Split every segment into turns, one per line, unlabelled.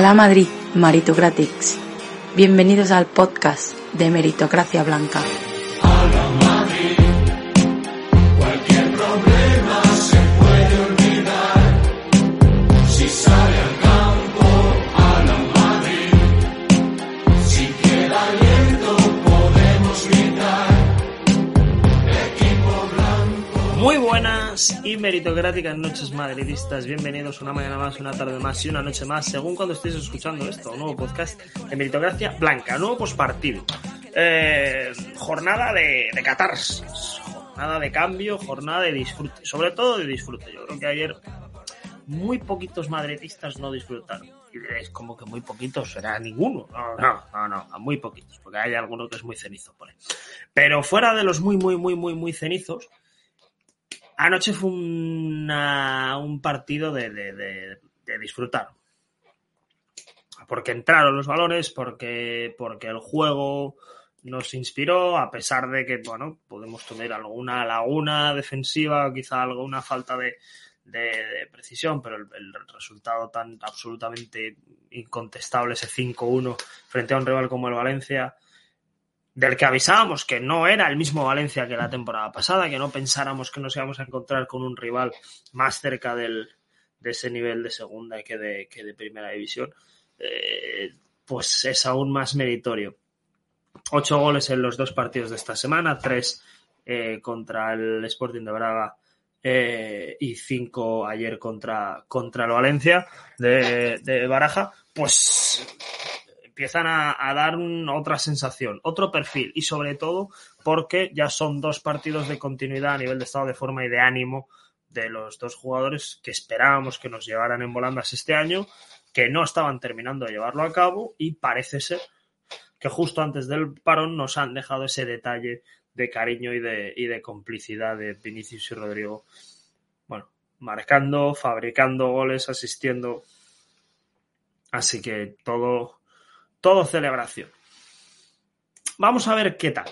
A la Madrid,
Meritocratics. Bienvenidos al podcast de Meritocracia Blanca.
Y meritocráticas noches madridistas. Bienvenidos una mañana más, una tarde más y una noche más, según cuando estéis escuchando esto. Un nuevo podcast de Meritocracia Blanca, nuevo pospartido. Eh, jornada de, de catarsis, jornada de cambio, jornada de disfrute, sobre todo de disfrute. Yo creo que ayer muy poquitos madridistas no disfrutaron. Y diréis, como que muy poquitos, será ninguno. No, no, no, no, a muy poquitos, porque hay alguno que es muy cenizo por ahí. Pero fuera de los muy, muy, muy, muy, muy cenizos, Anoche fue un partido de, de- disfrutar. Porque entraron los valores, porque, el juego nos inspiró, a pesar de que, bueno, podemos tener alguna laguna defensiva, quizá alguna falta de, de- precisión, pero el resultado tan absolutamente incontestable, ese 5-1 frente a un rival como el Valencia, del que avisábamos que no era el mismo Valencia que la temporada pasada, que no pensáramos que nos íbamos a encontrar con un rival más cerca del, de ese nivel de segunda que de, que de primera división, eh, pues es aún más meritorio. Ocho goles en los dos partidos de esta semana, tres eh, contra el Sporting de Braga eh, y cinco ayer contra, contra el Valencia de, de Baraja, pues empiezan a, dar otra sensación, otro perfil y sobre todo porque ya son dos partidos de continuidad a nivel de estado de forma y de ánimo de los dos jugadores que esperábamos que nos llevaran en volandas este año, que no estaban terminando de llevarlo a cabo y parece ser que justo antes del parón nos han dejado ese detalle de cariño y de, y de complicidad de Vinicius y Rodrigo. Bueno, marcando, fabricando goles, asistiendo. Así que todo, todo celebración. Vamos a ver qué tal.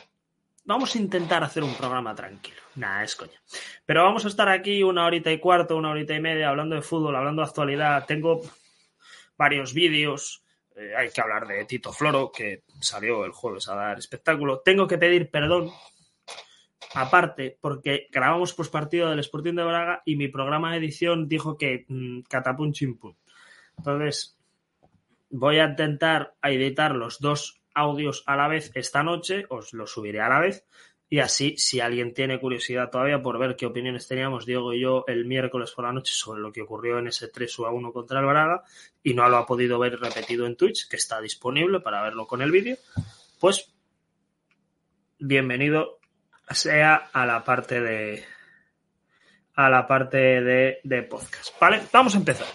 Vamos a intentar hacer un programa tranquilo. Nah, es coña. Pero vamos a estar aquí una horita y cuarto, una horita y media, hablando de fútbol, hablando de actualidad. Tengo varios vídeos. Eh, hay que hablar de Tito Floro, que salió el jueves a dar espectáculo. Tengo que pedir perdón, aparte, porque grabamos post partido del Sporting de Braga y mi programa de edición dijo que mm, chimpum. Entonces, voy a intentar editar los dos audios a la vez esta noche, os los subiré a la vez. Y así, si alguien tiene curiosidad todavía por ver qué opiniones teníamos Diego y yo el miércoles por la noche sobre lo que ocurrió en ese 3 a 1 contra el Braga y no lo ha podido ver repetido en Twitch, que está disponible para verlo con el vídeo, pues bienvenido sea a la parte de a la parte de, de podcast. Vale, vamos a empezar.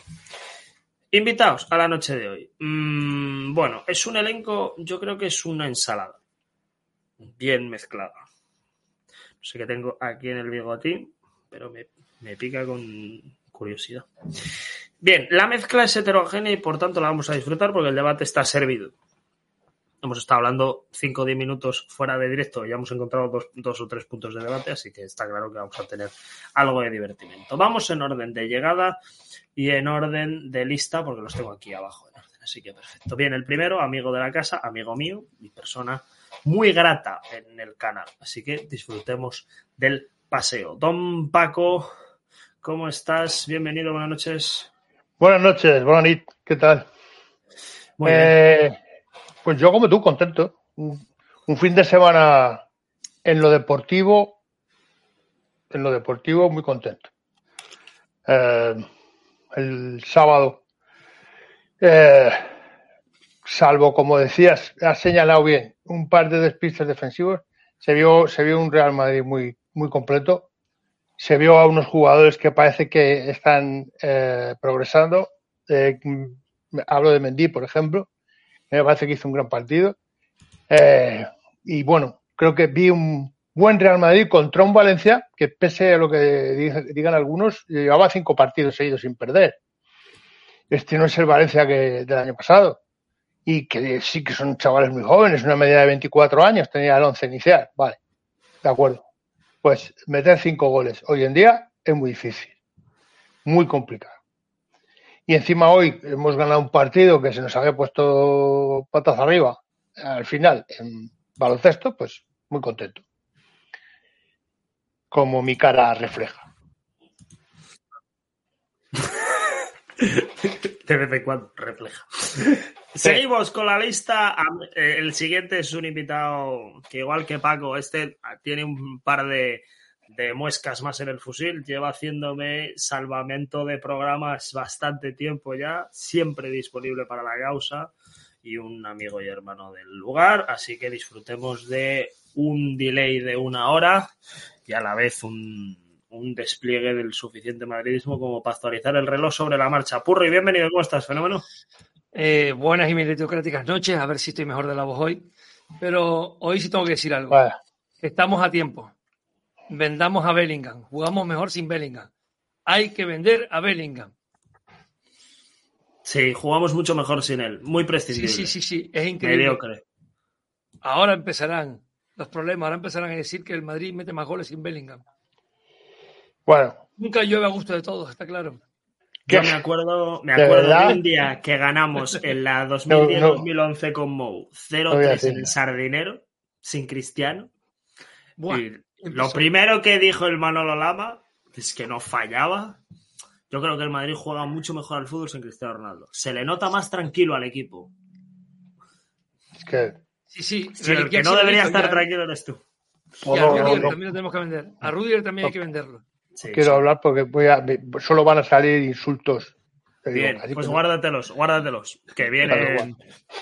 Invitados a la noche de hoy. Mm, bueno, es un elenco, yo creo que es una ensalada. Bien mezclada. No sé qué tengo aquí en el bigotín, pero me, me pica con curiosidad. Bien, la mezcla es heterogénea y por tanto la vamos a disfrutar porque el debate está servido. Hemos estado hablando 5 o 10 minutos fuera de directo y ya hemos encontrado dos, dos o tres puntos de debate, así que está claro que vamos a tener algo de divertimento. Vamos en orden de llegada y en orden de lista, porque los tengo aquí abajo en orden, así que perfecto. Bien, el primero, amigo de la casa, amigo mío, mi persona muy grata en el canal, así que disfrutemos del paseo. Don Paco, ¿cómo estás? Bienvenido, buenas noches.
Buenas noches, Bonit, ¿qué tal?
Muy bien.
Pues yo como tú, contento. Un, un fin de semana en lo deportivo, en lo deportivo muy contento. Eh, el sábado, eh, salvo como decías, has señalado bien, un par de despistes defensivos, se vio, se vio un Real Madrid muy, muy completo, se vio a unos jugadores que parece que están eh, progresando. Eh, hablo de Mendy, por ejemplo. Me parece que hizo un gran partido. Eh, y bueno, creo que vi un buen Real Madrid contra un Valencia que, pese a lo que digan algunos, llevaba cinco partidos seguidos sin perder. Este no es el Valencia que, del año pasado. Y que sí que son chavales muy jóvenes, una media de 24 años, tenía el 11 inicial. Vale, de acuerdo. Pues meter cinco goles hoy en día es muy difícil, muy complicado. Y encima hoy hemos ganado un partido que se nos había puesto patas arriba al final en baloncesto, pues muy contento. Como mi cara refleja.
De vez en cuando refleja. Seguimos con la lista. Eh, el siguiente es un invitado que, igual que Paco, este tiene un par de, de muescas más en el fusil. Lleva haciéndome salvamento de programas bastante tiempo ya, siempre disponible para la causa y un amigo y hermano del lugar. Así que disfrutemos de un delay de una hora y a la vez un, un despliegue del suficiente madridismo como para actualizar el reloj sobre la marcha. Purro y bienvenido, ¿cómo estás? Fenómeno.
Eh, buenas y meritocráticas noches, a ver si estoy mejor de la voz hoy. Pero hoy sí tengo que decir algo.
Vale.
Estamos a tiempo. Vendamos a Bellingham. Jugamos mejor sin Bellingham. Hay que vender a Bellingham.
Sí, jugamos mucho mejor sin él. Muy prescindible.
sí, sí, sí, es increíble.
Mediocre.
Ahora empezarán los problemas, ahora empezarán a decir que el Madrid mete más goles sin Bellingham.
Bueno,
Nunca llueve a gusto de todos, está claro.
Yo
¿Qué?
me acuerdo, me
¿De
acuerdo de, un día que ganamos en la
No,
2010-2011 con Mou
No voy a
0-3
decir
en. Sardinero, sin Cristiano.
Buah,
Y lo primero que dijo el Manolo Lama es que no fallaba. Yo creo que el Madrid juega mucho mejor al fútbol sin Cristiano Ronaldo. Se le nota más tranquilo al equipo.
es que
Sí, sí,
Si el que no debería estar
ya.
tranquilo eres tú.
Y a Rudiger
no,
también lo tenemos que vender. A Rudiger también hay que venderlo.
Sí,
quiero
sí.
hablar porque voy a, solo van a salir insultos. Digo,
Bien, pues
que-
guárdatelos, guárdatelos, que viene,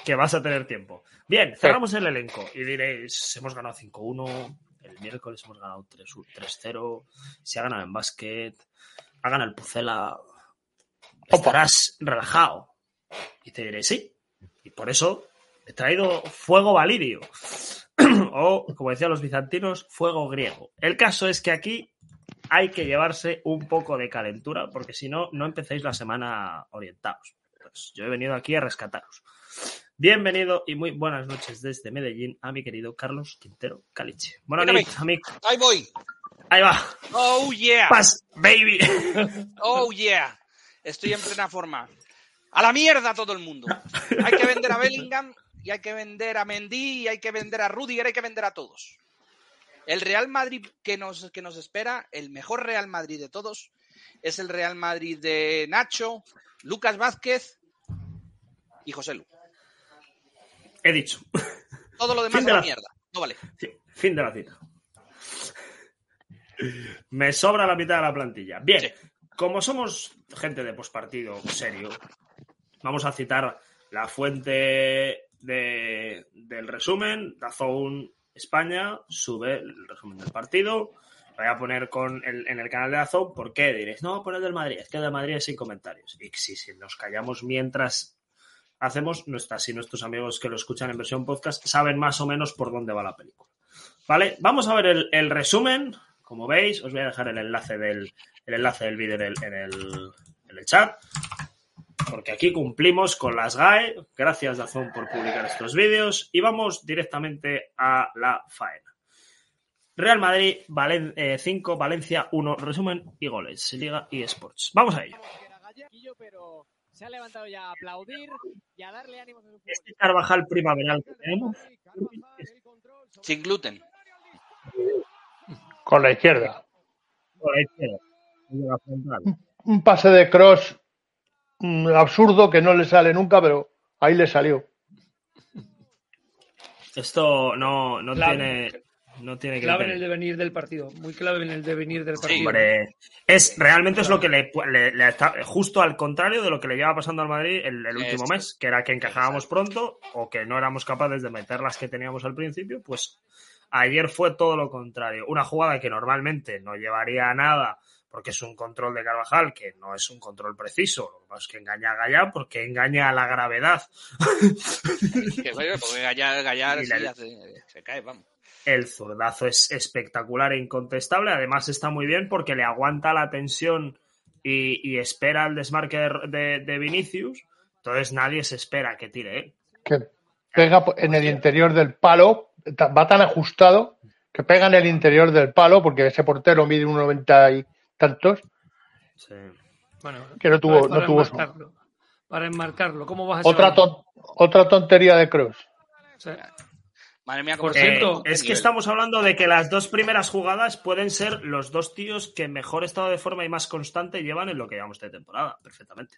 que vas a tener tiempo. Bien, cerramos el elenco y diréis, hemos ganado 5-1, el miércoles hemos ganado 3 3-0, se ha ganado en básquet, ha ganado el Pucela, estarás relajado. Y te diré, sí, y por eso he traído fuego valirio. o, como decían los bizantinos, fuego griego. El caso es que aquí hay que llevarse un poco de calentura, porque si no, no empecéis la semana orientados. Pues yo he venido aquí a rescataros. Bienvenido y muy buenas noches desde Medellín a mi querido Carlos Quintero Caliche. Buenas noches, amigo.
Ahí voy.
Ahí va.
Oh yeah.
Pass, baby.
Oh yeah. Estoy en plena forma. A la mierda todo el mundo. Hay que vender a Bellingham y hay que vender a Mendy y hay que vender a Rudiger, hay que vender a todos. El Real Madrid que nos, que nos espera, el mejor Real Madrid de todos, es el Real Madrid de Nacho, Lucas Vázquez y José Lu.
He dicho.
Todo lo demás
Fin de
la
la-
mierda. No vale.
Fin de la cita. Me sobra la mitad de la plantilla. Bien,
Sí.
como somos gente de pospartido serio, vamos a citar la fuente de- del resumen. Dazón España sube el resumen del partido. Lo voy a poner con el- en el canal de Dazón. ¿Por qué? Diréis, no, pon el del Madrid. Es que el del Madrid es sin comentarios. Y si, si nos callamos mientras hacemos, nuestras y nuestros amigos que lo escuchan en versión podcast saben más o menos por dónde va la película. ¿Vale? Vamos a ver el, resumen. Como veis, os voy a dejar el enlace del, el enlace del vídeo en el, chat. Porque aquí cumplimos con las GAE. Gracias, Dazón, por publicar estos vídeos. Y vamos directamente a la faena. Real Madrid 5, Valencia 1, resumen y goles. Liga y Sports. Vamos a ello.
Se ha levantado ya a aplaudir y a darle ánimos a su
Este Carvajal primaveral que tenemos.
Sin gluten.
con la izquierda.
por la izquierda.
Un pase de cross mm, absurdo que no le sale nunca, pero ahí le salió.
Esto no, no tiene. No tiene que
Clave en el devenir del partido. Muy clave en el devenir del partido.
Hombre, es realmente es lo que le, le- le está justo al contrario de lo que le lleva pasando al Madrid el, el último mes, que era que encajábamos pronto o que no éramos capaces de meter las que teníamos al principio, pues Ayer fue todo lo contrario. Una jugada que normalmente no llevaría a nada porque es un control de Carvajal que no es un control preciso. Lo que pasa es que engaña a Gallá porque engaña a la gravedad.
Que, porque Gallar, Gallar
Y
sí,
la-
ya se, se cae, vamos.
El zurdazo es espectacular e incontestable. Además está muy bien porque le aguanta la tensión y, y espera el desmarque de, de- de Vinicius. Entonces nadie se espera que tire él.
Que pega en el interior del palo, va tan ajustado que pega en el interior del palo, porque ese portero mide un 90 y tantos,
Sí.
Bueno,
que no tuvo,
para
no tuvo
enmarcarlo. Para enmarcarlo, ¿cómo vas a
otra, ton- otra tontería de Cross.
Madre mía,
Por cierto,
Eh, es que
nivel.
estamos hablando de que las dos primeras jugadas pueden ser los dos tíos que mejor estado de forma y más constante llevan en lo que llevamos de temporada, perfectamente.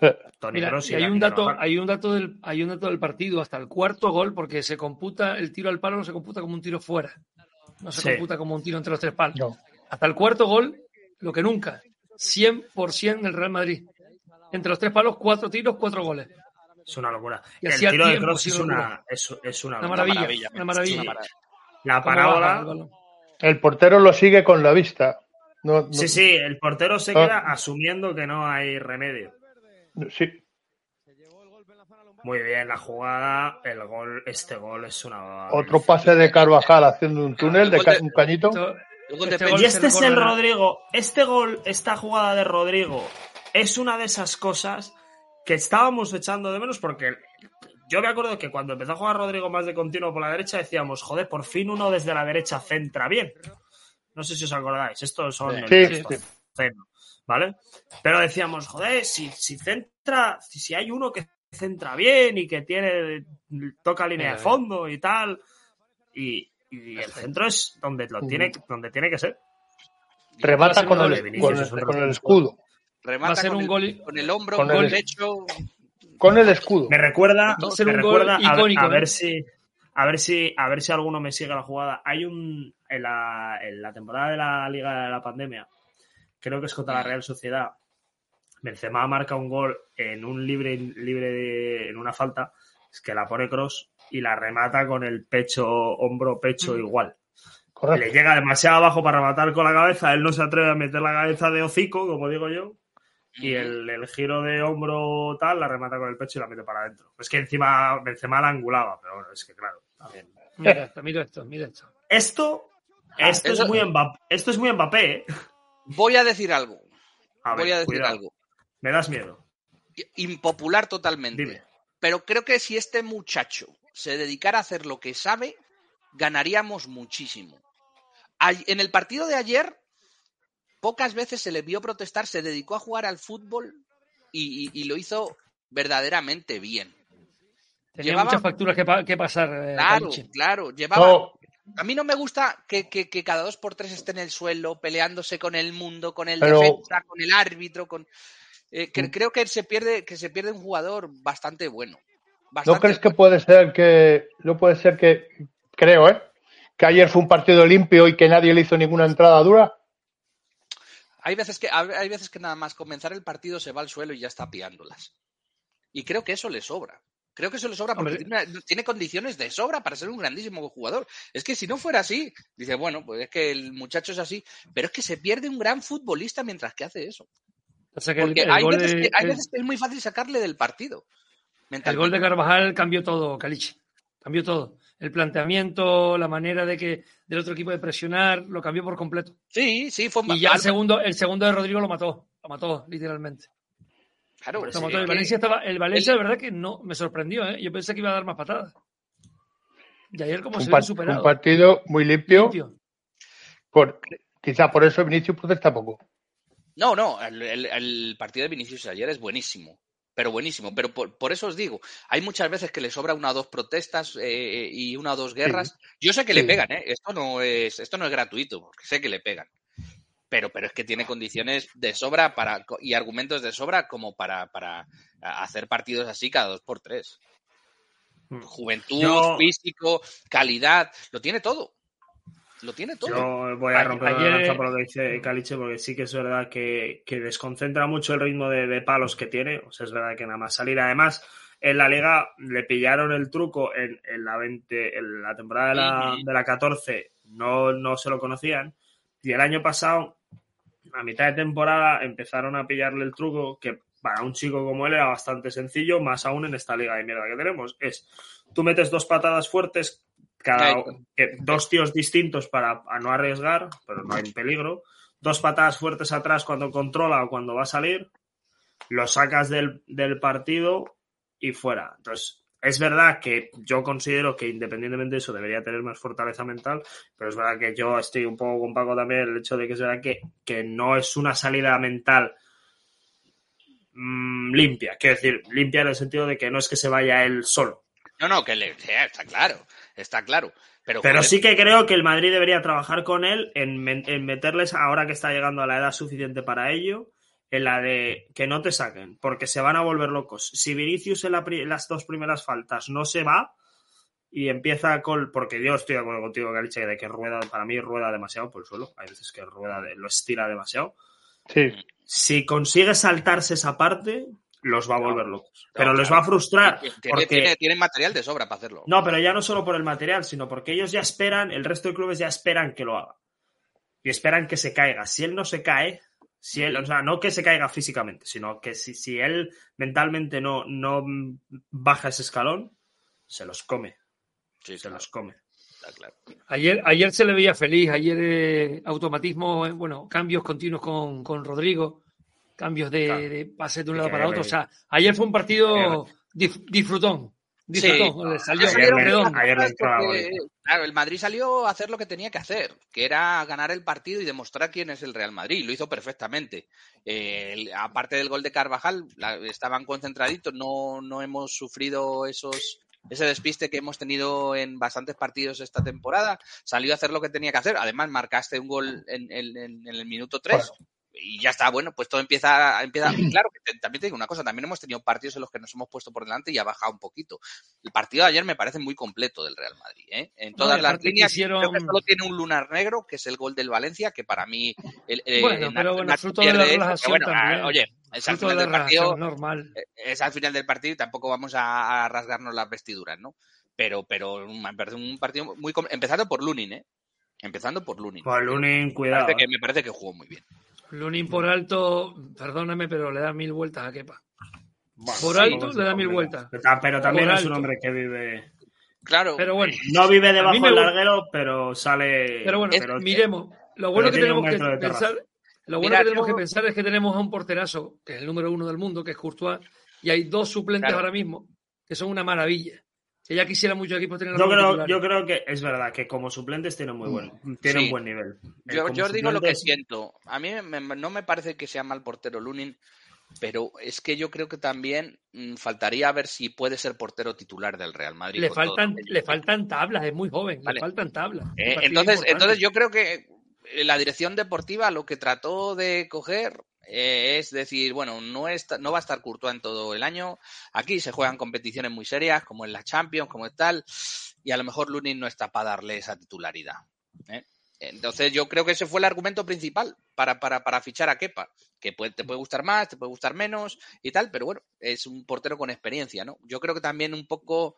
Tony
Mira, hay un dato, hay un dato del, hay un dato del partido hasta el cuarto gol, porque se computa el tiro al palo, no se computa como un tiro fuera. No se
Sí.
computa como un tiro entre los tres palos.
No.
Hasta el cuarto gol, lo que nunca. 100% del Real Madrid. Entre los tres palos, cuatro tiros, cuatro goles.
Es una locura.
Y
el tiro de Cross es una, es, es una,
Una maravilla. Una maravilla.
Una maravilla.
La
¿Cómo baja el
parábola.
El portero lo sigue con la vista. No, no-
Sí, sí, el portero se
Ah.
queda asumiendo que no hay remedio.
sí.
Muy bien la jugada, el gol, este gol es una.
Otro pase de Carvajal haciendo un túnel, de un cañito.
Este
Y este es el. Rodrigo. Este gol, esta jugada de Rodrigo, es una de esas cosas que estábamos echando de menos porque yo me acuerdo que cuando empezó a jugar Rodrigo más de continuo por la derecha decíamos, joder, por fin uno desde la derecha centra bien. No sé si os acordáis, estos son el
Sí,
texto,
sí.
cero, ¿vale? Pero decíamos, joder, si, si centra, si, si hay uno que centra bien y que tiene, toca línea de
Eh.
fondo y tal, y, y el centro es donde lo tiene, donde tiene que ser.
Remata con el, con, el, con el escudo.
Remata
Va a ser
con,
un
el,
gol-
con el hombro,
con
con,
el-
pecho.
Con el escudo.
Me recuerda,
Va a ser
me
un gol
recuerda a,
icónico,
a
¿eh?
ver si a ver si a ver si alguno me sigue la jugada. Hay un en la, en la temporada de la Liga de la Pandemia, creo que es contra la Real Sociedad. Benzema marca un gol en un libre libre de- en una falta, es que la pone cross y la remata con el pecho hombro pecho
Mm.
igual. Le llega demasiado abajo para rematar con la cabeza, él no se atreve a meter la cabeza de hocico, como digo yo, y el, el giro de hombro tal la remata con el pecho y la mete para adentro. Es que encima Benzema la angulaba, pero bueno, es que claro, también.
Mira esto, mira esto, mira esto.
Esto,
Ah,
esto,
eso-
es muy Mbappé, esto es muy Mbappé, ¿eh?
Voy a decir algo.
A ver,
voy a decir
cuidado.
algo.
Me das miedo.
Impopular totalmente.
Dime.
Pero creo que si este muchacho se dedicara a hacer lo que sabe, ganaríamos muchísimo. En el partido de ayer, pocas veces se le vio protestar, se dedicó a jugar al fútbol y, y- y lo hizo verdaderamente bien.
Tenía
Llevaba-
muchas facturas que, pa- que pasar. eh,
Claro, claro. Llevaba.
No,
A mí no me gusta que, que- que cada dos por tres esté en el suelo, peleándose con el mundo, con el
Pero-
defensa, con el árbitro, con. eh,
Mm.
que- creo que se pierde, que se pierde un jugador bastante bueno.
¿No crees que puede ser que, no puede ser que, creo, ¿eh? Que ayer fue un partido limpio y que nadie le hizo ninguna entrada dura?
Hay veces que hay veces que nada más comenzar el partido se va al suelo y ya está piándolas. Y creo que eso le sobra. Creo que eso le sobra porque tiene, condiciones de sobra para ser un grandísimo jugador. Es que si no fuera así, dice, bueno, pues es que el muchacho es así, pero es que se pierde un gran futbolista mientras que hace eso.
O sea que el,
Porque
el
hay, veces
de,
que, hay
el-
veces que es muy fácil sacarle del partido.
el gol de Carvajal cambió todo, Calichi. Cambió todo. El planteamiento, la manera de que del otro equipo de presionar, lo cambió por completo.
Sí, sí, fue
Y ya el segundo, el segundo de Rodrigo lo mató. Lo mató, literalmente.
Claro,
Lo mató. el
que-
Valencia estaba, el Valencia de verdad que no me sorprendió, ¿eh? Yo pensé que iba a dar más patadas. Y ayer como
Un,
se ve superado.
un partido muy limpio.
limpio.
Por, quizá por eso Vinicius protesta poco.
No, no, el, el- el partido de Vinicius ayer es buenísimo, pero buenísimo. Pero por, por eso os digo, hay muchas veces que le sobra una o dos protestas eh, y una o dos guerras. Yo sé que le pegan, ¿eh? Esto no es, esto no es gratuito, porque sé que le pegan. Pero, pero es que tiene condiciones de sobra para y argumentos de sobra como para, para hacer partidos así cada dos por tres. Juventud,
Yo-
físico, calidad, lo tiene todo. Lo tiene todo.
Yo voy a romper
ayer-
la lanza por lo que dice Caliche, porque sí que es verdad que, que desconcentra mucho el ritmo de, de palos que tiene. O sea, es verdad que nada más salir. Además, en la liga le pillaron el truco en, en la 20, en la temporada de la, de la 14, no, no se lo conocían. Y el año pasado, a mitad de temporada, empezaron a pillarle el truco que para un chico como él era bastante sencillo, más aún en esta liga de mierda que tenemos. Es, tú metes dos patadas fuertes, cada, dos tíos distintos para a no arriesgar, pero no hay peligro. Dos patadas fuertes atrás cuando controla o cuando va a salir, lo sacas del, del partido y fuera. Entonces, es verdad que yo considero que independientemente de eso debería tener más fortaleza mental, pero es verdad que yo estoy un poco con Paco también el hecho de que es verdad que, que no es una salida mental mm, limpia. Quiero decir, limpia en el sentido de que no es que se vaya él solo.
No, no, que le, sea, está claro, está claro. Pero,
Pero sí que creo que el Madrid debería trabajar con él en, en meterles, ahora que está llegando a la edad suficiente para ello, en la de que no te saquen, porque se van a volver locos. Si Vinicius en la las dos primeras faltas no se va y empieza con. Porque yo estoy de acuerdo contigo, Galicia, de que rueda, para mí rueda demasiado por el suelo. Hay veces que rueda, de- lo estira demasiado.
Sí.
Si consigue saltarse esa parte, los va a volver locos. Pero
claro.
va a frustrar.
tiene,
Porque...
tiene- tienen material de sobra para hacerlo.
No, pero ya no solo por el material, sino porque ellos ya esperan, el resto de clubes ya esperan que lo haga. Y esperan que se caiga. Si él no se cae, si él, o sea, no que se caiga físicamente, sino que si, si él mentalmente no, no baja ese escalón, se los come.
Sí,
Se
claro,
los come.
claro.
Ayer, ayer se le veía feliz, ayer eh, automatismo, eh, bueno, cambios continuos con, con Rodrigo, cambios de,
Claro.
de pase de un lado para otro.
me-
O sea, ayer fue un partido dif- disfrutón. Disfrutón, salió
ayer
porque, claro, el Madrid salió a hacer lo que tenía que hacer, que era ganar el partido y demostrar quién es el Real Madrid. Lo hizo perfectamente. Eh, el- aparte del gol de Carvajal, la- estaban concentraditos, no, no hemos sufrido esos ese despiste que hemos tenido en bastantes partidos esta temporada. Salió a hacer lo que tenía que hacer. Además, marcaste un gol en, en- en- en el minuto 3. Y ya está, bueno, pues todo empieza, empieza. y Claro, que te- también te digo una cosa, también hemos tenido partidos en los que nos hemos puesto por delante y ha bajado un poquito. El partido de ayer me parece muy completo del Real Madrid, ¿eh? En todas las líneas,
quisieron-
creo que solo tiene un lunar negro, que es el gol del Valencia, que para mí... El,
Bueno, pero bueno, fruto de la
pierde eso,
relajación
pero bueno,
también.
ah, oye, es al
de
final del partido,
normal.
eh, es al final del partido y tampoco vamos a, a rasgarnos las vestiduras, ¿no? Pero, pero me parece un partido muy... Empezando por Lunin, ¿eh? Empezando por Lunin.
Pues Lunin,
Me
cuidado.
parece, que,
eh.
me parece que jugó muy bien.
Lunin por alto, perdóname, pero le da mil vueltas a Kepa.
Bueno,
por
sí,
alto
pues,
le da mil vueltas.
Pero ta- Pero también
Por
es un hombre que vive.
Claro,
Pero bueno,
No vive debajo del
gu-
larguero, pero sale.
pero bueno,
pero-
miremos. Lo bueno que tenemos que pensar, lo bueno
Mira,
que tenemos
yo-
que pensar es que tenemos a un porterazo, que es el número uno del mundo, que es Courtois, y hay dos suplentes
Claro.
ahora mismo, que son una maravilla. Ya quisiera muchos equipos tener
Yo creo, yo creo que es verdad que como suplentes tienen muy buen, tienen
Sí.
buen nivel. Eh,
Yo, os digo lo que siento. A mí me- no me parece que sea mal portero Lunin, pero es que yo creo que también mm, faltaría ver si puede ser portero titular del Real Madrid.
le faltan, le faltan tablas, es muy joven,
Vale.
le faltan tablas.
Eh,
Un
entonces, entonces yo creo que eh, la dirección deportiva lo que trató de coger eh, es decir, bueno, no, está, no va a estar Courtois en todo el año. Aquí se juegan competiciones muy serias, como en la Champions, como tal, y a lo mejor Lunin no está para darle esa titularidad. ¿eh? Entonces yo creo que ese fue el argumento principal para, para, para fichar a Kepa, que te puede gustar más, te puede gustar menos y tal, pero bueno, es un portero con experiencia, ¿no? Yo creo que también un poco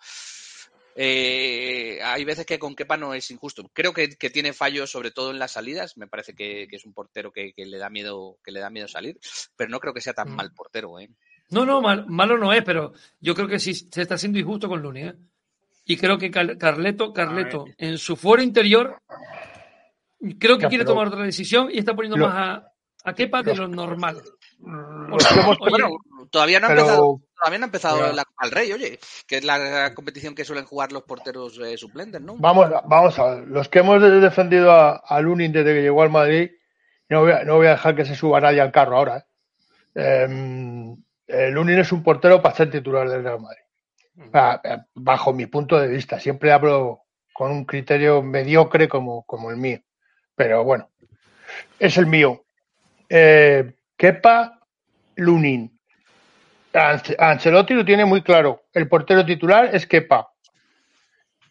eh, hay veces que con Kepa no es injusto. Creo que, que tiene fallos, sobre todo en las salidas. Me parece que, que es un portero que, que le da miedo, que le da miedo salir, pero no creo que sea tan
Mm.
mal portero, ¿eh?
No, no, mal- malo no es, pero yo creo que sí se está siendo injusto con Lunin. ¿eh? Y creo que Carleto, Carleto, en su fuero interior, creo que
Ya,
quiere
pero-
tomar otra decisión y está poniendo
Lo-
más a, a Kepa de lo normal. Oye,
Bueno, todavía no ha
pero-
empezado, no ha empezado
Pero-
la Copa del Rey, oye, que es la competición que suelen jugar los porteros eh, suplentes, ¿no?
Vamos, vamos a ver. Los que hemos de- defendido a, a Lunin desde que llegó al Madrid, no voy, a, no voy a dejar que se suba nadie al carro ahora. ¿eh? Em, eh, Lunin es un portero para ser titular del Real Madrid. Ah, eh, bajo mi punto de vista. Siempre hablo con un criterio mediocre como, como el mío. Pero bueno, es el mío. Eh, Kepa, Lunin. Ance- Ancelotti lo tiene muy claro. El portero titular es Kepa.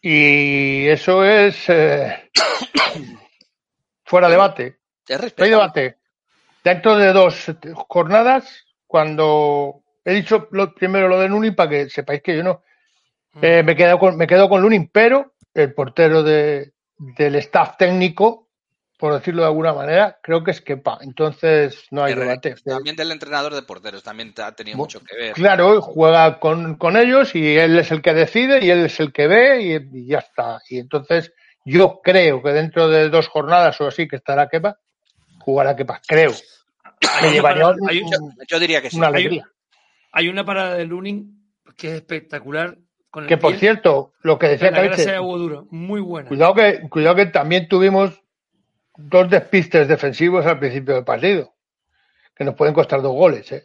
Y eso es eh, fuera debate. No hay debate. Dentro de dos jornadas, cuando he dicho lo, primero lo de Lunin para que sepáis que yo no. Eh, me, quedo con, me quedo con Lunin, pero el portero de, del staff técnico, por decirlo de alguna manera, creo que es Kepa. Entonces no hay
Pero
debate.
También del entrenador de porteros, también ha tenido mucho que ver.
Claro, juega con, con ellos y él es el que decide y él es el que ve y, y ya está. Y entonces yo creo que dentro de dos jornadas o así que estará Kepa, jugará Kepa, creo. Me llevaría un-
hay un-
Yo, yo diría que sí.
una
hay-
alegría.
Hay una parada de Lunin que es espectacular. Con el
Que por
pie,
cierto, lo que decía Caiche.
Muy buena.
cuidado que, cuidado que también tuvimos dos despistes defensivos al principio del partido, que nos pueden costar dos goles. ¿eh?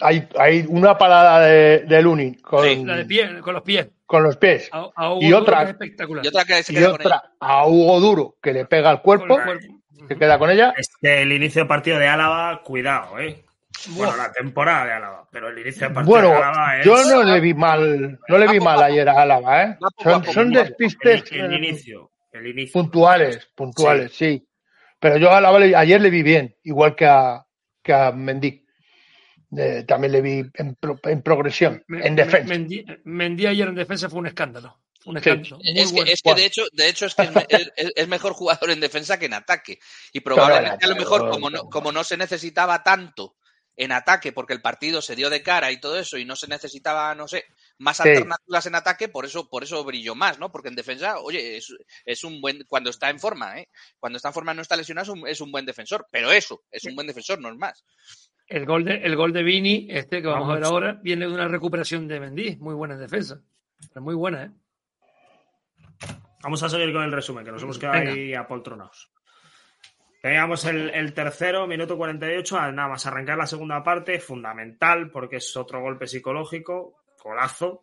Hay, hay una parada de, de Lunin con,
Sí,
La de pie, con los pies.
con los pies
A, a Hugo
Y otra-
espectacular.
Y otra que se
y
queda con
otra a Hugo Duro que le pega al
Con el
cuerpo,
cuerpo.
se queda con ella.
Es que el inicio de partido de Álava, cuidado, ¿eh? Bueno,
Buah.
la temporada de Álava, pero el inicio de partido
Bueno,
de Álava es...
yo no le vi mal, no le vi mal ayer a Álava, ¿eh? Son, son despistes
el, el
eh,
inicio, el inicio.
puntuales, puntuales, sí. Pero yo a Álava le- ayer le vi bien, igual que a, que a Mendy. Eh, también le vi en, pro- en progresión,
Me-
en
me-
defensa.
Mendy, Mendy ayer en defensa fue un escándalo. Un
Sí.
Es que, es que de hecho, de hecho es que es, es- mejor jugador en defensa que en ataque. Y probablemente a lo mejor, como no, como no se necesitaba tanto en ataque, porque el partido se dio de cara y todo eso, y no se necesitaba, no sé, más
Sí.
alternativas en ataque, por eso, por eso brilló más, ¿no? Porque en defensa, oye, es, es un buen, cuando está en forma, ¿eh? Cuando está en forma no está lesionado, es un, es un buen defensor. Pero eso, es un buen defensor, no es más.
El gol de, el gol de Vini, este que vamos, a ver ahora, viene de una recuperación de Mendy. Muy buena en defensa. Pero muy buena, ¿eh?
Vamos a seguir con el resumen, que nos hemos quedado
Venga.
ahí apoltronados. Teníamos el, el tercero, minuto 48, a nada más arrancar la segunda parte, fundamental, porque es otro golpe psicológico, golazo,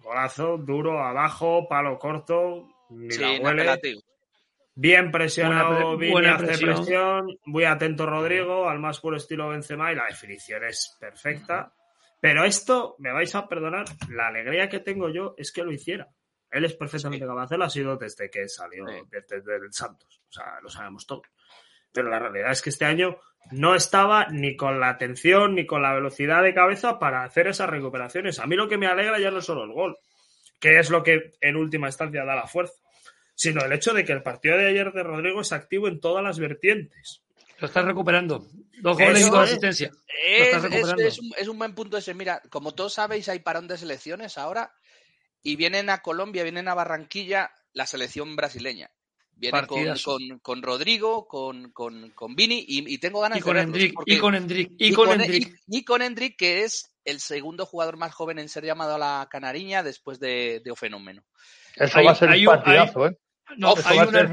golazo, duro, abajo, palo corto, ni
Sí,
la huele. Bien presionado,
Buena
hace
presión.
presión. Muy atento Rodrigo, al más puro estilo Benzema y la definición es perfecta. Pero esto, me vais a perdonar, la alegría que tengo yo es que lo hiciera. Él es perfectamente capaz de hacerlo, ha sido desde que salió
Sí.
desde, desde el Santos. O sea, lo sabemos todos. Pero la realidad es que este año no estaba ni con la atención ni con la velocidad de cabeza para hacer esas recuperaciones. A mí lo que me alegra ya no es solo el gol, que es lo que en última instancia da la fuerza, sino el hecho de que el partido de ayer de Rodrigo es activo en todas las vertientes.
Lo estás recuperando. Dos
Eso
goles y dos asistencias.
Es,
estás
es-
recuperando.
es un, es un buen punto ese. Mira, como todos sabéis, hay parón de selecciones ahora y vienen a Colombia, vienen a Barranquilla la selección brasileña. Viene con, con, con Rodrigo, con, con, con Vini y, y tengo ganas
Y con
de verlos,
Endrick,
porque-
y con Endrick, y,
y
con
con-
Endrick.
y- y con que es el segundo jugador más joven en ser llamado a la Canariña después de, de Ofenómeno.
Eso
Hay-
va a ser
hay
un
un-
partidazo, ¿eh?
No, hay
ser-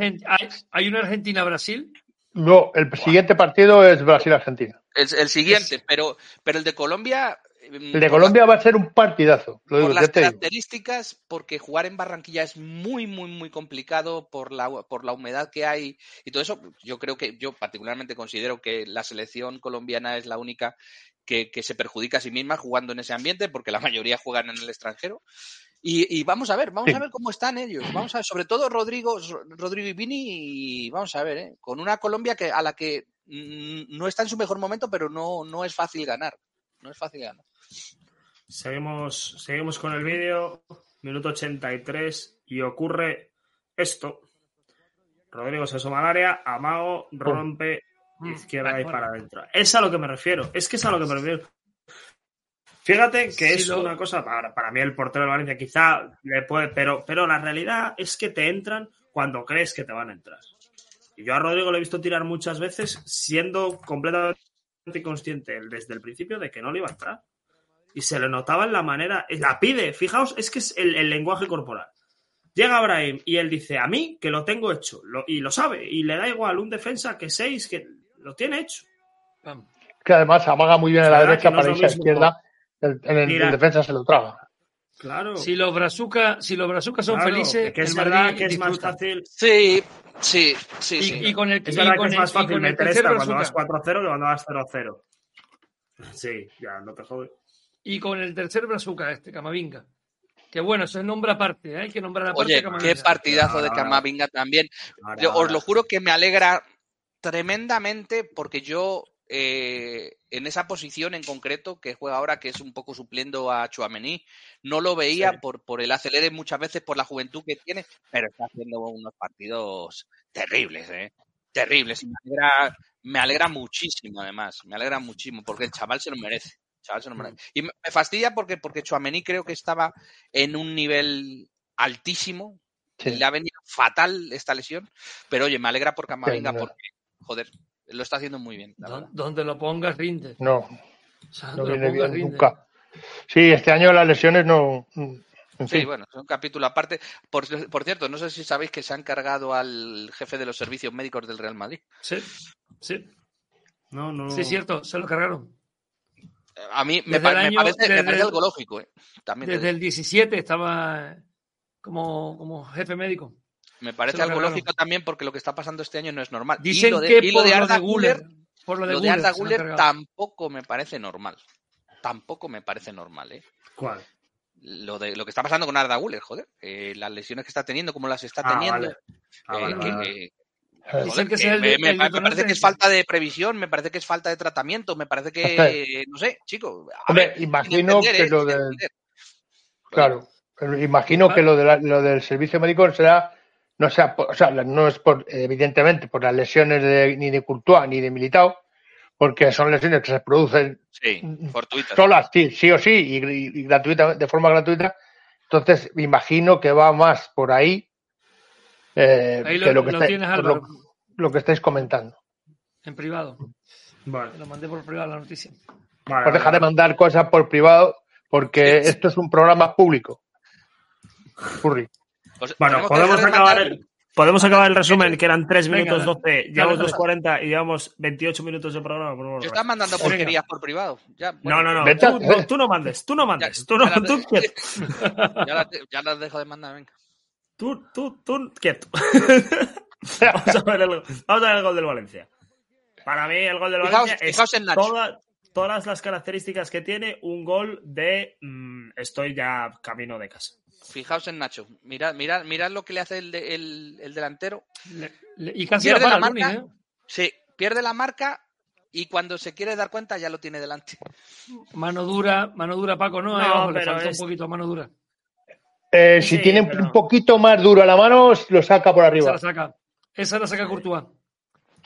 hay una Argentina-Brasil.
No, el siguiente partido es Brasil-Argentina.
El, el siguiente, pero, pero el de Colombia.
El de Colombia va a ser un partidazo. Lo
por
digo,
las características, porque jugar en Barranquilla es muy, muy, muy complicado por la, por la humedad que hay y todo eso. Yo creo que, yo particularmente considero que la selección colombiana es la única que, que se perjudica a sí misma jugando en ese ambiente, porque la mayoría juegan en el extranjero. Y, y vamos a ver, vamos
Sí.
a ver cómo están ellos. Vamos a ver, sobre todo Rodrigo, Rodrigo y Vini, y vamos a ver, ¿eh? con una Colombia que, a la que mm, no está en su mejor momento, pero no, no es fácil ganar. No es fácil ganar.
Seguimos, seguimos con el vídeo, minuto 83, y ocurre esto. Rodrigo se asoma al área, Amago rompe
Mm,
izquierda
vale,
y para adentro. Es a lo que me refiero, es que es a lo que me refiero. Fíjate que es
lo-
una cosa, para, para mí el portero de Valencia quizá le puede, pero, pero la realidad es que te entran cuando crees que te van a entrar. Y yo a Rodrigo le he visto tirar muchas veces siendo completamente consciente desde el principio de que no le iba a entrar. Y se le notaba en la manera, la pide, fijaos, es que es el, el lenguaje corporal. Llega Abraham y él dice, a mí que lo tengo hecho, lo- y lo sabe, y le da igual un defensa que seis, que lo tiene hecho.
Que además amaga muy bien a la derecha
no
para irse a izquierda. El- en el, defensa se lo traga.
Claro.
Si los brazucas si los brazucas son
claro,
felices,
que es
el
verdad que es más fácil.
Sí, sí, sí,
Y,
sí.
y con el
Es
y
verdad
con
que es
el-
más fácil meter
tercer
esta cuando vas
brazuca
4-0 que cuando vas 0-0. Sí, ya, no te jode.
y con el tercer brazuca este Camavinga. Que bueno, eso es nombre aparte, ¿eh? hay que nombrar aparte
Oye,
Camavinga.
qué partidazo de
Ahora,
Camavinga también.
Ahora,
Yo os lo juro que me alegra tremendamente porque yo eh, en esa posición en concreto que juega ahora, que es un poco supliendo a Chuamení. No lo veía
Sí.
por, por el acelere muchas veces, por la juventud que tiene, pero está haciendo unos partidos terribles, ¿eh? Terribles. Me alegra, me alegra muchísimo, además. Me alegra muchísimo, porque el chaval se lo merece. El chaval se lo merece. Y me, me fastidia porque, porque Chuamení creo que estaba en un nivel altísimo.
Sí.
Y le ha venido fatal esta lesión. Pero oye, me alegra por Camavinga
Sí, no.
porque, joder, lo está haciendo muy bien. la.
Donde lo pongas, rinde.
No,
O sea,
no
donde lo
viene
pongas,
bien
rinde.
nunca. Sí, este año las lesiones no. En
Sí,
fin.
bueno, es un capítulo aparte. Por, por cierto, no sé si sabéis que se han cargado al jefe de los servicios médicos del Real Madrid.
Sí, sí,
No, no.
sí, es cierto, se lo cargaron.
A mí me,
Desde
pa- me
año-
parece, me
desde
parece
el-
algo lógico. ¿eh? También
Desde el 17 estaba como, como jefe médico.
Me parece algo lógico también porque lo que está pasando este año no es normal.
Dicen
y lo de,
que
y lo de
lo
Arda
de Guller,
Güler,
por lo de
lo de
Guller,
Arda tampoco me parece normal. Tampoco me parece normal, ¿eh?
¿Cuál?
Lo, de, lo que está pasando con Arda Güler, joder. eh, las lesiones que está teniendo, como las está
Ah,
teniendo.
vale. Ah,
eh,
vale, vale,
que-
Eh,
Dicen
Joder,
que es el,
me,
de-
me-
el
me parece
detonante
que es
ese.
falta de previsión, me parece que es falta de tratamiento, me parece que, no sé, chico. a
Hombre,
ver,
imagino
entender,
que
¿eh?
lo del-. Claro, pero imagino que lo, de la- lo del servicio médico será, no sea, por- o sea, no es por, evidentemente, por las lesiones de, ni de Courtois ni de Militao, porque son lesiones que se producen
Sí, fortuitas.
solas, sí, sí o sí, y, y- gratuita, de forma gratuita. Entonces, me imagino que va más por ahí eh,
Ahí
que
lo,
que
lo
estáis-
tienes,
lo, lo que estáis comentando.
en privado.
Vale,
lo mandé por privado la noticia.
vale,
Pues deja
vale.
de mandar cosas por privado, porque esto es un programa público. Curry.
Pues
Bueno, podemos
de
acabar, el, podemos acabar el resumen, que eran 3
Venga,
minutos
dale.
12, llevamos
dale.
2.40 y llevamos 28 minutos de programa. pues vamos
Yo estaba mandando
Venga.
porquerías por privado. Ya,
No,
bueno,
no, no,
a-
tú, tú- tú no mandes, tú no mandes,
Ya-
tú, no,
ya la-
tú quieto,
Ya las, ya las dejo de mandar, venga.
tú, tú, tú quieto. vamos, a ver el, vamos a ver el gol del Valencia. Para mí el gol del
Fijaos-
Valencia es
fijaos Nacho.
toda- todas las características que tiene un gol de mm, estoy ya camino de casa.
Fijaos en Nacho. Mirad, mirad, mirad lo que le hace el, de- el- el delantero.
Le- le- y casi
Pierde
la para
marca.
¿eh?
Se pierde la marca y cuando se quiere dar cuenta ya lo tiene delante.
Mano dura, mano dura, Paco, ¿no?
No,
le
pero
falta
es-
un poquito mano dura.
Eh, si
Sí,
tiene
pero-
un poquito más duro a la mano, lo saca por
Esa
arriba.
la saca. Esa la saca Courtois.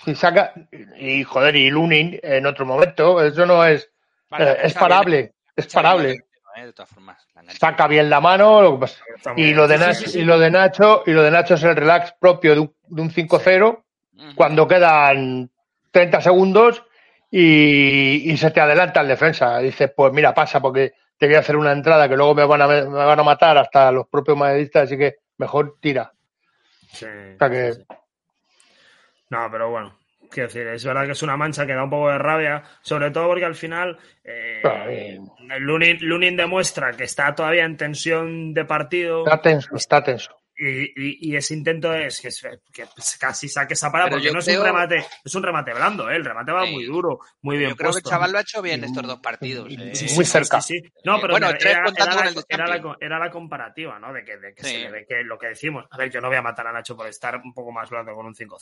Si saca, y joder, y Lunin en otro momento, eso no es,
Vale,
eh, es parable,
bien,
es parable.
¿Eh? De todas formas. la
Saca bien la mano, lo que pasa-
Está muy
y lo de Nacho,
sí, sí.
y lo de Nacho, y lo de Nacho es el relax propio de un, de un 5-0
bien. Ujú.
cuando quedan 30 segundos y, y se te adelanta el defensa. Dices, pues mira, pasa porque te voy a hacer una entrada que luego me van a, me van a matar hasta los propios madridistas, así que mejor tira.
Sí,
O sea que-
sí, sí. No, pero bueno, quiero decir, es verdad que es una mancha que da un poco de rabia, sobre todo porque al final eh, Lunin, Lunin demuestra que está todavía en tensión de partido
Está tenso, está tenso.
Y, y- y ese intento es que, es- que casi saque esa para
Pero
porque no es
creo-
un remate, es un remate blando, ¿eh? el remate va
Sí.
muy duro, muy bien
Yo creo que el
puesto.
chaval lo ha hecho bien estos dos partidos. ¿eh?
sí, muy cerca.
Sí, sí. No, pero
bueno,
era, la,
el
era la-
Champions.
era la comparativa, ¿no? De que, de que se lo que decimos. A ver, yo no voy a matar a Nacho por estar un poco más blando con un 5-0.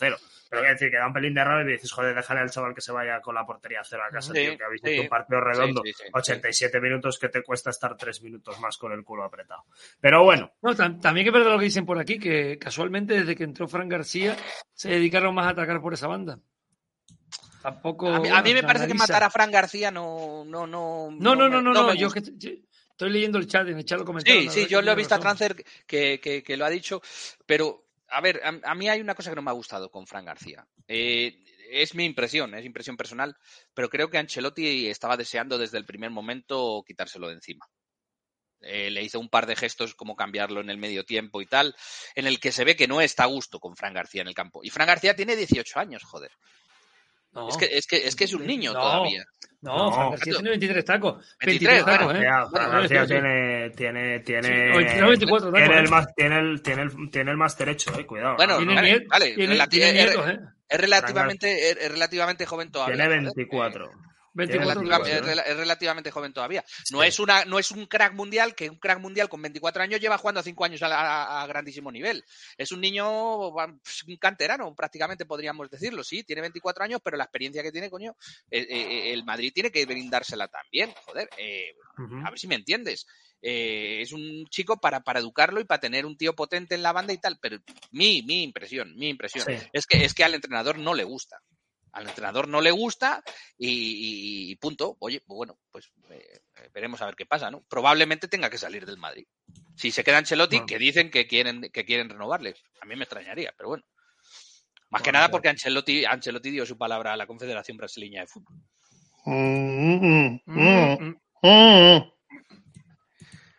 Pero quiero decir que da un pelín de rabia y dices, joder, déjale al chaval que se vaya con la portería a cero a casa,
Sí,
tío, que habéis
sí.
hecho un partido redondo.
Sí, sí, sí,
87 minutos que te cuesta estar 3 minutos más con el culo apretado. Pero bueno,
No, tam- también que es verdad lo que dicen por aquí, que casualmente desde que entró Fran García se dedicaron más a atacar por esa banda. Tampoco.
A mí, a mí
bueno,
me parece que matar a Fran García no. No, no,
No, no, no, no, no,
me
yo estoy leyendo el chat, en el chat lo comentaron.
Sí, sí, yo lo he visto a. Transfer que, que- que lo ha dicho, pero a ver, a, a mí hay una cosa que no me ha gustado con Fran García. Eh, es mi impresión, es impresión personal, pero creo que Ancelotti estaba deseando desde el primer momento quitárselo de encima. Eh, le hizo un par de gestos como cambiarlo en el medio tiempo y tal, en el que se ve que no está a gusto con Fran García en el campo. Y Fran García tiene 18 años, joder.
No,
Es, que, es, que, es que es un niño
No.
todavía.
no,
No.
Fran García tiene 23 tacos.
23,
23 tacos, ¿eh?
Fran García tiene, tiene, tiene,
Sí, hoy tiene 24
tiene,
tacos,
el
¿eh?
más, tiene, el, tiene, el, tiene el más derecho, eh, cuidado.
Bueno,
¿no?
Tiene,
vale,
niet-
vale,
tiene-
relati-
tiene
eh,
nietos, ¿eh?
Es relativamente, es relativamente joven todavía.
Tiene
joder.
24.
24
relativa-
años.
es, rela- es relativamente joven todavía. No es una, no es un crack mundial que un crack mundial con 24 años lleva jugando 5 años a, a- a grandísimo nivel. Es un niño, pues, un canterano, prácticamente podríamos decirlo. Sí, tiene 24 años, pero la experiencia que tiene, coño, eh, eh, el Madrid tiene que brindársela también. Joder, eh, a ver si me entiendes. Eh, es un chico para, para educarlo y para tener un tío potente en la banda y tal, pero mi, mi impresión, mi impresión
Sí.
es que es que al entrenador no le gusta. Al entrenador no le gusta y, y- y punto. Oye, pues bueno, pues eh, eh, veremos a ver qué pasa, ¿no? Probablemente tenga que salir del Madrid. Si se queda Ancelotti,
Bueno.
que dicen que quieren, que quieren renovarle. A mí me extrañaría, pero bueno. Más que nada porque Ancelotti, Ancelotti dio su palabra a la Confederación Brasileña de Fútbol.
Mm, mm, mm.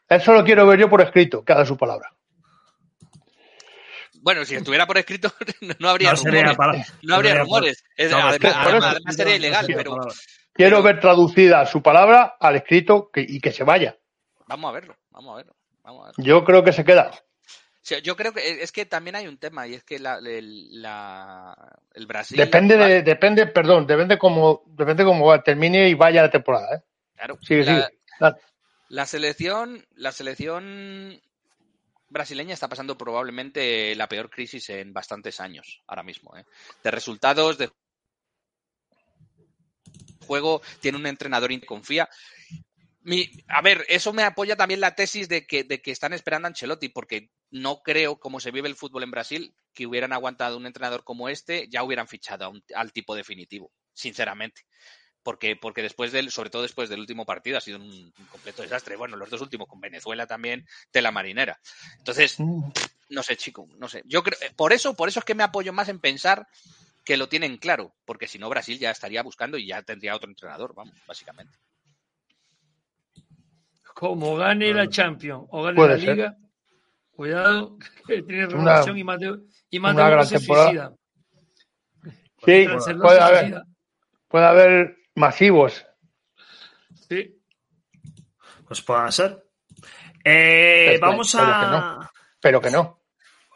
Eso lo quiero ver yo por escrito, que haga su palabra.
Bueno, si estuviera por escrito, no habría
No
rumores.
para-
No habría rumores. Es-
No,
además,
eso-
sería ilegal, pero.
Quiero ver traducida su palabra al escrito que- y que se vaya.
vamos a verlo, vamos a verlo. Vamos a verlo.
Yo creo que se queda.
Yo creo que es que también hay un tema y es que la, el, la- el Brasil.
Depende de, depende, perdón, depende cómo, depende cómo termine y vaya la temporada, ¿eh?
Claro,
Sigue,
la,
sigue.
La selección, la selección brasileña está pasando probablemente la peor crisis en bastantes años ahora mismo. ¿eh? De resultados, de juego, tiene un entrenador y confía. A ver, eso me apoya también la tesis de que, están esperando a Ancelotti, porque no creo, como se vive el fútbol en Brasil, que hubieran aguantado un entrenador como este, ya hubieran fichado al tipo definitivo, sinceramente. Porque, porque después del, sobre todo después del último partido, ha sido un, un completo desastre. Bueno, los dos últimos con Venezuela también, tela marinera. Entonces,
Mm.
no sé, chico, no sé. Yo creo, por eso, por eso es que me apoyo más en pensar que lo tienen claro, porque si no Brasil ya estaría buscando y ya tendría otro entrenador, vamos, básicamente.
Como gane la Champions o gane
Puede
la
ser.
Liga, cuidado, que tiene renovación y más de, y más de
una gran
se
temporada.
suicida.
Sí, puede haber,
suicida.
puede haber masivos.
Sí.
Pues pueda ser. Eh, vamos
pero
a.
que no. Pero que no,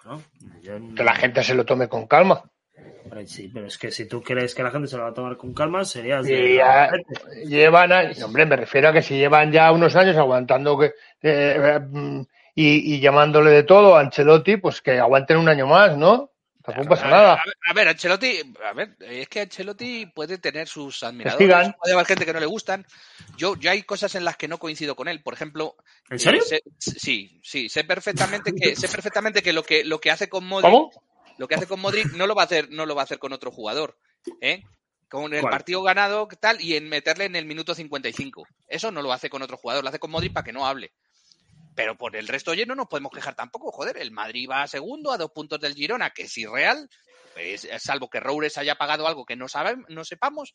Bueno, yo-
que la gente se lo tome con calma.
Sí, pero es que si tú crees que la gente se lo va a tomar con calma, serías de.
ya llevan, a- hombre, me refiero a que si llevan ya unos años aguantando que, eh, mm, y, y llamándole de todo a Ancelotti, pues que aguanten un año más, ¿no? Tampoco pasa
a,
nada.
A ver, a ver, Ancelotti, a ver, es que Ancelotti puede tener sus admiradores, puede haber gente que no le gustan. Yo, yo hay cosas en las que no coincido con él. Por ejemplo,
¿En serio?
eh, sé- sí, sí, sé perfectamente que sé perfectamente que lo que lo que hace con Modric,
¿Cómo?
lo que hace con Modric no lo va a hacer, no lo va a hacer con otro jugador, ¿eh? Con el
¿Cuál?
partido ganado tal y en meterle en el minuto 55. Eso no lo hace con otro jugador, lo hace con Modric para que no hable. Pero por el resto, oye, no nos podemos quejar tampoco, joder. El Madrid va a segundo, a dos puntos del Girona, que es irreal, pues, salvo que Roures haya pagado algo que no sabemos, no sepamos.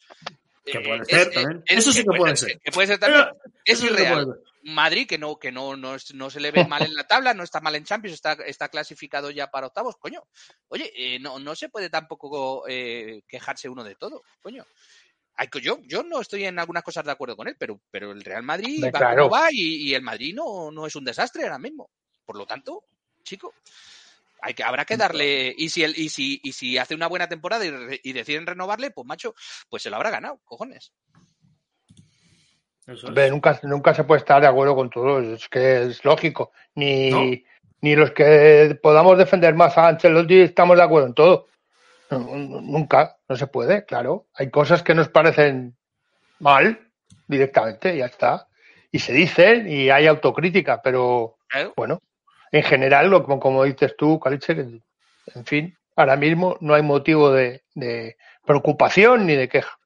Que
eh,
puede ser también.
es-
Eso sí que puede ser.
Que puede ser también. Es
Eso sí que
irreal. Madrid, que no, que no, no, no se le ve mal en la tabla, no está mal en Champions, está, está clasificado ya para octavos, coño. Oye, eh, no, no se puede tampoco eh, quejarse uno de todo, coño. Hay que- yo, yo no estoy en algunas cosas de acuerdo con él, pero, pero el Real Madrid
Hombre,
va
claro.
como va y, y el Madrid no, no es un desastre ahora mismo. Por lo tanto, chico, hay que, habrá que darle. Y si, el, y, si, y si hace una buena temporada y, re- y deciden renovarle, pues macho, pues se lo habrá ganado, cojones.
Eso es.
Hombre, nunca, nunca se puede estar de acuerdo con todo, es que es lógico. Ni,
No.
ni los que podamos defender más a Ancelotti estamos de acuerdo en todo. Nunca, no se puede, claro. Hay cosas que nos parecen mal directamente, y ya está. Y se dicen y hay autocrítica, pero bueno, en general, lo, como, como dices tú, Caliche, en fin, ahora mismo no hay motivo de, de preocupación ni de queja.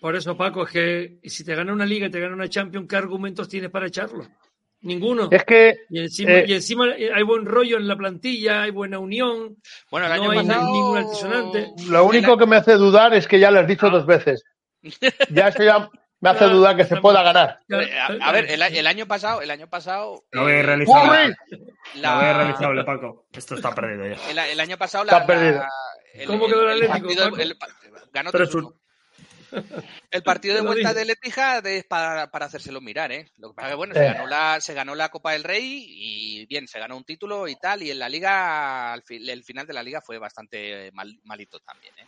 Por eso, Paco, es que si te gana una liga y te gana una Champions, ¿qué argumentos tienes para echarlo? Ninguno.
Es que
Y encima,
eh,
y encima hay buen rollo en la plantilla, hay buena unión,
Bueno, el año
no hay
pasado.
ningún altisonante.
Lo único que me hace dudar es que ya lo has dicho dos veces. Ya eso ya me hace dudar que se pueda ganar.
Eh, A, a ver, el, a- el año pasado, el año pasado.
No había
eh,
realizado.
¡Uy!
No había
la-
realizable, Paco. Esto está perdido ya.
el, el año pasado
Está
la,
perdido.
la- el,
¿Cómo quedó el
el
Atlético,
partido-
Paco?
el pa- ganó
Tres
3-1. El partido de vuelta
dije.
de Letija es para, para hacérselo mirar, ¿eh? Lo que pasa es que, bueno, se
Eh.
ganó, la, se ganó la Copa del Rey y bien, se ganó un título y tal, y en la liga, al fi- el final de la liga fue bastante mal- malito también, ¿eh?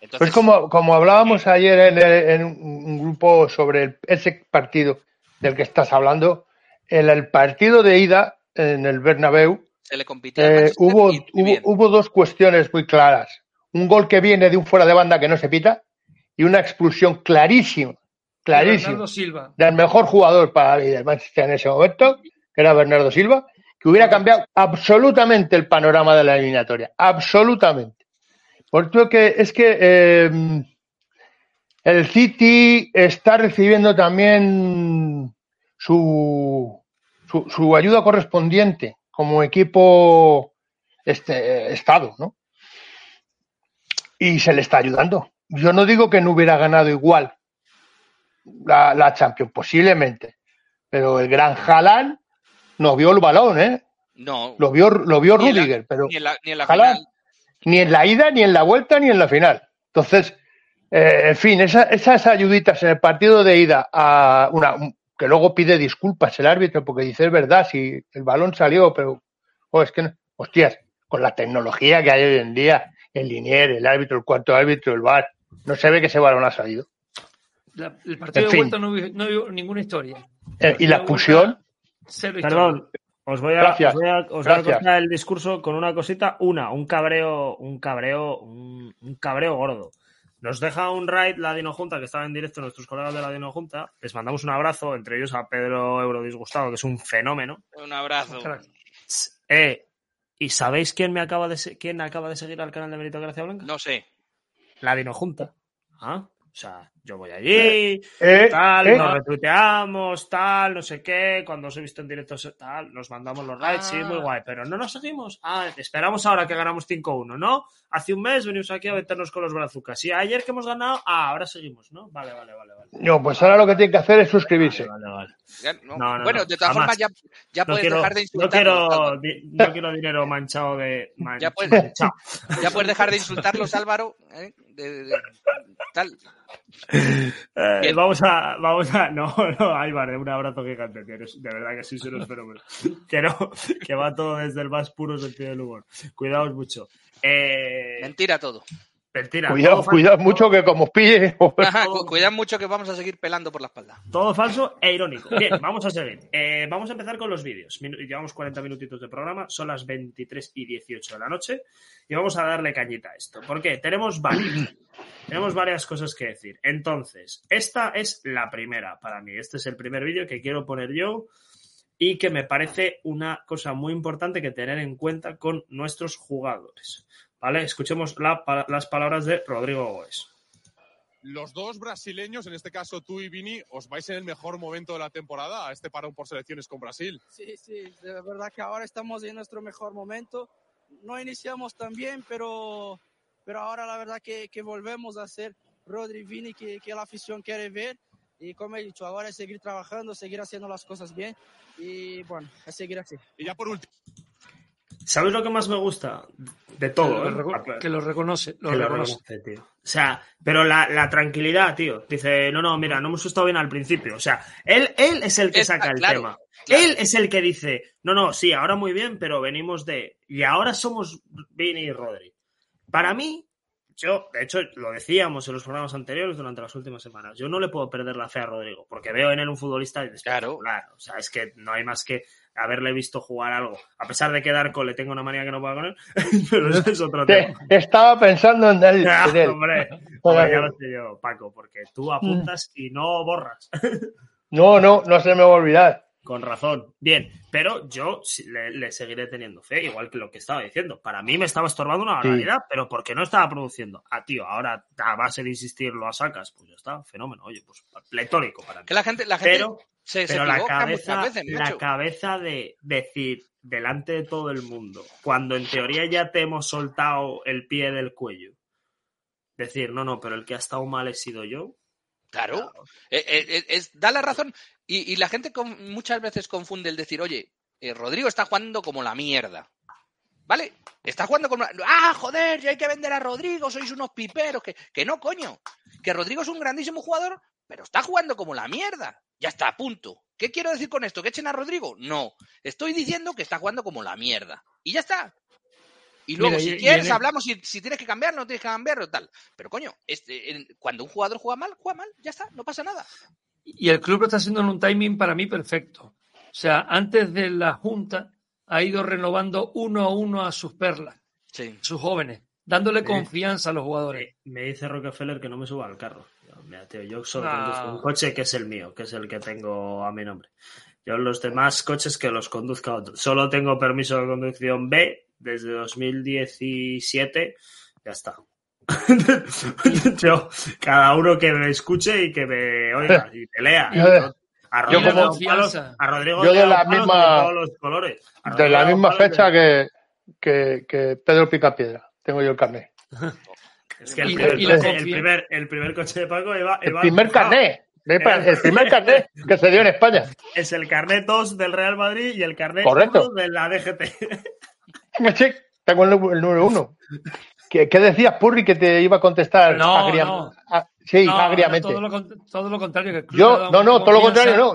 Entonces,
Pues como, como hablábamos ayer en, el- en un grupo sobre el- ese partido del que estás hablando, en el partido de ida en el Bernabéu
se le
eh, hubo,
y- y
hubo, hubo dos cuestiones muy claras. Un gol que viene de un fuera de banda que no se pita y una expulsión clarísima, clarísima,
Silva.
del mejor jugador para el Manchester en ese momento, que era Bernardo Silva, que hubiera cambiado absolutamente el panorama de la eliminatoria. Absolutamente. Porque es que eh, el City está recibiendo también su, su, su ayuda correspondiente como equipo este, Estado, ¿no? Y se le está ayudando. Yo no digo que no hubiera ganado igual la, la Champions, posiblemente, pero el gran Haaland no vio el balón, ¿eh?
No,
Lo vio, lo vio
Ni la-
Rudiger, pero
ni en la, ni en la
Haaland
final.
ni en la ida, ni en la vuelta, ni en la final. Entonces, eh, en fin, esa- esas ayuditas en el partido de ida a una un- que luego pide disculpas el árbitro porque dice es verdad si el balón salió, pero oh, es que no- hostias, con la tecnología que hay hoy en día, el linier, el árbitro, el cuarto árbitro, el VAR, no se ve que ese balón ha salido.
La- el partido
En
de
fin.
vuelta no hubo, no hubo ninguna historia.
Eh, y la expulsión.
Perdón, os voy a,
Gracias,
os voy a, os voy a el discurso con una cosita. Una, un cabreo, un cabreo, un, un cabreo gordo. Nos deja un raid la Dino Junta, que estaba en directo nuestros colegas de la Dino Junta. Les mandamos un abrazo, entre ellos a Pedro Eurodisgustado, que es un fenómeno.
Un abrazo.
Eh, ¿Y sabéis quién me acaba de quién acaba de seguir al canal de Meritocracia Blanca?
No sé.
La Dino Junta. Ah, O sea, yo voy allí,
eh,
tal,
eh,
nos retuiteamos, tal, no sé qué, cuando os he visto en directo, tal, nos mandamos los raids, sí, muy
Ah.
guay, pero no nos seguimos. Ah, esperamos ahora que ganamos 5-1, ¿no? Hace un mes venimos aquí a meternos con los brazucas. Y ayer que hemos ganado, ah, ahora seguimos, ¿no? Vale, vale, vale, vale.
no, pues ahora lo que tiene que hacer es suscribirse.
Vale, vale.
Ya, no.
No, no,
bueno,
no,
de todas formas, ya, ya
No
puedes
quiero,
dejar de
no,
insultarlos.
quiero, no quiero dinero manchado de. man-
Ya puedes-
manchado.
Ya puedes dejar de insultarlos, Álvaro. ¿eh? De- de- tal.
Eh, vamos a, vamos a, no, no, Álvaro, un abrazo gigante, de verdad que sí, soy unos fenómenos. Que no, que va todo desde el más puro sentido del humor. Cuidaos mucho. Eh,
Mentira todo.
Mentira.
Cuidado, cuidado mucho que como os pille.
Ajá, cu- cuidad mucho que vamos a seguir pelando por la espalda.
Todo falso e irónico. Bien, vamos a seguir. Eh, vamos a empezar con los vídeos. Llevamos 40 minutitos de programa, son las 23 y 18 de la noche y vamos a darle cañita a esto. ¿Por qué? Tenemos varios. Tenemos varias cosas que decir. Entonces, esta es la primera para mí. Este es el primer vídeo que quiero poner yo y que me parece una cosa muy importante que tener en cuenta con nuestros jugadores. ¿Vale? Escuchemos la- pa- las palabras de Rodrigo Goes.
Los dos brasileños, en este caso tú y Vini, os vais en el mejor momento de la temporada a este parón por selecciones con Brasil.
Sí, sí, de verdad que ahora estamos en nuestro mejor momento. No iniciamos tan bien, pero, pero ahora la verdad que, que volvemos a ser Rodri Vini que, que la afición quiere ver. Y como he dicho, ahora es seguir trabajando, seguir haciendo las cosas bien y bueno, es seguir así.
Y ya por último,
¿Sabes lo que más me gusta? De todo.
que,
¿eh?
lo, que lo reconoce. Lo
Que lo
reconoce.
tío. O sea, pero la, la tranquilidad, tío. Dice, no, no, mira, no hemos estado bien al principio. O sea, él, él es el que
Está
saca el
claro,
tema.
claro.
Él es el que dice, no, no, sí, ahora muy bien, pero venimos de. Y ahora somos Vini y Rodri. Para mí, yo, de hecho, lo decíamos en los programas anteriores durante las últimas semanas. Yo no le puedo perder la fe a Rodrigo, porque veo en él un futbolista espectacular. O sea, es que no hay más que haberle visto jugar algo. A pesar de que Darko le tengo una manía que no puedo con él, pero eso es otro
Te-
tema.
estaba pensando en él.
Ah,
en él.
hombre, hombre, ya lo sé yo, Paco, porque tú apuntas y no borras.
No, no, no se me va a olvidar.
Con razón. Bien, pero yo sí le, le seguiré teniendo fe, igual que lo que estaba diciendo. Para mí me estaba estorbando una
Sí.
barbaridad, pero porque no estaba produciendo. Ah, tío, ahora a base de insistir lo sacas, pues ya está, fenómeno. Oye, pues pletórico para mí.
Que la gente, la gente
Pero,
se, se
pero la cabeza,
veces,
la cabeza de decir delante de todo el mundo, cuando en teoría ya te hemos soltado el pie del cuello, decir, no, no, pero el que ha estado mal he sido yo.
Claro. Eh, eh, eh, es, da la razón. Y, y la gente con- muchas veces confunde el decir, oye, eh, Rodrigo está jugando como la mierda. ¿Vale? Está jugando como la... Ah, joder, ya hay que vender a Rodrigo, sois unos piperos. Que, que no, coño. Que Rodrigo es un grandísimo jugador, pero está jugando como la mierda. Ya está, punto. ¿Qué quiero decir con esto? ¿Que echen a Rodrigo? No. Estoy diciendo que está jugando como la mierda. Y ya está. Y luego,
Mira,
si
y- y
quieres, hablamos si, si tienes que cambiar, no tienes que cambiar o tal. Pero coño, este, en- cuando un jugador juega mal, juega mal, ya está, no pasa nada.
Y el club lo está haciendo en un timing para mí perfecto. O sea, antes de la Junta ha ido renovando uno a uno a sus perlas,
Sí.
sus jóvenes, dándole
Sí.
confianza a los jugadores.
Me dice Rockefeller que no me suba al carro. Yo, Mira, tío, yo solo
Ah.
conduzco un coche que es el mío, que es el que tengo a mi nombre. Yo los demás coches que los conduzca otro. Solo tengo permiso de conducción B desde 2017. Ya está. yo, cada uno que me escuche y que me oiga y me lea.
Yo
a
yo
Rodrigo,
como-
palos-
Confianza.
a Rodrigo
Yo de la misma-
de todos los colores.
De la misma fecha que, que, que Pedro Picapiedra. Tengo yo el carnet.
Es que el, primer,
y
coche, el, primer, el primer coche de Paco iba,
El primer carnet. El primer carnet que se dio en España.
Es el carnet 2 del Real Madrid y el carnet
Correcto.
1 de la DGT.
Sí, tengo el, el número uno. ¿Qué, qué decías, Purri, que te iba a contestar
No,
agria-
no.
ah, sí,
No,
agriamente?
Todo lo, todo lo contrario. Que el
Yo, no, no, todo lo contrario, no.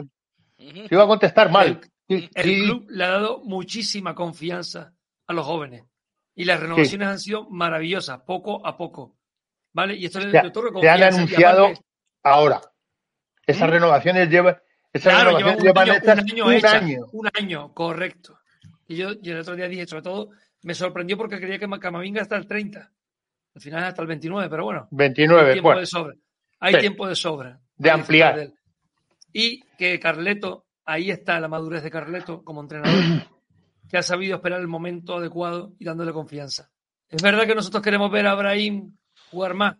Te iba a contestar mal. Sí,
El
sí,
club le ha dado muchísima confianza a los jóvenes. Y las renovaciones han sido maravillosas, poco a poco. ¿Vale? Y esto le,
se,
le otorga
se han anunciado
aparte,
ahora. Esas
¿Mm?
renovaciones llevan, esas
Claro, llevan
renovaciones
un
llevan
año, un año
un año.
Un año, correcto. Y yo, yo el otro día dije, sobre todo, me sorprendió porque creía que Camavinga hasta el 30. Al final es hasta el 29, pero bueno. Hay
29,
tiempo
bueno,
de sobra. Hay
Sí.
tiempo de sobra.
De ampliar.
de. Y que Carleto, ahí está la madurez de Carleto como entrenador, que ha sabido esperar el momento adecuado y dándole confianza. Es verdad que nosotros queremos ver a Brahim jugar más.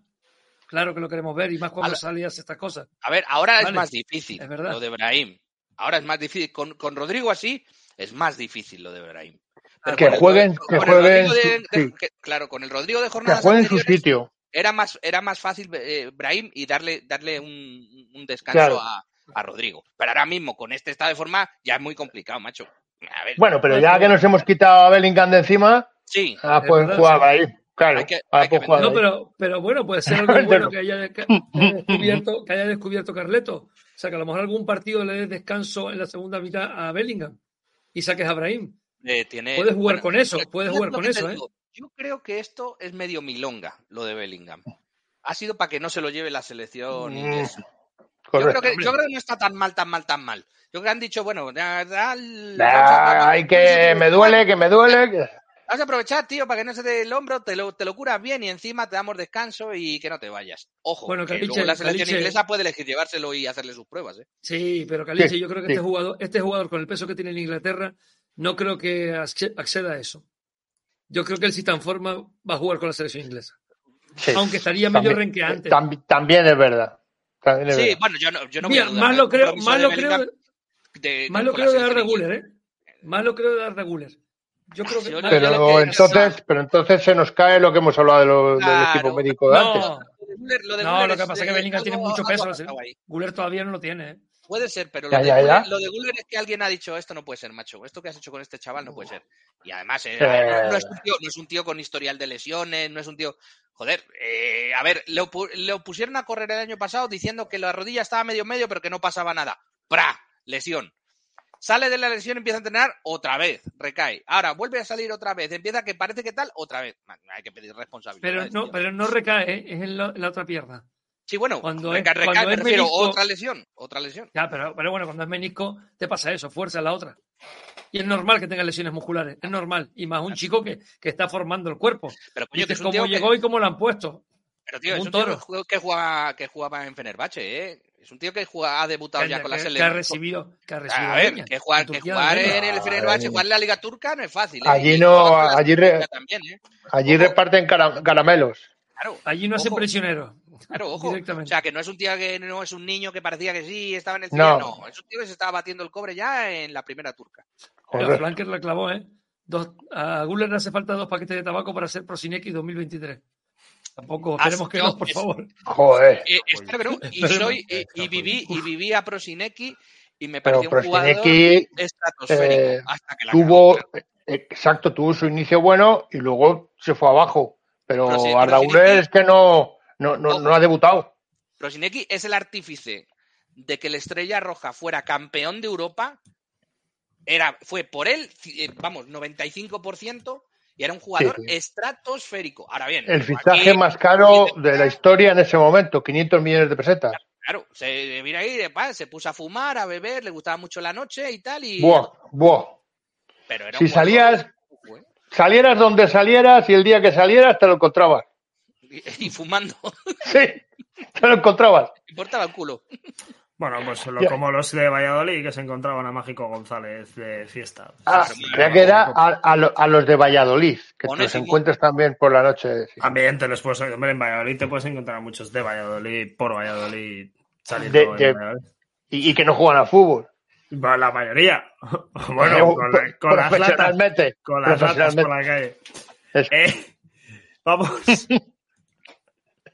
Claro que lo queremos ver y más cuando sale y hace estas cosas.
A ver, ahora es más difícil
es verdad.
lo de Brahim. Ahora es más difícil. Con, con Rodrigo así, es más difícil lo de Brahim. Pero
Que jueguen-
con
que jueguen
Rodrigo de-
su-
de-
sí.
que- claro, con el Rodrigo de
que
jornadas
juegue en su sitio.
era más, era más fácil eh, Brahim y darle, darle un, un descanso
Claro.
a, a Rodrigo. Pero ahora mismo, con este estado de forma, ya es muy complicado, macho. A ver,
Bueno, pero ya que nos hemos quitado a Bellingham de encima,
sí,
ah,
Es
pueden
verdad,
jugar
sí.
ahí. Claro,
Hay que-
ahora
hay que
pueden jugar
No, pero, pero bueno, puede ser algo bueno que haya, que haya descubierto, que haya descubierto Carleto. O sea, que a lo mejor algún partido le des descanso en la segunda mitad a Bellingham y saques a Brahim.
eh, tiene.
Puedes jugar
bueno,
con eso,
yo-
puedes
yo
jugar con eso, ¿eh?
Yo creo que esto es medio milonga, lo de Bellingham. Ha sido para que no se lo lleve la selección
Mm,
inglesa. Yo creo, que, yo creo que no está tan mal, tan mal, tan mal. Yo creo que han dicho, bueno, ya, ya, la
Ah,
vamos a-
hay que me duele, que me duele.
Vamos a aprovechar, tío, para que no se dé el hombro, te lo, te lo curas bien y encima te damos descanso y que no te vayas. Ojo,
Bueno,
que
Caliche,
luego la selección
Caliche-
inglesa puede elegir llevárselo y hacerle sus pruebas, ¿eh?
Sí, pero Caliche,
Sí,
yo creo que
sí.
este jugador, este jugador con el peso que tiene en Inglaterra, no creo que acce- acceda a eso. Yo creo que él si está en forma va a jugar con la selección inglesa.
sí.
Aunque estaría medio
También-
renqueante.
tam- También es verdad. También es
Sí,
verdad.
bueno, yo no, yo no
Mira,
voy a dudar
más
del
lo creo, más
de
lo creo,
de-
más lo creo de
selección
Güler, ¿eh? Más lo creo de Arda Güler. Yo creo que.
Pero
que-
entonces, pero entonces se nos cae lo que hemos hablado de lo- del
Claro.
equipo médico de antes.
no,
Lo de Güler- lo de
no, lo que pasa es que
eh,
Bellingham tiene mucho peso. Güler todavía no lo tiene, ¿eh?
Puede ser, pero
Ya,
lo, de
ya,
Güler,
ya.
lo de Güler es que alguien ha dicho esto no puede ser, macho. Esto que has hecho con este chaval no puede ser. Y además, eh, no, no es un tío, no es un tío con historial de lesiones, no es un tío. Joder, eh, a ver, lo, pu- lo pusieron a correr el año pasado diciendo que la rodilla estaba medio medio, pero que no pasaba nada. ¡Pra! Lesión. Sale de la lesión, empieza a entrenar otra vez, recae. Ahora vuelve a salir otra vez, empieza que parece que tal, otra vez. Man, Hay que pedir responsabilidad.
Pero no, pero no recae, ¿eh? es en la, en la otra pierna.
Sí, bueno,
cuando
recae,
cuando
me
es
refiero,
menisco-
otra lesión, otra lesión.
Ya, pero, pero bueno, cuando es menisco, te pasa eso, fuerza en la otra. Y es normal que tenga lesiones musculares, es normal. Y más un chico que, que está formando el cuerpo.
Pero coño, que es un
cómo
tío que-
llegó y cómo lo han puesto.
Pero tío, es
un
tío que jugaba, que jugaba en Fenerbahce, ¿eh? Es un tío que juega- ha debutado
Que,
ya con la selección.
que ha recibido, que ha recibido
A ver,
leña.
que jugar,
En
que
Turquía
jugar
leña.
en el Fenerbahce, jugar en la Liga Turca no es fácil. ¿eh?
Allí no, allí re-
también, ¿eh?
Allí reparten cara- caramelos.
Claro,
Allí no hacen prisioneros.
Claro, ojo. O sea, que no es un tío que no es un niño que parecía que sí, estaba en el
No.
cine, no. Es un tío que se estaba batiendo el cobre ya en la primera turca.
Pero. Flanker la clavó, ¿eh? Dos, a Guller le hace falta dos paquetes de tabaco para ser Prosineki 2023. Tampoco,
Ah,
esperemos que no, por
es-
favor.
Joder.
Eh, espero que no. Y,
Esperemos.
soy, y, y viví, y viví a Prosineki y me
Pero
pareció un jugador
Prosineki
estratosférico
eh,
hasta que la
tuvo, exacto, tuvo su inicio bueno y luego se fue abajo. Pero
Pero sí,
Arda
pero
Güler
Sineki-
es que no, no, no, no ha debutado.
Prosineki es el artífice de que la Estrella Roja fuera campeón de Europa. Era, fue por él, eh, vamos, 95%, Y era un jugador
Sí, sí.
estratosférico. Ahora bien,
El
aquí-
fichaje más caro de la historia en ese momento, 500 millones de pesetas.
Claro, se mira ahí, se puso a fumar, a beber, le gustaba mucho la noche y tal, y
Buah, buah.
pero era
Si salías, salieras donde salieras y el día que salieras te lo encontrabas.
y, fumando,
Sí, te lo encontrabas.
y portaba el culo.
Bueno, pues lo- como los de Valladolid que se encontraban a Mágico González de fiesta.
Ah, creía que era a, a lo- a los de Valladolid, que te los
Onésimo.
encuentres también por la noche. sí.
También te los puedes, hombre, en Valladolid te puedes encontrar a muchos de Valladolid, por Valladolid, saliendo
De- de-
Valladolid.
Y, y que no juegan a fútbol.
La mayoría. Bueno, con, la- con las latas, con las latas por la calle. Eh, vamos.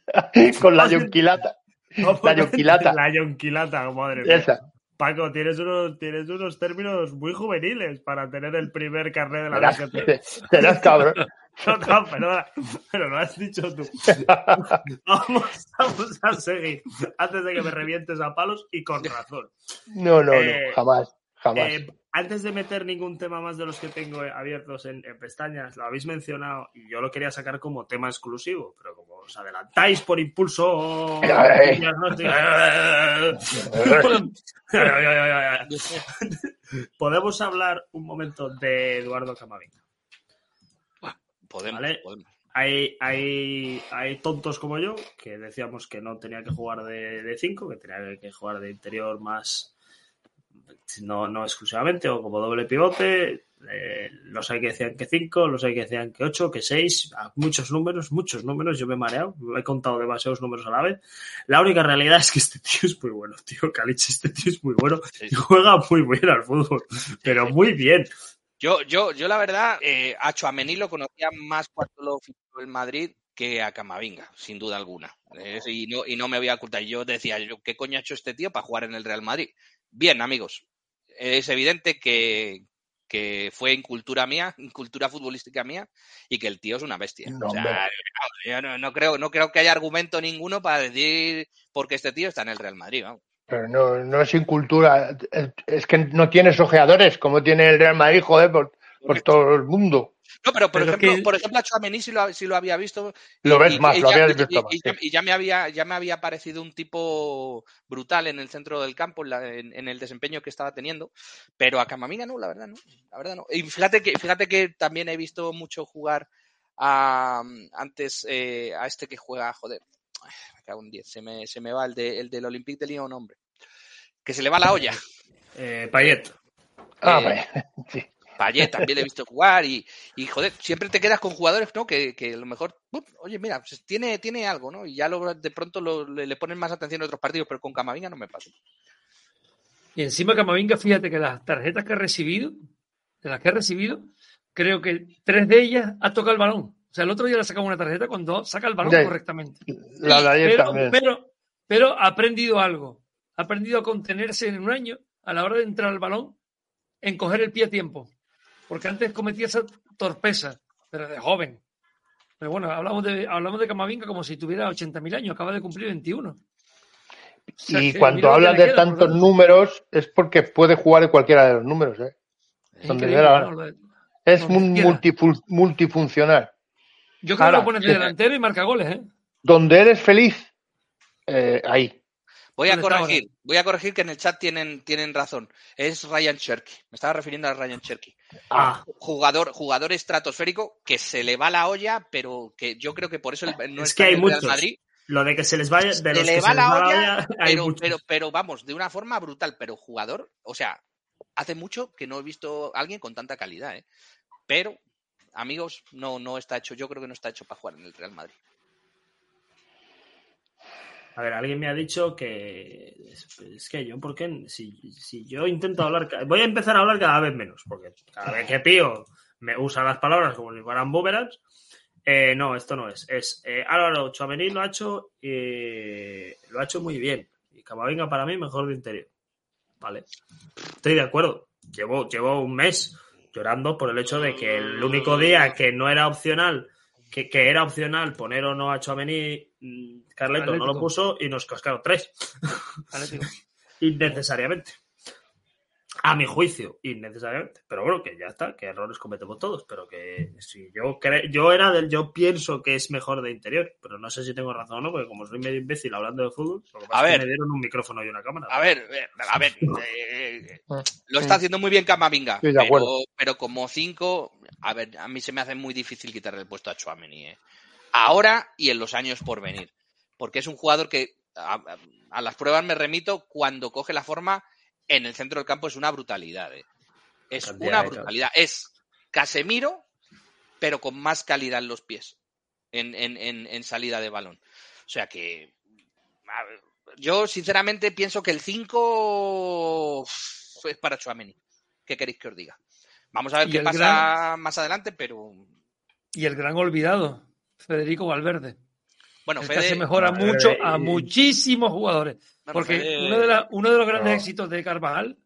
con la yonquilata. La yonquilata.
La yonquilata, madre mía.
Esa.
Paco, tienes unos, tienes unos términos muy juveniles para tener el primer carnet de la DGT.
serás cabrón.
No, no, perdona, pero lo has dicho tú. Vamos, vamos a seguir antes de que me revientes a palos y con razón.
No, no,
Eh,
no, jamás, jamás.
Eh, antes de meter ningún tema más de los que tengo abiertos en, en pestañas, lo habéis mencionado y yo lo quería sacar como tema exclusivo, pero como os adelantáis por impulso, podemos hablar un momento de Eduardo Camavinga.
Podemos,
Vale.
podemos.
Hay, hay, hay tontos como yo que decíamos que no tenía que jugar de 5, que tenía que jugar de interior más, no, no exclusivamente, o como doble pivote. Eh, los hay que decían que 5, los hay que decían que 8, que 6, muchos números, muchos números. Yo me he mareado, he contado demasiados números a la vez. La única realidad es que este tío es muy bueno, tío. Calich, este tío es muy bueno y juega muy bien al fútbol, pero muy bien.
Yo, yo, yo la verdad, eh, a Chouameni lo conocía más cuando lo fichó el Madrid que a Camavinga, sin duda alguna. Eh, y, no, y no me voy a ocultar. Yo decía, yo, ¿qué coño ha hecho este tío para jugar en el Real Madrid? Bien, amigos, es evidente que, que fue incultura mía, incultura futbolística mía, y que el tío es una bestia.
No,
o sea, yo no, no creo, no creo que haya argumento ninguno para decir por qué este tío está en el Real Madrid. vamos.
Pero no, no es incultura. Es, es que no tienes ojeadores como tiene el Real Madrid, joder, por, por todo el mundo.
No, pero por
Pero
ejemplo,
que-
por ejemplo, a Chouameni sí lo, sí lo había visto.
Lo ves más, lo
ya,
habías visto
y-
más,
y ya-
sí.
y ya me había, ya me había parecido un tipo brutal en el centro del campo, en, la- en- en el desempeño que estaba teniendo. Pero a Camavinga no, la verdad no. La verdad no. Y fíjate que, fíjate que también he visto mucho jugar a, antes eh, a este que juega, joder, me cago en 10, se me, se me va el, de, el del Olympique de Lyon, hombre. Que se le va la olla.
Eh, Payet.
Ah,
Eh,
vale. Sí.
Payet también le he visto jugar y, y, joder, siempre te quedas con jugadores, ¿no? Que, que a lo mejor, ¡pum! oye, mira, pues tiene, tiene algo, ¿no? Y ya lo, de pronto lo- le, le ponen más atención en otros partidos, pero con Camavinga no me pasa.
Y encima Camavinga, fíjate que las tarjetas que ha recibido, de las que ha recibido, creo que tres de ellas ha tocado el balón. O sea, el otro día le sacado una tarjeta cuando saca el balón correctamente.
La de ayer
pero,
también.
pero, pero ha aprendido algo. Ha aprendido a contenerse en un año a la hora de entrar al balón, en coger el pie a tiempo. Porque antes cometía esa torpeza, pero de joven. Pero bueno, hablamos de, hablamos de Camavinga como si tuviera 80.000 años, acaba de cumplir 21. O sea,
Y cuando hablas de
queda
tantos números es porque puede jugar en cualquiera de los números. ¿eh?
Es
donde Es multifun- multifuncional.
Yo creo
Ahora,
que lo pones de delantero y marca goles, ¿eh?
Donde eres feliz, eh, ahí.
Voy a
¿Dónde está
corregir, voy a corregir que en el chat tienen, tienen razón. Es Ryan Cherky. Me estaba refiriendo a Ryan Cherky.
Ah,
Jugador, jugador estratosférico que se le va la olla, pero que yo creo que por eso el- no
es que hay
en el Real. Madrid.
Lo de que se les vaya, de
Se
los
le
que
va
se
la olla,
olla, hay
pero, pero, pero vamos, de una forma brutal. Pero jugador, o sea, hace mucho que no he visto a alguien con tanta calidad, ¿eh? Pero, amigos, no, no está hecho. Yo creo que no está hecho para jugar en el Real Madrid.
A ver, alguien me ha dicho que es, que yo, ¿por qué? Si, si yo intento hablar, voy a empezar a hablar cada vez menos, porque cada vez que tío me usa las palabras como si fueran boomerangs, eh, no, esto no es. Es eh, Álvaro Chouameni lo ha hecho y lo ha hecho muy bien. Y Camavinga para mí mejor de interior. Vale. Estoy de acuerdo. Llevo, llevo un mes llorando por el hecho de que el único día que no era opcional, que, que era opcional poner o no a Chouameni, mm, Carleto no lo puso y nos cascaron tres. Innecesariamente. A mi juicio, innecesariamente. Pero bueno, que ya está, que errores cometemos todos. Pero que si yo cre- yo era del yo pienso que es mejor de interior, pero no sé si tengo razón o no, porque como soy medio imbécil hablando de fútbol, lo que pasa
A
es que
ver.
me dieron un micrófono y una cámara.
A ver, eh, a ver, eh, lo está haciendo muy bien Camavinga,
Estoy de
pero,
acuerdo.
pero como cinco, a ver, a mí se me hace muy difícil quitarle el puesto a Chouameni, ¿eh? Ahora y en los años por venir, porque es un jugador que a, las pruebas me remito cuando coge la forma en el centro del campo es una brutalidad, ¿eh? es
Cantidad
una brutalidad, es Casemiro, pero con más calidad en los pies, en, en- en- en salida de balón, o sea que ver, yo, sinceramente, pienso que el 5 es para Chouameni. ¿Qué queréis que os diga? Vamos a ver qué pasa
gran-
más adelante, pero
Y el gran olvidado, Federico Valverde.
bueno, Fede,
hace mejor a,
Valverde
mucho, a muchísimos jugadores.
Bueno,
Porque
Fede-
uno, de la- uno de los grandes
No.
éxitos de Carvajal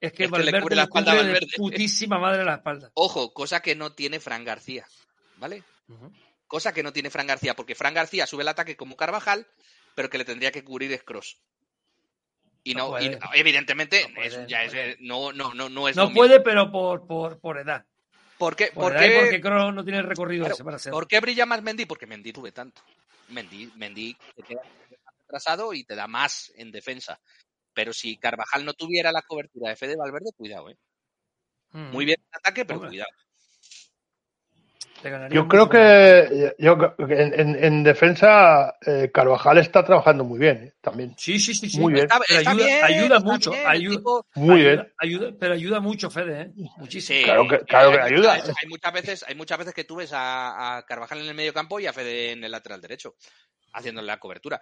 es que
Es que le
Valverde
cubre la a
de
Valverde.
putísima madre la espalda.
ojo, cosa que no tiene Fran García, ¿vale? Cosa que no tiene Fran García, porque Fran García sube el ataque como Carvajal, pero que le tendría que cubrir es Cross. Y
No
no, y
puede.
no- evidentemente,
No puede,
es-
no
ya es-
puede.
no, no, no, no es
No
mismo.
puede, pero por, por, por edad.
¿Por qué,
Por
qué-
porque Kroos no tiene el recorrido
Claro,
ese para ser.
¿Por qué brilla más Mendy? Porque Mendy tuve tanto. Mendy, Mendy te queda atrasado y te da más en defensa. Pero si Carvajal no tuviera la cobertura de Fede Valverde, cuidado, ¿eh?
Mm.
Muy bien en ataque, pero
Hombre.
cuidado.
Yo creo que yo, en, en- en defensa eh, Carvajal está trabajando muy bien eh, también.
Sí, sí, sí. sí.
Muy bien.
Está,
ayuda,
bien,
ayuda
está
mucho.
bien,
ayuda,
tipo-
Muy
ayuda,
bien.
ayuda- pero ayuda mucho, Fede, ¿eh? Muchísimo.
Sí,
Claro que- claro que
hay,
ayuda.
Hay, hay muchas veces, hay muchas veces que tú ves a, a Carvajal en el medio campo y a Fede en el lateral derecho, haciéndole la cobertura.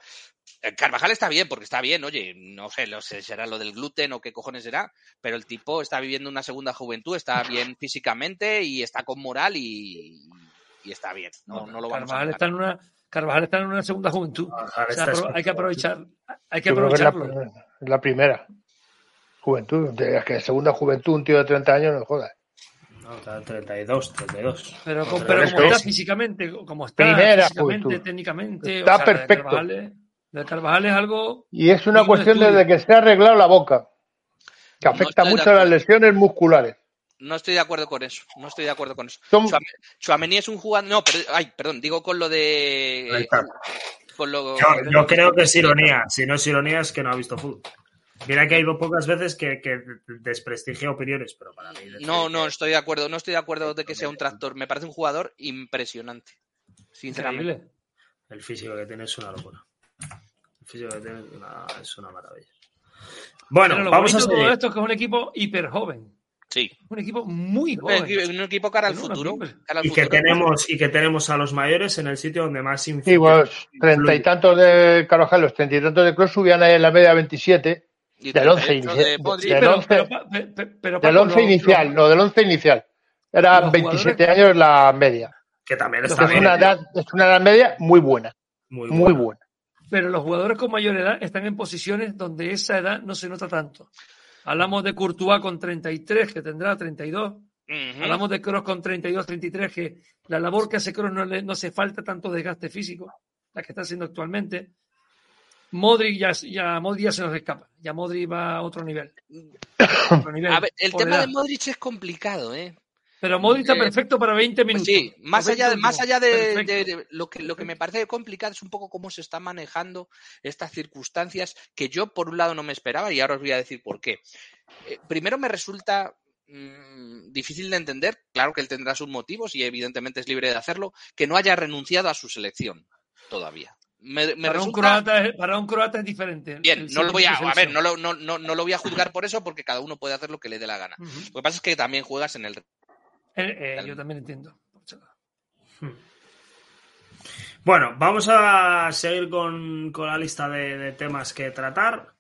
Eh, Carvajal está bien, porque está bien, oye, no sé, no sé, será lo del gluten o qué cojones será, pero el tipo está viviendo una segunda juventud, está bien físicamente y está con moral y, y está bien. No, no lo vamos a
Carvajal está en una Carvajal está en una segunda juventud. O sea, hay que aprovechar, hay que
es la,
aprovecharlo.
es la primera juventud. De- Es que segunda juventud, un tío de 30 años, no jodas.
No, está 32, 32.
Pero, pero
es
como está
es
físicamente, como está
primera
físicamente,
juventud.
técnicamente,
Está
o sea, de
perfecto.
Carvajal, es- de Carvajal es algo
Y es una cuestión
estudio.
desde que se ha arreglado la boca, que afecta
estoy de
mucho a las
acuerdo.
lesiones musculares.
No estoy de acuerdo con eso. No estoy de acuerdo con eso.
Son-
Chouameni es un jugador. No, per- ay, perdón, digo con lo de. Con lo,
Yo, yo creo que es ironía. Si no es ironía, es que no ha visto fútbol. Mira que hay pocas veces que, que desprestigia opiniones, pero para mí.
No, no estoy de acuerdo. No estoy de acuerdo de que sea un tractor. Me parece un jugador impresionante. Sinceramente.
increíble.
El físico que tiene es una locura. El físico que tiene es una, es una maravilla. Bueno,
Pero lo
vamos a
de todo
seguir.
esto es que es un equipo hiper joven.
Sí.
Un equipo muy
Un
joven.
equipo, un equipo cara al futuro.
siempre.
cara al
Y que,
futuro.
tenemos, y que tenemos a los mayores en el sitio donde más
Sí,
influye.
bueno, treinta y tantos de Carvajal, los treinta y tantos de Kroos subían ahí en la media 27,
Y
del 11
38
inicial. del
pero,
11
pero, pa- pe- pe- pero,
del
Paco,
11
lo-
inicial, no, del 11 inicial. Era
Los
27 años la media.
Que también
Es una, edad, es una edad media muy buena,
Muy,
buena.
pero los jugadores con mayor edad están en posiciones donde esa edad no se nota tanto. Hablamos de Courtois con 33, que tendrá 32.
Ujú.
Hablamos de Kroos con 32, 33, que la labor que hace Kroos no, le, no hace falta tanto desgaste físico, la que está haciendo actualmente. Modric ya, ya, Modric ya se nos escapa. Ya Modric va a otro nivel. Otro nivel,
A ver, el tema
edad.
de Modric es complicado, ¿eh?
Pero Modric está
eh,
perfecto para 20
Pues
minutos.
sí, más allá, de,
20
más allá de,
Perfecto.
de- de- lo, que, lo que me parece complicado es un poco cómo se están manejando estas circunstancias que yo por un lado no me esperaba y ahora os voy a decir por qué. Eh, primero me resulta mm, difícil de entender, claro que él tendrá sus motivos y evidentemente es libre de hacerlo, que no haya renunciado a su selección todavía. Me, me
para, un croata, es- para un croata es diferente.
Bien, no lo voy a, ver, no lo, no, no, no lo voy a juzgar por eso porque cada uno puede hacer lo que le dé la gana. Lo que pasa es que también juegas en el
Eh, eh, yo también entiendo.
Bueno, vamos a seguir con, con la lista de, de temas que tratar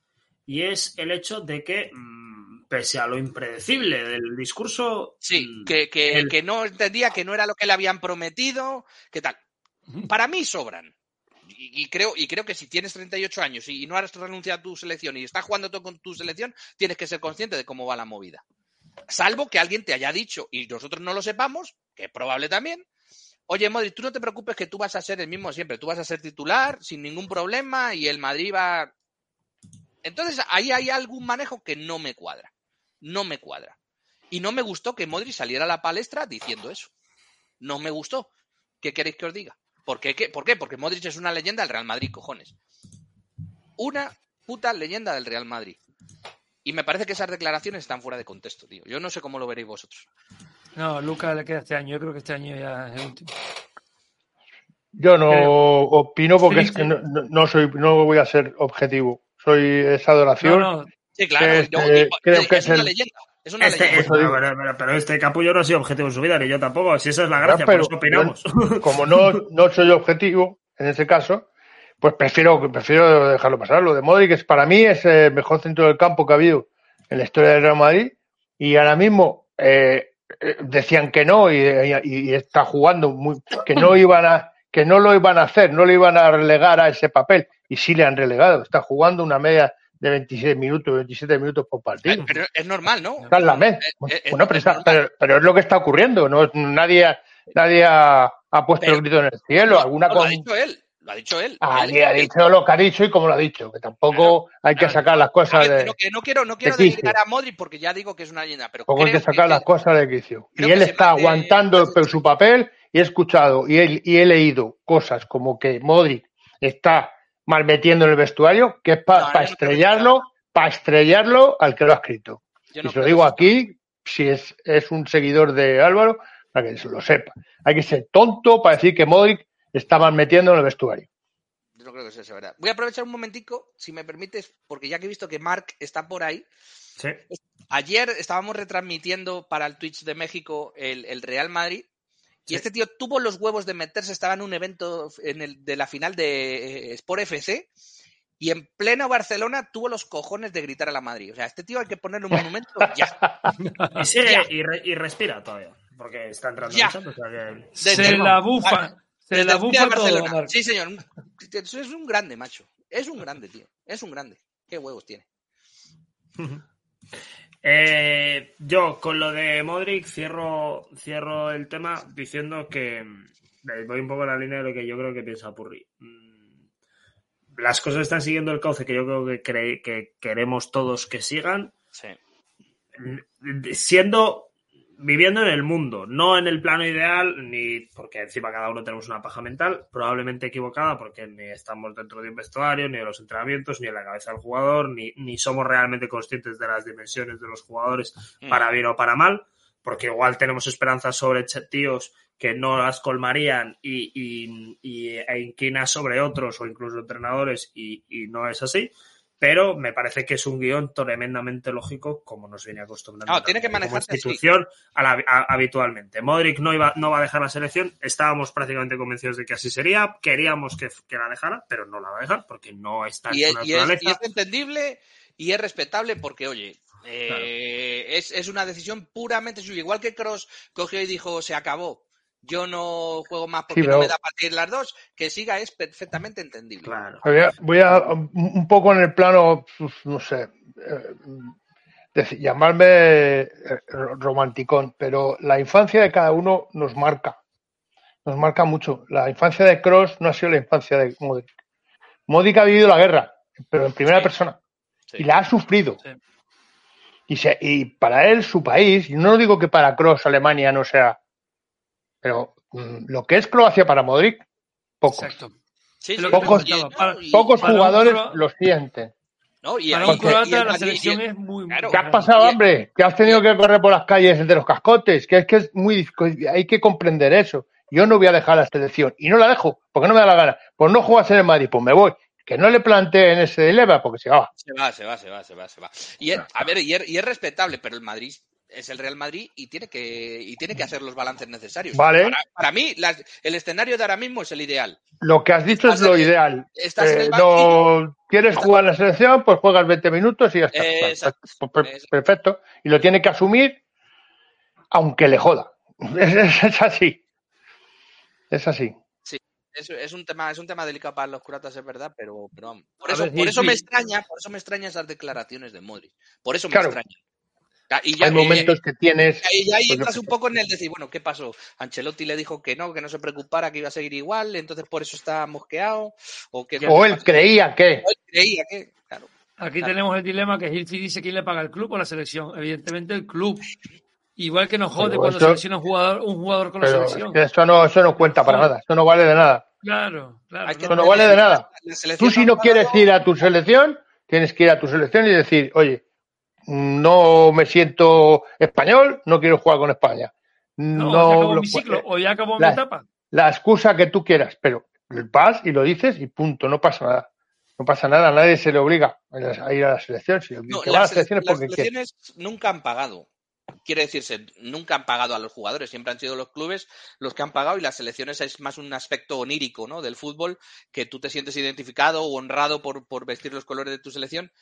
y es el hecho de que, mm, pese a lo impredecible del discurso,
Sí,
mm,
que, que,
el-
que no entendía que no era lo que le habían prometido, que tal. Para mí sobran. Y, creo, y creo que si tienes 38 años y no has renunciado a tu selección y estás jugando todo con tu selección, tienes que ser consciente de cómo va la movida. Salvo que alguien te haya dicho y nosotros no lo sepamos, que es probable también. Oye, Modric, tú no te preocupes que tú vas a ser el mismo siempre, tú vas a ser titular sin ningún problema y el Madrid va. Entonces ahí hay algún manejo que no me cuadra. no me cuadra. Y no me gustó que Modric saliera a la palestra diciendo eso. No me gustó. ¿Qué queréis que os diga? ¿Por qué? ¿Qué? ¿Por qué? Porque Modric es una leyenda del Real Madrid, cojones. Una puta leyenda del Real Madrid. Y me parece que esas declaraciones están fuera de contexto, tío. Yo no sé cómo lo veréis vosotros.
No, Luca le queda este año. Yo creo que este año ya es el último.
Yo no
Creo.
opino porque
Sí,
es que
sí.
no, no- soy, no voy a ser objetivo. Soy esa adoración.
No, no,
Sí, claro.
que
yo-
este- creo
es
que es
una
el-
leyenda. Es una
Este,
leyenda.
es- pero, pero- pero este capullo no ha sido objetivo en su vida, ni yo tampoco. Si esa es la gracia,
pero
por eso opinamos.
como no, no soy objetivo en ese caso, pues prefiero, prefiero dejarlo pasar. Lo de Modric es, para mí es el mejor centro del campo que ha habido en la historia del Real Madrid y ahora mismo eh, eh, decían que no y, y- y está jugando muy, que no iban a que no lo iban a hacer, no lo iban a relegar a ese papel y sí le han relegado. Está jugando una media de 26 minutos, 27 minutos por partido.
Pero es normal, ¿no?
Está en la Bueno, pero,
es
pero- pero es lo que está ocurriendo. No, nadie, nadie ha, ha puesto el grito en el cielo.
No,
Alguna
no, lo ha dicho él. Lo ha dicho él.
Ah,
Él-
ha
él-
dicho lo que ha dicho y como lo ha dicho. Que tampoco hay que
claro,
sacar las cosas
ver,
de.
no, que no quiero, no quiero
de
a Modric porque ya digo que es una leyenda, pero
Tampoco hay que sacar
que-
las cosas de quicio. Y él está aguantando su papel y he escuchado y he, y he leído cosas como que Modric está mal metiendo en el vestuario, que es para
No, no
estrellarlo, para estrellarlo al que lo ha escrito.
Yo
y
no
se lo digo aquí, si es, es un seguidor de Álvaro, para que se lo sepa. Hay que ser tonto para decir que Modric está mal metiendo en el vestuario.
Yo no creo que eso sea verdad. Voy a aprovechar un momentico, si me permites, porque ya que he visto que Mark está por ahí.
Sí.
Ayer estábamos retransmitiendo para el Twitch de México el, el Real Madrid. Y
Sí.
este tío tuvo los huevos de meterse, estaba en un evento en el, de la final de eh, Sport FC y en pleno Barcelona tuvo los cojones de gritar a la Madrid. O sea, este tío hay que ponerle un monumento ya.
Y sigue
Ya.
y, re- y respira todavía. Porque está entrando
Ya.
en chat, o sea que-
se la bufa.
Vale.
Se
Desde
la bufa todo,
Barcelona.
Marc.
Sí, señor. Es un grande, macho. Es un grande, tío. Es un grande. Qué huevos tiene.
Eh, yo con lo de Modric cierro, cierro el tema diciendo que eh, voy un poco en la línea de lo que yo creo que piensa Purri. Mm, Las cosas están siguiendo el cauce que yo creo que, que queremos todos que sigan,
Sí.
Mm, siendo viviendo en el mundo, no en el plano ideal, ni porque encima cada uno tenemos una paja mental, probablemente equivocada, porque ni estamos dentro de un vestuario, ni de los entrenamientos, ni en la cabeza del jugador, ni, ni somos realmente conscientes de las dimensiones de los jugadores,
Mm.
para bien o para mal, porque igual tenemos esperanzas sobre tíos que no las colmarían y, y, y- e inquina sobre otros o incluso entrenadores y, y no es así. Pero me parece que es un guion tremendamente lógico, como nos viene acostumbrando
No, tiene que
como
manejarse
institución a la- a- habitualmente. Modric no, iba, no va a dejar la selección, estábamos prácticamente convencidos de que así sería, queríamos que, que la dejara, pero no la va a dejar porque no está en
Y
su
es, y es-
naturaleza.
y es entendible y es respetable porque, oye, eh, es, es una decisión puramente suya. Igual que Cross cogió y dijo, se acabó. Yo no juego más porque
Sí,
no me da para tirar las dos. Que siga es perfectamente entendible.
Claro.
Voy a, un poco en el plano, pues, no sé, eh, llamarme eh, ro- romanticón, pero la infancia de cada uno nos marca, nos marca mucho. La infancia de Cross no ha sido la infancia de Modric. Modric ha vivido la guerra, pero en primera
Sí.
persona,
Sí.
y la ha sufrido.
Sí.
Y, se- y para él, su país, y no digo que para Cross Alemania no sea, pero mm, lo que es Croacia para Modric, pocos.
Exacto.
Sí,
Pocos-
no,
Para-
Pocos
para
jugadores lo sienten.
no, y-
Para un croata
el
la
Madrid-
selección es muy...
Claro.
¿Qué has pasado,
Bien.
hombre? Que has tenido que correr por las calles de los cascotes. Que es que es muy. Hay que comprender eso. Yo no voy a dejar la selección. Y no la dejo, porque no me da la gana. Pues no juegas en el Madrid, pues me voy. Que no le planteen ese dilema, porque se va.
Se va, se va, se va, se va, se va. Y es- a ver, y es, y es respetable, pero el Madrid es el Real Madrid y tiene que, y tiene que hacer los balances necesarios.
Vale.
Para, para mí, las- el escenario de ahora mismo es el ideal.
Lo que has dicho es lo
en
ideal.
estás en
Eh,
el
no quieres jugar la selección, pues juegas 20 minutos y ya está.
Eh, exacto.
Pues, per-
Exacto.
Perfecto. Y lo tiene que asumir, aunque le joda. Es, es- es así. Es así.
Es, es un tema, es un tema delicado para los curatas, es verdad, pero, pero. Por eso,
ver,
por
sí,
eso
sí.
me extraña, por eso me extraña esas declaraciones de Modric. Por eso me
Claro.
extraña. Ya, Y ya,
Hay momentos que tienes.
y ahí
pues,
entras un poco en el decir, bueno, ¿qué pasó? Ancelotti le dijo que no, que no se preocupara, que iba a seguir igual, entonces por eso está mosqueado. O, que,
O él creía que.
o él creía que, claro.
Aquí
Claro.
tenemos el dilema que Hilfi dice quién le paga el club o la selección. Evidentemente el club. Igual que nos jode
Pero
cuando
eso-
selecciona un jugador, un jugador con la selección.
eso no, eso no cuenta para nada, eso no vale de nada.
Claro, claro.
Eso no vale de nada. Tú si no quieres ir a tu selección, tienes que ir a tu selección y decir, oye, no me siento español, no quiero jugar con España.
No,
No,
ya acabó mi ciclo o ya acabó
la-
mi etapa.
la excusa que tú quieras, pero vas y lo dices y punto, no pasa nada. No pasa nada, a nadie se le obliga a ir a la selección. Si el
No,
que va a la
las,
selección es
las
porque quiere.
selecciones nunca han pagado. Quiere decirse, nunca han pagado a los jugadores, siempre han sido los clubes los que han pagado y las selecciones es más un aspecto onírico ¿no? del fútbol, que tú te sientes identificado o honrado por, por vestir los colores de tu selección.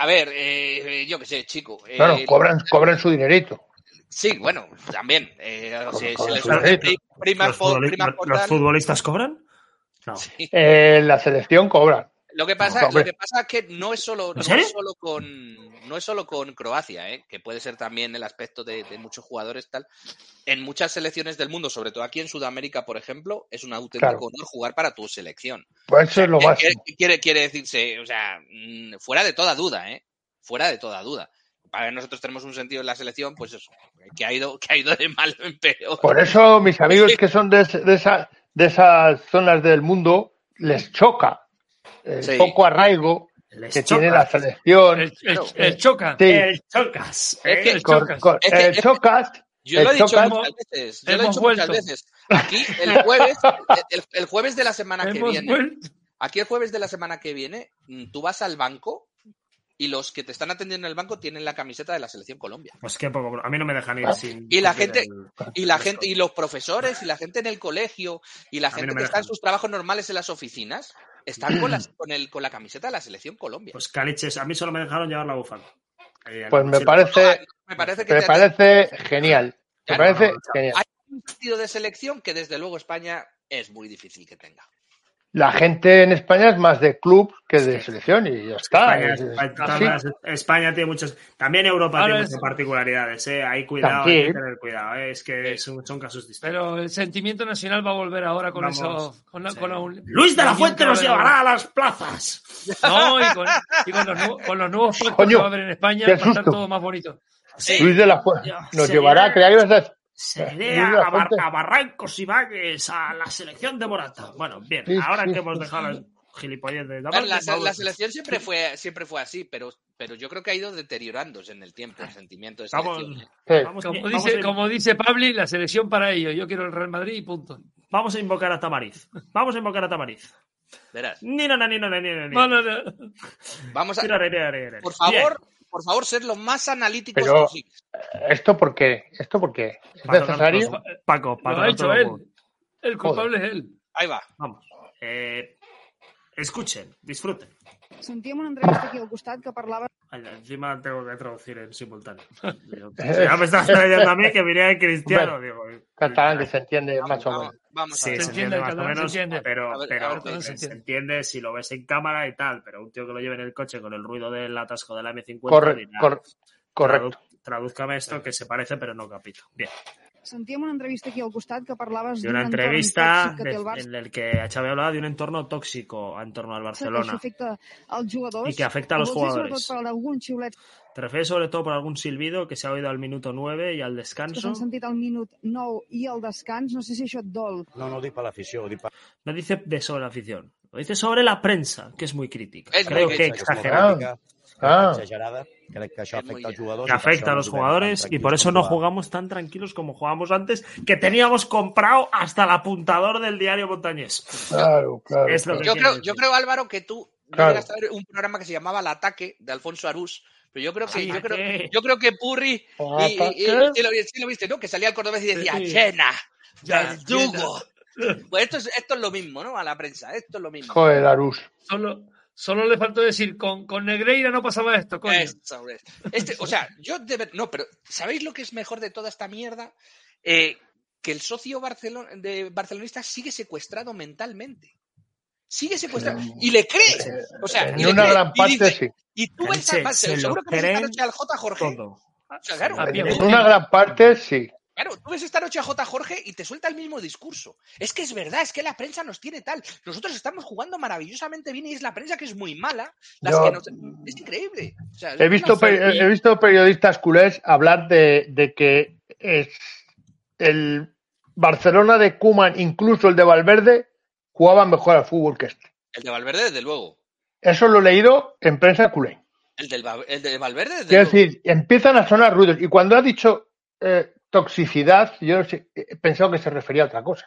A ver, eh, yo qué sé, chico. eh,
Claro, cobran, cobran su dinerito.
Sí, bueno, también. eh, o sea, se les
¿Los, futbolistas cobran? No.
Eh, la selección cobra.
Lo que pasa,
No,
lo que pasa es que no es solo, no es solo con no es solo con Croacia, ¿eh? que puede ser también el aspecto de, de muchos jugadores tal. En muchas selecciones del mundo, sobre todo aquí en Sudamérica, por ejemplo, es un auténtico
Claro.
honor jugar para tu selección.
Pues eso es lo
¿Qué-
máximo.
qué quiere, quiere decirse? O sea, mm, fuera de toda duda, ¿eh? Fuera de toda duda. Para nosotros tenemos un sentido en la selección, pues eso, que ha ido, que ha ido de mal en peor.
Por eso mis amigos que son de, de, esa- de esas zonas del mundo les choca el
Sí.
poco arraigo
Les
que tiene la selección.
El, el- el choca.
Sí,
El chocas.
Es
¿eh?
que-
el chocas.
cor-
Es que-
el chocas,
Yo lo he
el
dicho
chocas,
muchas veces. Yo lo he dicho muchas veces. Aquí el jueves, el, el jueves de la semana que viene,
vuelto.
Aquí el jueves de la semana que viene, mm, tú vas al banco y los que te están atendiendo en el banco tienen la camiseta de la selección Colombia.
Pues qué poco. A mí no me dejan ir sin.
Y la gente-
el-
Y la gente, y los profesores, y la gente en el colegio, y la gente
no
que está en sus trabajos normales en las oficinas, están con, las- con, el, con la camiseta de la selección Colombia.
Pues caliches, a mí solo me dejaron llevar la bufanda. Ahí,
pues me parece,
me parece que
me
te-
parece genial. Me
Claro,
parece
no, no,
genial.
hay un partido de selección que desde luego España es muy difícil que tenga.
La gente en España es más de club que de selección y ya está.
España,
Es- es
tiene muchas. También Europa tiene
es-
muchas particularidades, ¿eh? Hay cuidado, hay que tener cuidado, ¿eh? Es que son, son casos distintos.
Pero el sentimiento nacional va a volver ahora con
Vamos.
eso. Con la,
Sí.
con la un-
Luis de la Fuente
a
nos llevará a las plazas.
No, y con, y con los, nuevos- con los nuevos pactos
Coño,
que va a haber en España va a estar todo más bonito.
Sí.
Luis de la Fuente nos
sí,
llevará,
eh. Se
de
a,
la
Bar- a Barrancos y Valles, a la selección de Morata. Bueno, bien,
Sí,
ahora
sí,
que hemos dejado
sí.
las gilipolleces de
la,
vamos-
la selección siempre fue, siempre fue así, pero, pero yo creo que ha ido deteriorándose en el tiempo el sentimiento de
Vamos,
selección. ¿eh?
Sí.
vamos,
Como
vamos
dice,
a,
como dice Pabli, la selección para ellos. Yo quiero el Real Madrid y punto.
vamos a invocar a Tamariz. Vamos a invocar a Tamariz.
Verás.
Ni no, no, ni no, ni no, ni
No.
Vamos a, por
Bien.
Por favor, ser lo más analíticos
Pero-
posibles.
¿Esto por qué? ¿Esto por qué? ¿Es
Para
necesario?
Paco, para
Lo ha hecho él. El culpable es él.
Ahí va.
Vamos. Eh, escuchen, disfruten.
Sentíem una entrevista aquí al costat que parlava
encima tengo que traducir en simultáneo. Digo, ya me estás trayendo a mí que venía de cristiano.
Hombre,
Digo,
Catalán que se entiende
Vamos,
más o menos.
vamos a
Sí,
ver.
se,
Se
entiende, más o menos,
entiende.
pero,
ver,
pero
a ver,
todo
se,
se entiende.
si lo ves en cámara y tal, pero un tío que lo lleve en el coche con el ruido del atasco de la M50
Corre-
dirá,
cor- correcto.
"Tradu- tradúzcame esto que se parece pero no capito. Bien.
Sentíem una entrevista aquí al costat que parlaves
De
d'un
una
entorn
entrevista
tòxic que té el Barça
en el que Xavi hablaba de un entorno tóxico en torno al
que
Barcelona
afecta als jugadors
y que afecta a los
Vols dir
jugadores.
sobretot per algun xiulet
Te refieres sobre todo por algún silbido que se ha oído al minuto 9 y al
que
descanso.
s'han sentit al minut 9 i al descans, no sé si això et dol.
No, no ho dic per l'afició,
No dice de sobre la afición, lo dice sobre la prensa, que es muy crítica.
Es
Creo
muy
que exagerado.
crítica,
Ah.
exagerada. Crec que això
muy
afecta als jugadors.
que a los jugadores y por eso no jugamos tan tranquilos como jugábamos antes, que teníamos comprado hasta el apuntador del diario Montañés.
Claro, claro.
Es lo que
Yo creo, yo creo, Álvaro, que tú
Claro.
a ver un programa que se llamaba El Ataque de Alfonso Arús, pero yo creo que, yo creo,
Ataque.
yo creo que Purri y, y- lo, viste, ¿no? Que salía el cordobés y decía,
Sí.
llena, verdugo. Pues esto es, esto es lo mismo, ¿no? A la prensa, esto es lo mismo.
Joder, Arús.
Solo, solo le faltó decir, con, con Negreira no pasaba esto, coño.
Este, o sea, yo de ver- no, pero ¿sabéis lo que es mejor de toda esta mierda? Eh, que el socio barcelon- de barcelonista sigue secuestrado mentalmente. Sigue secuestrado. Y le cree. O sea, y
En una
cree.
gran
Y
parte
dice-
sí.
Y tú
Se-
ves,
se lo
seguro que noche al J. Jorge.
Todo.
O sea, claro,
A pie
En una gran parte sí.
Claro, tú ves esta noche a J. Jorge y te suelta el mismo discurso. Es que es verdad, es que la prensa nos tiene tal. Nosotros estamos jugando maravillosamente bien y es la prensa que es muy mala. Las
Yo-
que nos- Es increíble. O sea,
He visto,
es
he visto periodistas culés hablar de, de que es el Barcelona de Kuman, incluso el de Valverde, jugaban mejor al fútbol que este.
El de Valverde, desde luego.
Eso lo he leído en prensa culé.
El, del, el de Valverde, desde
Quiero
luego.
decir, empiezan a sonar ruidos. Y cuando ha dicho eh, toxicidad, yo no sé, he pensado que se refería a otra cosa.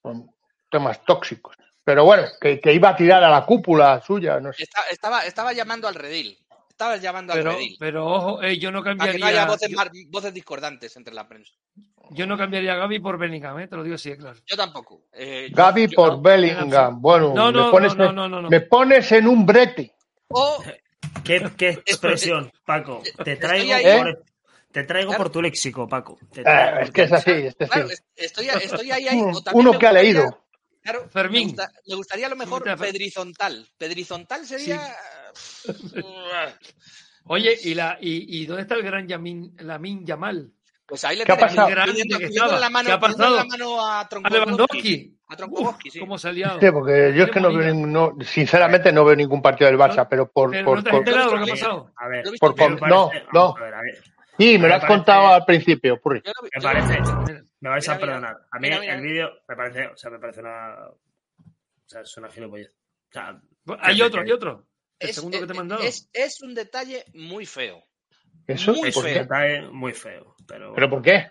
Con temas tóxicos. Pero bueno, que, que iba a tirar a la cúpula suya, no sé.
Esta- estaba, estaba llamando al redil. Estaba llamando al redil.
pero ojo, eh, yo no
Para que no haya
cambiaría.
voces,
yo,
mar- voces discordantes entre la prensa.
yo no cambiaría a Gaby por Bellingham, eh, te lo digo así, claro.
Yo tampoco. Eh, yo-
Gaby
yo-
por
no,
Bellingham. Bueno,
No, no,
me, pones,
no, no, no, no.
me pones en un brete.
O
¿Qué, qué expresión, Paco? Te traigo, por, te traigo
Claro.
por tu léxico, Paco. Te
Eh,
traigo
es que es así, es
claro,
decir,
es- estoy, estoy ahí, ahí. o también
uno que ha
gustaría-
leído.
Claro,
Fermín.
Me, gusta- me gustaría a lo mejor pedrizontal. Pedrizontal sería.
Oye, ¿y, la, y, y dónde está el gran Yamin, Lamin Yamal?
Pues ahí le
¿Qué ha pasado?
pidiendo- la mano,
¿Qué ha pasado?
la mano a
A. Lewandowski.
A Tronkowski, sí.
¿Cómo se ha liado?
Sí, porque yo es que no veo, ningún- no, sinceramente no veo ningún partido del Barça, pero por,
Pero
por,
no te has
por-
enterado lo que ha
por-
no, no. Sí, me
me
lo has
parece-
contado al principio, Purri.
Me parece, me vais
Mira,
a perdonar. A mí
Mira, mira.
el vídeo me parece, o sea, me parece una, o sea, es una gilipollez. O sea,
Hay otro, hay otro. El
es,
segundo que te he mandado.
es- es un detalle muy feo.
¿Eso?
Muy
Es
¿Por
un detalle muy feo, pero,
¿Pero por qué?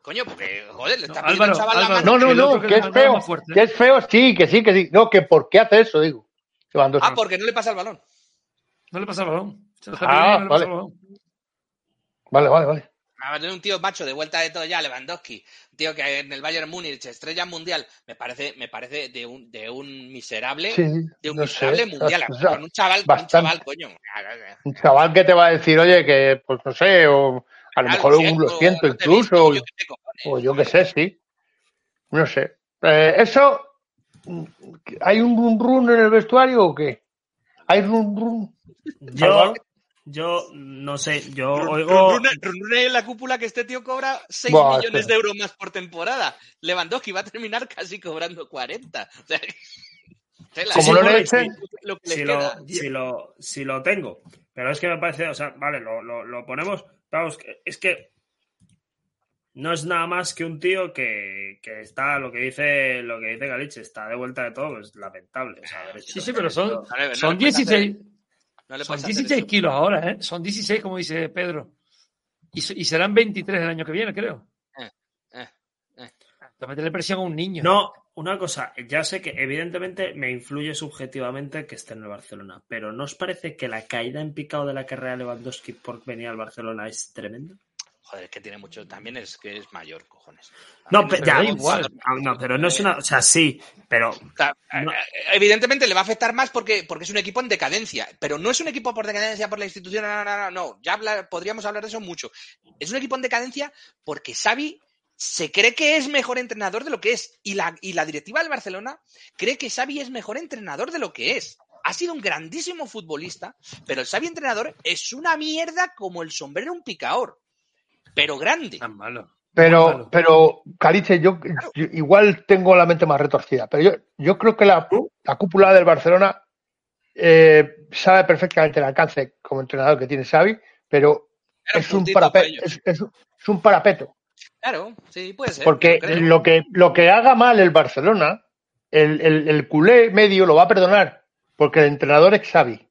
Coño, porque, joder, le
No,
está pidiendo
Álvaro,
al chaval la
Álvaro,
mano.
No, no, no,
que
que es feo. Que es feo, sí, que sí, que sí. No, que por qué hace eso, digo.
Ah, porque no le pasa el balón.
No le pasa el balón.
Ah,
no
vale. Vale, vale, vale.
A ver, un tío macho de vuelta de todo ya, Lewandowski, un tío que en el Bayern Múnich, estrella mundial, me parece, me parece de un, de un miserable,
Sí,
de un
no
miserable
sé.
mundial.
O sea,
con un chaval, con un
bastante.
chaval, coño.
Un chaval que te va a decir, oye, que, pues no sé, o a lo mejor
lo
un
siento,
lo siento
visto,
incluso, o yo qué sé, sí. No sé. Eh, ¿Eso hay un run run en el vestuario o qué? ¿Hay run run?
yo. Yo no sé, yo oigo,
run- run- run en la cúpula que este tío cobra 6
Buah,
millones
este-
de euros más por temporada. Lewandowski va a terminar casi cobrando 40. O sea, tela.
Como le echen,
lo que
si
queda.
lo, si, lo, si lo tengo. Pero es que me parece, o sea, vale, lo, lo, lo ponemos. Vamos, que- es que no es nada más que un tío que, que está, lo que dice, lo que dice Galich, está de vuelta de todo, es lamentable. o sea, haber hecho
Sí, sí, pero son, son
le puedes hacer-
16,
no le
son
puedes hacer
16
eso.
kilos ahora, ¿eh? Son 16, como dice Pedro. Y, y serán 23 el año que viene, creo.
Eh, eh, eh.
Meterle presión a un niño.
No, una cosa, ya sé que evidentemente me influye subjetivamente que esté en el Barcelona, pero ¿no os parece que la caída en picado de la carrera de Lewandowski por venir al Barcelona es tremenda?
Joder, es que tiene mucho. También es que es mayor, cojones.
No,
También
pe-
es
ya,
igual.
Ah, no, pero no es una, o sea, sí, pero
O sea,
No.
eh, Evidentemente le va a afectar más porque, porque es un equipo en decadencia, pero no es un equipo por decadencia por la institución, no, no, no, no, no. ya habla- podríamos hablar de eso mucho. Es un equipo en decadencia porque Xavi se cree que es mejor entrenador de lo que es y la, y la directiva del Barcelona cree que Xavi es mejor entrenador de lo que es. Ha sido un grandísimo futbolista, pero el Xavi entrenador es una mierda como el sombrero un picador, pero grande.
Tan malo.
Pero,
malo.
pero, Cariche, yo, yo igual tengo la mente más retorcida, pero yo, yo creo que la, la cúpula del Barcelona eh, sabe perfectamente el alcance como entrenador que tiene Xavi, pero es un,
puntito para
parape-
ellos.
es, es- es un parapeto.
Claro, sí, puede ser.
Porque lo que, lo que haga mal el Barcelona, el, el, el culé medio lo va a perdonar, porque el entrenador es Xavi.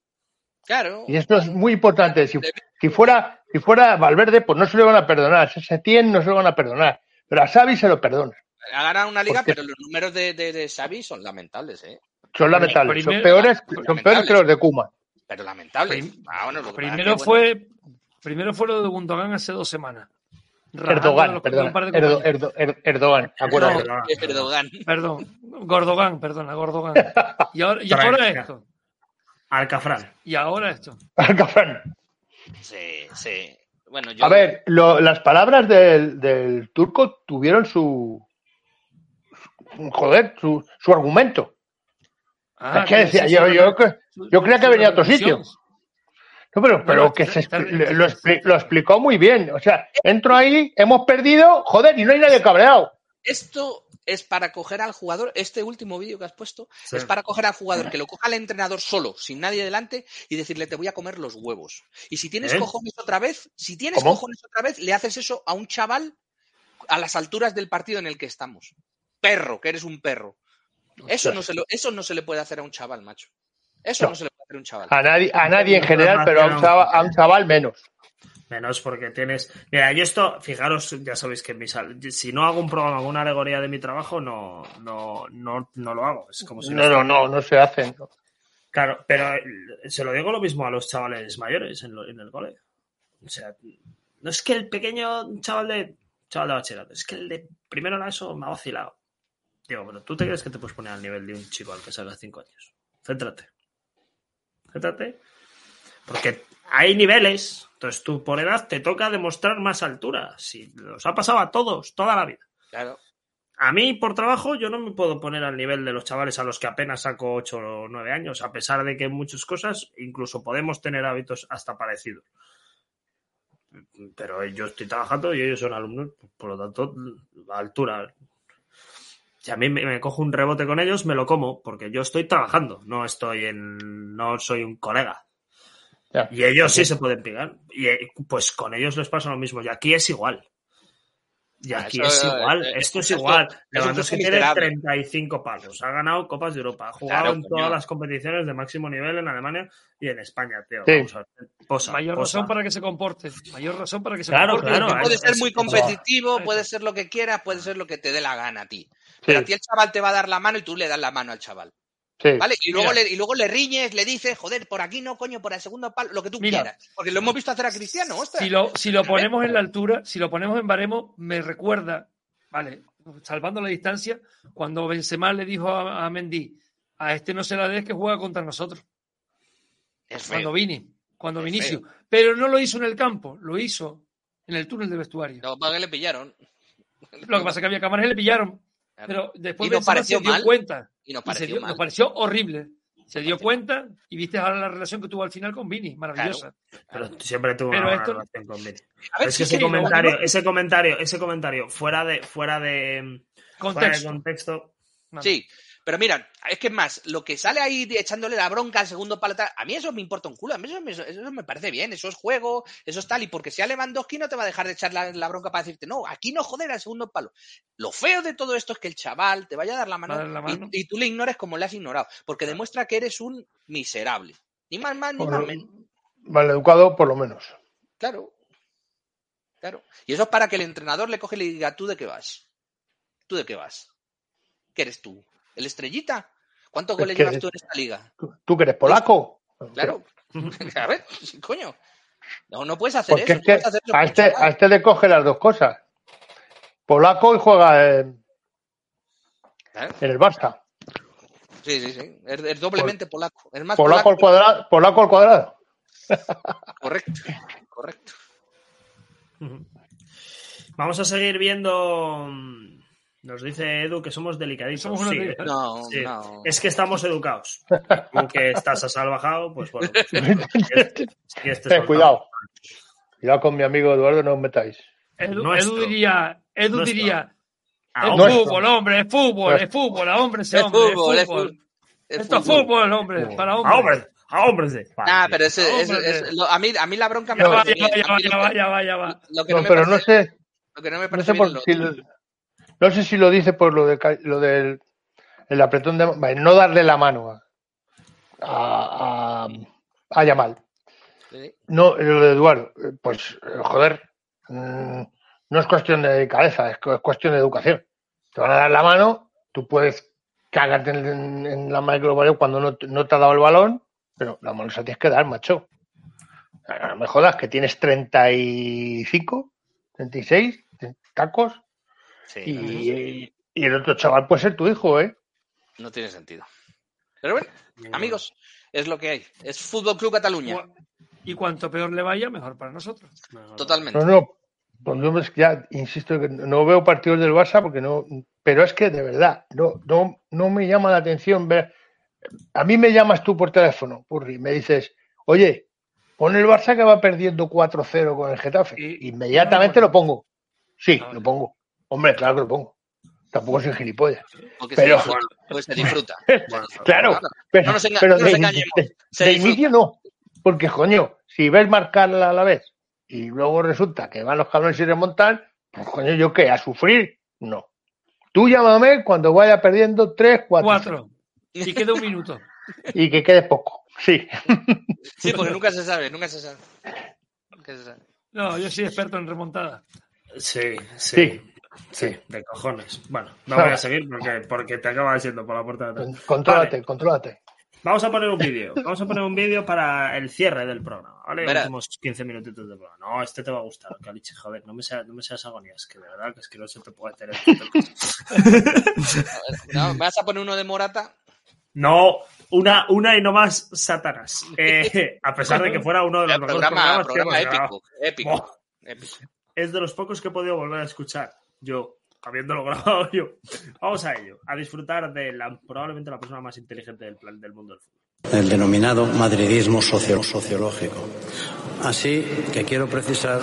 Claro.
Y esto es muy importante. Si, si fuera, si fuera Valverde, pues no se lo van a perdonar. Si Setién no se lo van a perdonar. Pero a Xavi se lo perdona.
Ha ganado una liga,
Porque-
pero los números de, de, de Xavi son lamentables, ¿eh?
Son lamentables. Son peores, son peores que los de Kuma.
Pero lamentables.
Prim-
Ah, bueno, es
Primero
bueno,
fue, primero fue lo de Gundogan hace dos semanas. De
Erdogan, perdón. Erdo-. Erdo- Er- Erdogan, acuérdate.
No,
Erdogan.
Perdón, Gordogan, perdona, Gordogan. Y ahora, y
Tranquila.
ahora esto.
Alcafrán.
Y ahora esto.
Alcafrán.
Sí, sí. Bueno, yo.
A ver, lo- las palabras del, del turco tuvieron su. su- Joder, su, su argumento.
Ah,
es que decía, yo, yo, yo creía que venía a otro sitio. No, pero, pero que se lo, lo explicó muy bien. O sea, entro ahí, hemos perdido, joder, y no hay nadie cabreado.
Esto es para coger al jugador, este último vídeo que has puesto,
Sí.
es para coger al jugador, que lo coja al entrenador solo, sin nadie delante, y decirle, te voy a comer los huevos. Y si tienes
¿Eh?
cojones otra vez, si tienes
¿Cómo?
cojones otra vez, le haces eso a un chaval a las alturas del partido en el que estamos. Perro, que eres un perro. Eso no, se lo- eso no se le puede hacer a un chaval, macho. Eso no,
No.
se le puede hacer a un chaval.
A nadie, a nadie en general, pero a un chaval, a un chaval menos.
Menos porque tienes. Mira, yo esto, fijaros, ya sabéis que en mi sal- si no hago un programa con una alegoría de mi trabajo, no, no, no, no lo hago. Es como si
No, no, no, no se hacen.
Claro, pero se lo digo lo mismo a los chavales mayores en, lo- en el cole. O sea, no es que el pequeño chaval de chaval de bachillerato, es que el de primero la eso me ha vacilado. Digo, pero tú te crees que te puedes poner al nivel de un chico al que salga cinco años. Céntrate. Céntrate. Porque hay niveles. Entonces tú por edad te toca demostrar más altura. Si los ha pasado a todos, toda la vida.
Claro.
A mí, por trabajo, yo no me puedo poner al nivel de los chavales a los que apenas saco 8 o 9 años, a pesar de que en muchas cosas incluso podemos tener hábitos hasta parecidos. Pero yo estoy trabajando y ellos son alumnos, por lo tanto, a altura. Si a mí me, me cojo un rebote con ellos, me lo como, porque yo estoy trabajando, no estoy en. no soy un colega. Y ellos sí se pueden pegar. Y eh, pues con ellos les pasa lo mismo. Y aquí es igual. Y
Ah,
aquí
eso,
es igual.
eh,
Esto es
esto-
igual. Lewandowski tiene
miserable.
35 palos. Ha ganado Copas de Europa. Ha jugado
Claro,
en
coño.
todas las competiciones de máximo nivel en Alemania y en España, tío.
Sí.
Vamos a ver. Posa,
Mayor
posa.
razón para que se comporte. Mayor razón para que se
Claro,
comporte.
claro,
puede
es-
ser muy
es-
competitivo, puede ser lo que quieras, puede ser lo que te dé la gana a ti. Pero a ti el chaval te va a dar la mano y tú le das la mano al chaval.
Sí.
¿Vale? Y luego, le, y luego le riñes, le dices, joder, por aquí no, coño, por el segundo palo, lo que tú
Mira.
quieras. Porque lo hemos visto hacer a Cristiano, ostras.
Si lo, si lo ponemos en la altura, si lo ponemos en baremo, me recuerda, vale, salvando la distancia, cuando Benzema le dijo a, a Mendy, a este no se la des que juega contra nosotros.
Es.
Cuando Vini, cuando
Es
Vinicio.
feo.
Pero no lo hizo en el campo, lo hizo en el túnel de vestuario.
No, para que le pillaron.
Lo que pasa es que había cámaras y le pillaron.
Claro.
Pero después Benzema
pareció
se dio
mal.
cuenta.
Y nos
Y se
pareció
dio-
mal.
nos pareció horrible. Se dio cuenta y viste ahora la relación que tuvo al final con Vini, maravillosa.
Pero siempre tuvo
Pero
una buena
esto-
relación con Vini.
Ver,
Es que
sí,
ese
sí,
comentario, ese comentario, ese comentario, fuera de, fuera de, fuera de
Contexto.
contexto,
Sí, pero mira, es que es más, lo que sale ahí echándole la bronca al segundo palo, tal, a mí eso me importa un culo, a mí eso me, eso me parece bien, eso es juego, eso es tal, y porque sea Lewandowski no te va a dejar de echar la, la bronca para decirte, no, aquí no joder al segundo palo. Lo feo de todo esto es que el chaval te vaya a dar la mano,
Va a dar la mano.
Y, y tú le ignores como le has ignorado, porque demuestra que eres un miserable. Ni más más, ni
Bueno,
más menos.
mal educado, por lo menos.
Claro. Claro. Y eso es para que el entrenador le coge y le diga, ¿tú de qué vas? ¿Tú de qué vas? ¿Qué eres tú? ¿El estrellita? ¿Cuántos
Es
goles llevas tú en esta liga?
¿Tú, que eres polaco?
Claro. A ver, coño. No, no puedes hacer
Porque
eso.
es que
no puedes hacer eso
a este, a este le coge las dos cosas. Polaco y juega en, en el Barça.
Sí, sí, sí. Es, es doblemente polaco. Es más
Polaco al
polaco.
cuadrado. Polaco al cuadrado.
Correcto. Correcto.
Vamos a seguir viendo. Nos dice Edu que somos delicaditos.
Somos
Sí,
delicados.
No,
sí.
no.
Es que estamos educados. Tú que estás a salvajado, pues bueno. pues, este
Ten
soltado.
cuidado. Cuidado con mi amigo Eduardo, no os metáis.
Edu. Edu diría, Edu
Nuestro.
diría,
Ah,
es fútbol, hombre, es fútbol, es
Nuestro.
fútbol, a hombre, ese
Es
hombre,
fútbol,
es
es
fútbol.
fútbol. Es
Esto es
fútbol.
hombre, para
a
hombres.
hombres, a hombres. de-
Ah,
Vale.
pero ese, ese-
Hombre.
ese- lo- a, mí, a mí la bronca me
Ya va,
parece
ya va,
bien.
ya
A
va,
lo
ya va,
que-
ya va, ya va.
Lo que
No,
no me
pero no
parece-
sé,
lo que no me
no
parece
sé,
bien
por,
es lo
si,
otro.
No sé si lo dice por lo, de, lo del el apretón de vale, no darle la mano a, a, a, Yamal. No, lo de Eduardo, eh, pues eh, joder, mm, no es cuestión de cabeza, es, cu- es cuestión de educación. Te van a dar la mano, tú puedes cagarte en, la micro cuando no, te- no te ha dado el balón, pero la mano se tienes que dar, macho. No me jodas, que tienes 35, 36 tacos
Sí,
y, y el otro chaval puede ser tu hijo, ¿eh?
no tiene sentido. Pero bueno, amigos, es lo que hay. Es Fútbol Club Cataluña.
Y cuanto peor le vaya, mejor para nosotros.
Totalmente.
No, no, pues ya insisto que no veo partidos del Barça porque no, pero es que de verdad no, no, no me llama la atención ver. A mí me llamas tú por teléfono, Purri, me dices, oye, Pon el Barça que va perdiendo 4-0 con el Getafe. Inmediatamente lo pongo. Sí, lo pongo. Hombre, claro que lo pongo. Tampoco soy gilipollas.
Porque
Pero,
se disfruta, pues se disfruta.
claro, pero,
no nos, enga-
pero
no nos
de,
engañemos.
de- inicio no. Porque, coño, si ves marcarla a la vez y luego resulta que van los cabrones y remontan, pues, coño, ¿yo qué? ¿A sufrir? No. Tú llámame cuando vaya perdiendo 3, 4.
Cuatro. Y queda un minuto.
Y que quede poco. Sí.
Sí, porque nunca se sabe, nunca se sabe. Nunca se sabe.
No, yo soy experto en remontada.
Sí, sí.
Sí.
Sí, de cojones. Bueno, no voy a seguir porque, porque te acabas yendo por la puerta de atrás.
Contrólate,
Vale,
contrólate.
vamos a poner un vídeo. Vamos a poner un vídeo para el cierre del programa, ¿vale? Últimos 15 minutitos del programa. No, este te va a gustar, Caliche, joder, no me seas, no me seas agonías, que de verdad que es que no se te puede hacer
No, ¿Me vas a poner uno de Morata?
No, una, una y no más Satanás. Eh, a pesar de que fuera uno de los mejores
Programa,
programas que hemos
épico. Épico. épico.
es de los pocos que he podido volver a escuchar yo, habiéndolo grabado yo. Vamos a ello, a disfrutar de la, probablemente la persona más inteligente del plan del mundo del fútbol.
el denominado madridismo socio- sociológico. Así que quiero precisar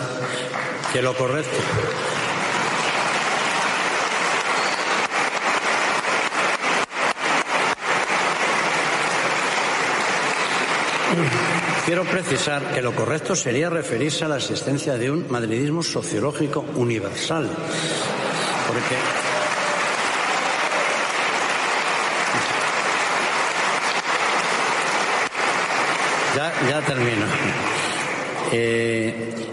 que lo correcto. Quiero precisar que lo correcto sería referirse a la existencia de un madridismo sociológico universal. Porque Ya, termino. Eh,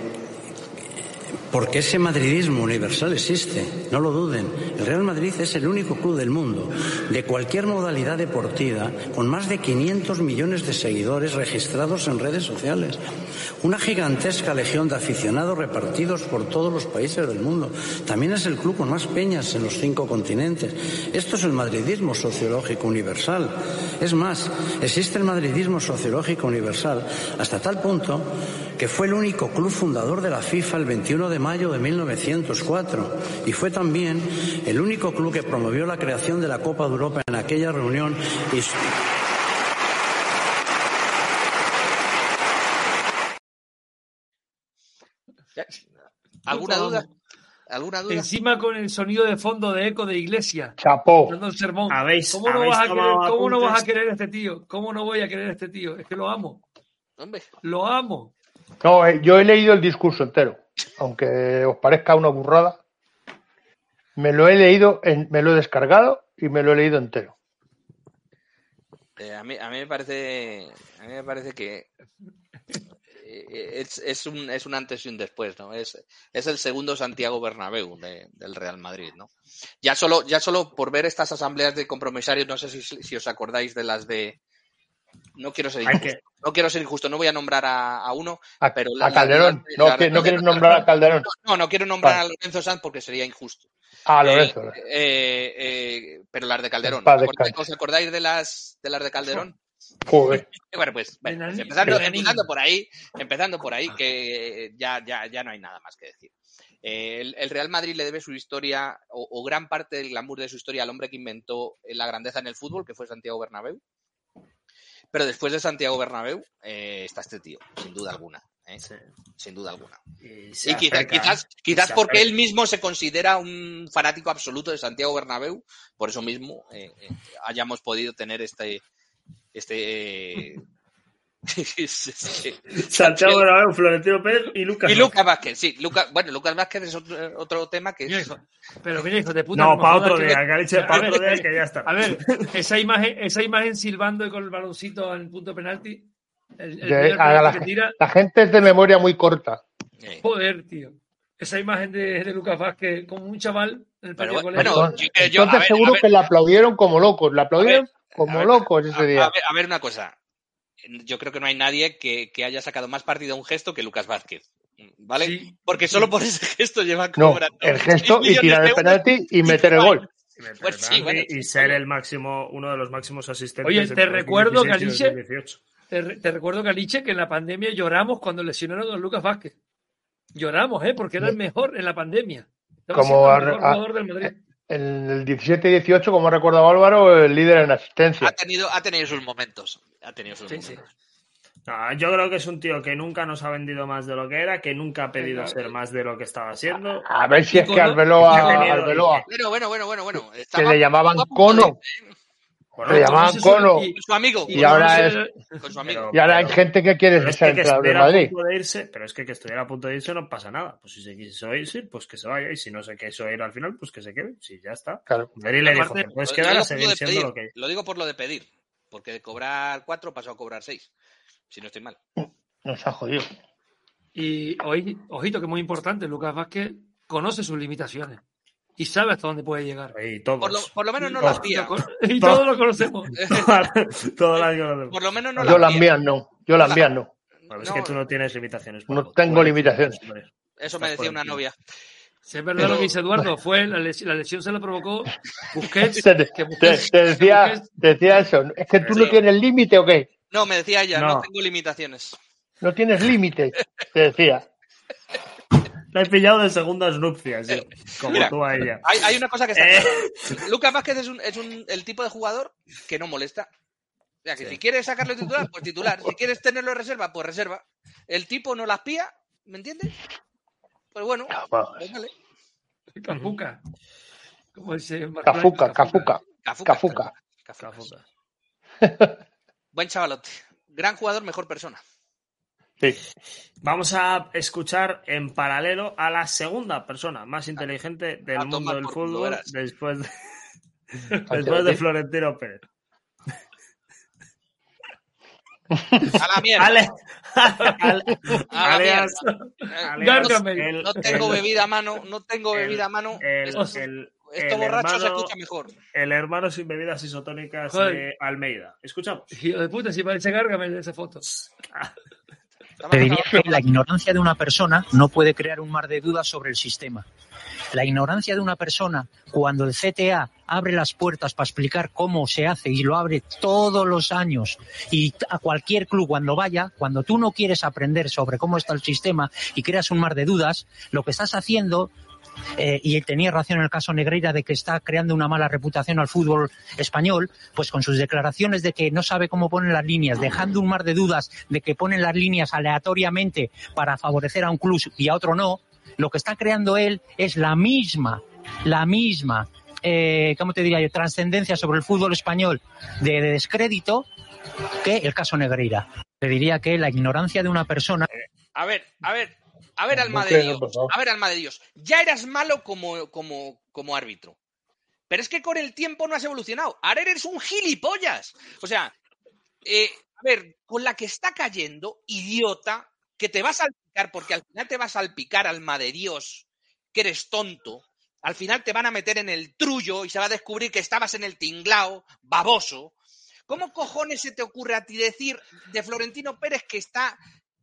porque ese madridismo universal existe, no lo duden. El Real Madrid es el único club del mundo, de cualquier modalidad deportiva, con más de 500 millones de seguidores registrados en redes sociales. Una gigantesca legión de aficionados repartidos por todos los países del mundo. También es el club con más peñas en los cinco continentes. Esto es el madridismo sociológico universal. Es más, existe el madridismo sociológico universal hasta tal punto que fue el único club fundador de la FIFA el 21 de mayo de 1904 y fue también el único club que promovió la creación de la Copa de Europa en aquella reunión y
¿Alguna duda? ¿Alguna duda?
Encima con el sonido de fondo de eco de iglesia.
Chapó.
Dando el sermón.
¿Habéis-
¿Cómo, no
habéis
vas, a querer, ¿Cómo no vas a querer a este tío? ¿Cómo no voy a querer a este tío? Es que lo amo.
Hombre,
Lo amo.
No, eh, yo he leído el discurso entero, aunque os parezca una burrada. Me lo he leído, me lo he descargado y me lo he leído entero.
eh, a, mí, a mí me parece a mí me parece que eh, es, es un, es un antes y un después, ¿no? Es, es el segundo Santiago Bernabéu de- del Real Madrid, ¿no? Ya solo, ya solo por ver estas asambleas de compromisarios, no sé si, si os acordáis de las de... No quiero ser injusto,
que-
no quiero ser injusto, no voy a nombrar a, a uno,
A,
pero...
a Calderón. No, que- no quieres nombrar a Calderón.
No, no quiero nombrar
Vale.
a Lorenzo Sanz porque sería injusto.
Ah, Lorenzo.
eh, eh, pero las de Calderón. ¿Os acordáis,
descanse.
os acordáis de las de las de Calderón?
Joder.
Bueno, pues, bueno, pues empezando, por ahí, empezando por ahí, que ya, ya, ya no hay nada más que decir. Eh, el, el Real Madrid le debe su historia, o, o gran parte del glamour de su historia, al hombre que inventó la grandeza en el fútbol, que fue Santiago Bernabéu. Pero después de Santiago Bernabéu eh, está este tío, sin duda alguna. ¿eh? Sin duda alguna.
Y,
Y quizás, quizás,
y
porque él mismo se considera un fanático absoluto de Santiago Bernabéu, por eso mismo eh, hayamos podido tener este. este es que-
Santiago Bernabéu, Florentino Pérez y Lucas.
y Lucas Vázquez, sí. Lucas, bueno, Lucas Vázquez es otro, otro tema que es.
hijo, Pero mira, hijo de puta.
No, para otro
que-
día, para
ver,
otro día que ya está.
A ver, esa imagen, esa imagen silbando y con el baloncito en el punto penalti. El, el
De-
primer
a
penalti
la,
que tira.
la gente es de memoria muy corta.
eh,
Joder, tío. Esa imagen de, de Lucas Vázquez como un chaval en el
Pero bueno.
Entonces,
yo- yo- a
entonces
ver,
seguro que le aplaudieron como locos. Le aplaudieron como
ver,
locos ese
a,
día.
a ver, a ver una cosa. Yo creo que no hay nadie que, que haya sacado más partido a un gesto que Lucas Vázquez. ¿Vale?
Sí.
Porque solo por ese gesto lleva
No,
cobrando
el gesto
6
y tirar el penalti y meter el gol.
Pues sí, bueno,
y
sí,
ser el máximo, uno de los máximos asistentes.
Oye, te recuerdo,
2016 y
Caliche,
2018.
Te, re- te recuerdo, Caliche, que en la pandemia lloramos cuando lesionaron a Lucas Vázquez. Lloramos, ¿eh? Porque era el mejor en la pandemia. Estaba
Como a-
el mejor
a-
jugador del Madrid.
En el 17-18, como ha recordado Álvaro, el líder en
Ha
asistencia.
tenido, ha tenido sus momentos. Ha tenido sus
Sí, sí.
momentos.
No, yo creo que es un tío que nunca nos ha vendido más de lo que era, que nunca ha pedido ser más de lo que estaba siendo.
A ver si es que Arbeloa,
ha
Arbeloa,
Bueno, bueno, bueno, bueno, bueno.
que le llamaban Cono,
Bueno,
le llamaban
conoce su-
Cono,
y-
su amigo.
y ahora
conoce-
es,
Con su amigo.
pero-
y ahora hay
pero-
gente que quiere
que, que
entrenador de Madrid.
punto de irse, pero es que que estuviera a punto de irse no pasa nada. Pues si se quiso irse, pues que se vaya. Y si no se quiso ir al final, pues que se quede. Si ya está.
Claro.
Madrid le dijo que puedes
Lo-
quedar
lo
a
digo por lo
seguir
de
siendo
pedir,
lo que
Lo digo por lo de pedir. Porque de cobrar cuatro pasó a cobrar seis. Si no estoy mal.
Nos ha jodido.
Y ojito, que es muy importante, Lucas Vázquez conoce sus limitaciones y sabe hasta dónde puede llegar.
Y todos.
Por lo, por lo menos no las pía.
Y todos lo conocemos.
Todas las conocemos.
Por lo menos no
Yo
las
mías no, yo las mías no.
Bueno, es
No.
que tú no tienes limitaciones.
No tengo limitaciones.
Eso me decía una novia.
Si es verdad
Pero-
lo que dice Eduardo, fue la, les- la lesión se la provocó Busquets.
Te, te-
que Busquets-
te decía,
Busquets-
te decía eso. ¿Es que tú
Sí.
no tienes límite o qué?
No, me decía ella, no,
No.
tengo limitaciones.
No tienes límite, te decía.
La he pillado de segundas nupcias, sí, como
Mira,
tú a ella.
Hay, hay una cosa que está
Eh.
Lucas Vázquez es, un, es un- el tipo de jugador que no molesta. O sea, que si quieres sacarlo de titular, pues titular. Si quieres tenerlo en reserva, pues reserva. El tipo no las pía, ¿me entiendes? Pues bueno,
Vamos.
pues vale.
Cafuca.
Cafuca, Cafuca.
cafuca.
Cafuca.
Cafuca. Buen chavalote. Gran jugador, mejor persona.
Sí.
Vamos a escuchar en paralelo a la segunda persona más inteligente del
A
mundo del fútbol después de, después de Florentino Pérez.
A la mierda.
Ale- ale-
A la
alias,
mierda.
alias
Gárgame.
el-
No tengo
el-
bebida a mano, no tengo
el-
bebida a mano.
el-
esto
el-
esto
el
borracho se escucha mejor.
el hermano sin bebidas isotónicas
Joder.
de Almeida. Escuchamos.
Hijo de puta, si parece Gárgame de esa foto.
Te diría que la ignorancia de una persona no puede crear un mar de dudas sobre el sistema. La ignorancia de una persona, cuando el CTA abre las puertas para explicar cómo se hace y lo abre todos los años, y a cualquier club cuando vaya, cuando tú no quieres aprender sobre cómo está el sistema y creas un mar de dudas, lo que estás haciendo eh, y tenía razón en el caso Negreira de que está creando una mala reputación al fútbol español, pues con sus declaraciones de que no sabe cómo ponen las líneas, dejando un mar de dudas de que ponen las líneas aleatoriamente para favorecer a un club y a otro no, lo que está creando él es la misma, la misma, eh, ¿cómo te diría yo?, trascendencia sobre el fútbol español de, de descrédito que el caso Negreira. Te diría que la ignorancia de una persona
A ver, a ver, a ver, alma de Dios. A ver, alma de Dios. Ya eras malo como, como, como árbitro. Pero es que con el tiempo no has evolucionado. Ahora eres un gilipollas. O sea, eh, a ver, con la que está cayendo, idiota, que te vas a salpicar, porque al final te vas a salpicar, alma de Dios, que eres tonto. Al final te van a meter en el trullo y se va a descubrir que estabas en el tinglao, baboso. ¿Cómo cojones se te ocurre a ti decir de Florentino Pérez que está,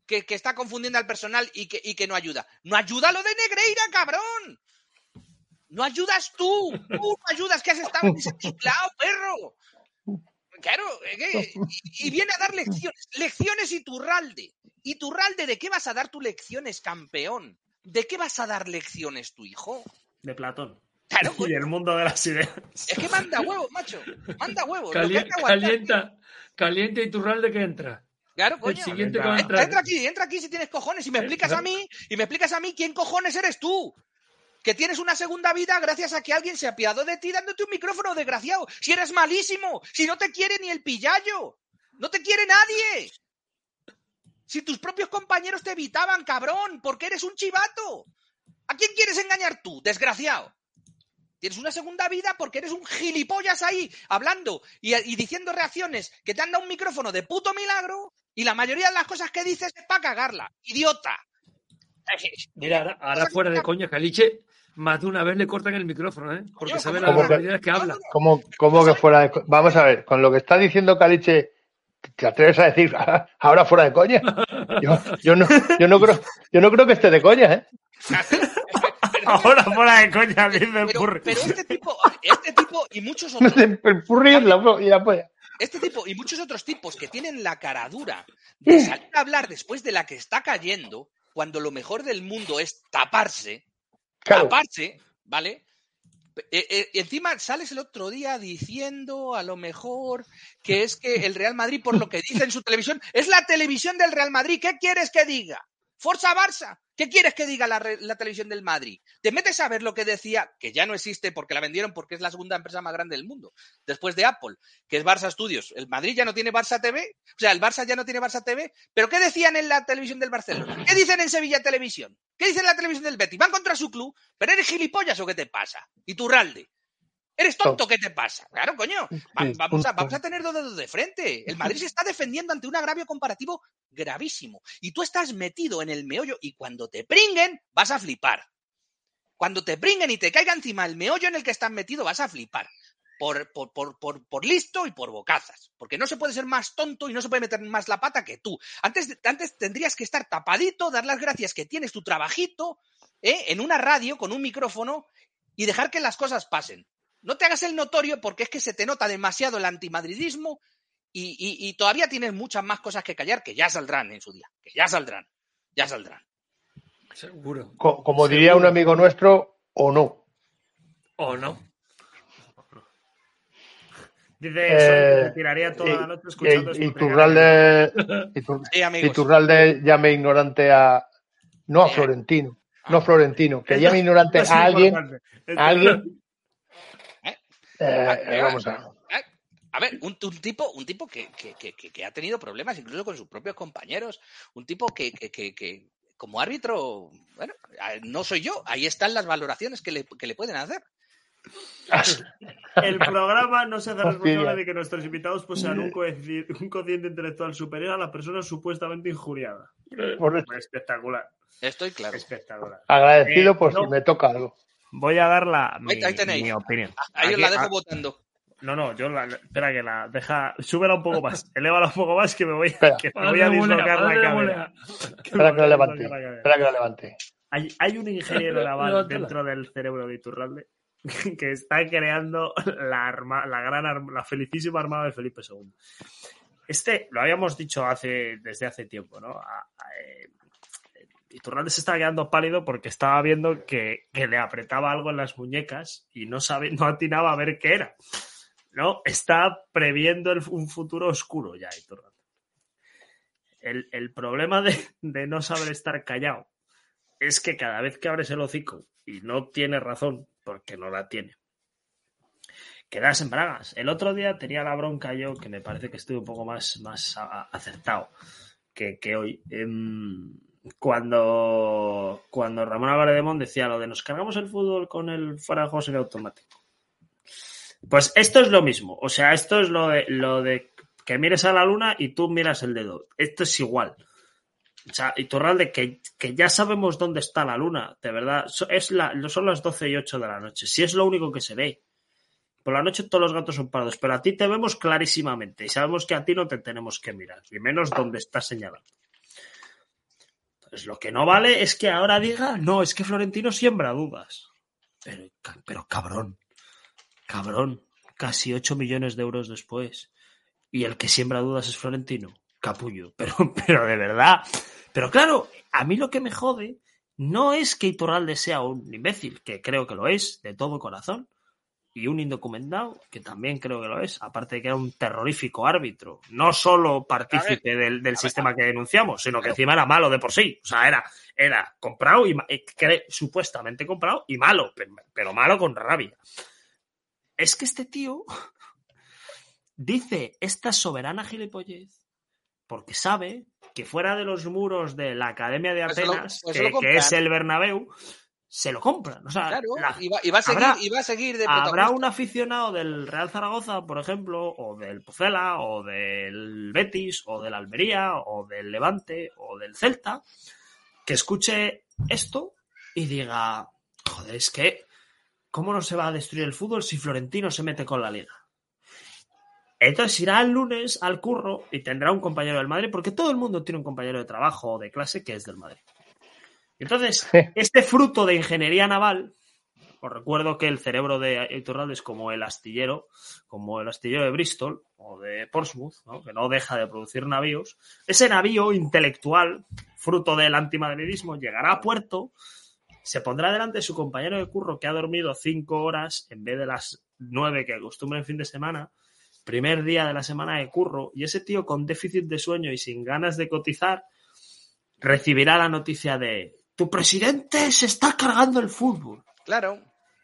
que, que está confundiendo al personal y que, y que no ayuda? ¡No ayuda lo de Negreira, cabrón! ¡No ayudas tú! ¡Tú no ayudas que has estado en ese perro! Claro, es que- y, y viene a dar lecciones. Lecciones y Turralde. ¿Y Turralde de qué vas a dar tus lecciones, campeón? ¿De qué vas a dar lecciones tu hijo?
De Platón.
Claro,
Y el mundo de las ideas.
Es que manda huevos, macho. Manda aguantar.
calienta, calienta y turralde que entra.
Claro,
El
coño. Entra, aquí, entra aquí si tienes cojones y me explicas a mí, y me explicas a mí quién cojones eres tú. Que tienes una segunda vida gracias a que alguien se apiadó de ti dándote un micrófono, desgraciado. Si eres malísimo, si no te quiere ni el pillayo. No te quiere nadie. Si tus propios compañeros te evitaban, cabrón, porque eres un chivato. ¿A quién quieres engañar tú, desgraciado? Tienes una segunda vida porque eres un gilipollas ahí, hablando y, y diciendo reacciones que te han dado un micrófono de puto milagro y la mayoría de las cosas que dices es para cagarla. ¡Idiota!
Mira, ahora, ahora fuera de coña, Caliche, más de una vez le cortan el micrófono, ¿eh? Porque sabe las
¿Cómo que-
barbaridades que habla.
¿Cómo, cómo que fuera de Vamos a ver, con lo que está diciendo Caliche, ¿te atreves a decir ahora fuera de coña? Yo, yo, no, yo, no creo, yo no creo que esté de coña, ¿eh?
Ahora fuera de coña, dice el
Pero, pero este tipo, este tipo y muchos
No
otros,
El y la polla.
Este tipo y muchos otros tipos que tienen la cara dura de salir a hablar después de la que está cayendo, cuando lo mejor del mundo es taparse,
Claro.
taparse, ¿vale? Eh, eh, y encima sales el otro día diciendo a lo mejor que es que el Real Madrid, por lo que dice en su televisión, es la televisión del Real Madrid. ¿Qué quieres que diga? Forza Barça. ¿Qué quieres que diga la, la televisión del Madrid? Te metes a ver lo que decía, que ya no existe porque la vendieron porque es la segunda empresa más grande del mundo, después de Apple, que es Barça Studios. El Madrid ya no tiene Barça TV, o sea, el Barça ya no tiene Barça TV, pero ¿qué decían en la televisión del Barcelona? ¿Qué dicen en Sevilla Televisión? ¿Qué dicen en la televisión del Betis? Van contra su club, pero eres gilipollas o qué te pasa? Y Turralde. ¿Eres tonto? ¿Qué te pasa? Claro, coño. Va- vamos, a,
punto.
vamos a tener dos dedos de frente. El Madrid se está defendiendo ante un agravio comparativo gravísimo. Y tú estás metido en el meollo y cuando te pringuen vas a flipar. Cuando te pringuen y te caiga encima el meollo en el que estás metido vas a flipar. Por, por, por, por, por listo y por bocazas. Porque no se puede ser más tonto y no se puede meter más la pata que tú. Antes, antes tendrías que estar tapadito, dar las gracias que tienes tu trabajito ¿eh? en una radio con un micrófono y dejar que las cosas pasen. No te hagas el notorio porque es que se te nota demasiado el antimadridismo y, y- y todavía tienes muchas más cosas que callar que ya saldrán en su día. Que ya saldrán. Ya saldrán.
Seguro.
Co- como diría un amigo nuestro, o no.
¿O no?
Dice
Eh,
eso, me tiraría toda la noche escuchando
y,
esto.
y Turralde, y Tur-
Sí, amigos.
y Turralde llame ignorante a. No a Florentino, no a Florentino, que llame ignorante a alguien. A alguien.
¿Eh?
eh, eh, vamos a.
A ver, un, un tipo, un tipo que, que- que- ha tenido problemas incluso con sus propios compañeros, un tipo que, que- que- que como árbitro, bueno, no soy yo, ahí están las valoraciones que le, que le pueden hacer.
El programa no se hace responsable de que nuestros invitados posean un cociente, un cociente intelectual superior a la persona supuestamente injuriada.
Correcto.
Espectacular.
Estoy claro.
Espectacular.
Agradecido
Eh,
por
no,
si me toca algo.
Voy a dar la, mi,
Ahí, ahí tenéis.
mi opinión.
Ahí os la dejo
ah,
votando.
No, no, yo la, espera que la deja, súbela un poco más, elévala un poco más que me voy,
Espera.
que me voy a
Padre
dislocar la.
Mulea.
Espera que lo levante. Espera que lo levante.
Hay, hay un ingeniero naval dentro del cerebro de Iturralde que está creando la, arma, la gran arma- la felicísima armada de Felipe II. Este lo habíamos dicho hace, desde hace tiempo, ¿no? A- a- eh, Iturralde se estaba quedando pálido porque estaba viendo que, que le apretaba algo en las muñecas y no sabe, no atinaba a ver qué era. ¿No? Está previendo un futuro oscuro ya, Iturralde. El, el problema de, de no saber estar callado es que cada vez que abres el hocico y no tienes razón, porque no la tiene, quedas en bragas. El otro día tenía la bronca yo, que me parece que estuve un poco más, más acertado que, que hoy. Em, cuando, cuando Ramón Álvarez de decía lo de nos cargamos el fútbol con el fuera de juego semiautomático. Pues esto es lo mismo. O sea, esto es lo de, lo de que mires a la luna y tú miras el dedo. Esto es igual. O sea, Iturralde, que, que ya sabemos dónde está la luna, de verdad. Es la, son las 12 y 8 de la noche. Si es lo único que se ve. Por la noche todos los gatos son pardos, pero a ti te vemos clarísimamente y sabemos que a ti no te tenemos que mirar, y menos donde está señalado. Entonces, lo que no vale es que ahora diga, no, es que Florentino siembra dudas. Pero, pero cabrón, cabrón, casi 8 millones de euros después. Y el que siembra dudas es Florentino. Capullo. Pero, pero de verdad. Pero claro, a mí lo que me jode no es que Iturralde sea un imbécil, que creo que lo es, de todo corazón, y un indocumentado, que también creo que lo es, aparte de que era un terrorífico árbitro, no solo partícipe del, del sistema que denunciamos, sino que encima era malo de por sí. O sea, era, era comprado y eh, supuestamente comprado y malo, pe- pero malo con rabia. Es que este tío dice esta soberana gilipollez porque sabe que fuera de los muros de la Academia de
Pues lo-
Atenas,
pues
que, que es el Bernabéu, se lo compran. O sea,
Claro,
la-
y va, y va a seguir,
habrá-
y va a seguir de
Habrá un aficionado del Real Zaragoza, por ejemplo, o del Pucela, o del Betis, o del Almería, o del Levante, o del Celta, que escuche esto y diga, joder, es que, ¿cómo no se va a destruir el fútbol si Florentino se mete con la liga? Entonces irá el lunes al curro y tendrá un compañero del Madrid, porque todo el mundo tiene un compañero de trabajo o de clase que es del Madrid. Entonces, este fruto de ingeniería naval, os recuerdo que el cerebro de Iturralde es como el astillero, como el astillero de Bristol o de Portsmouth, ¿no? que no deja de producir navíos. Ese navío intelectual, fruto del antimadridismo, llegará a puerto, se pondrá delante de su compañero de curro que ha dormido cinco horas en vez de las nueve que acostumbra en fin de semana, primer día de la semana de curro, y ese tío con déficit de sueño y sin ganas de cotizar, recibirá la noticia de tu presidente se está cargando el fútbol.
Claro.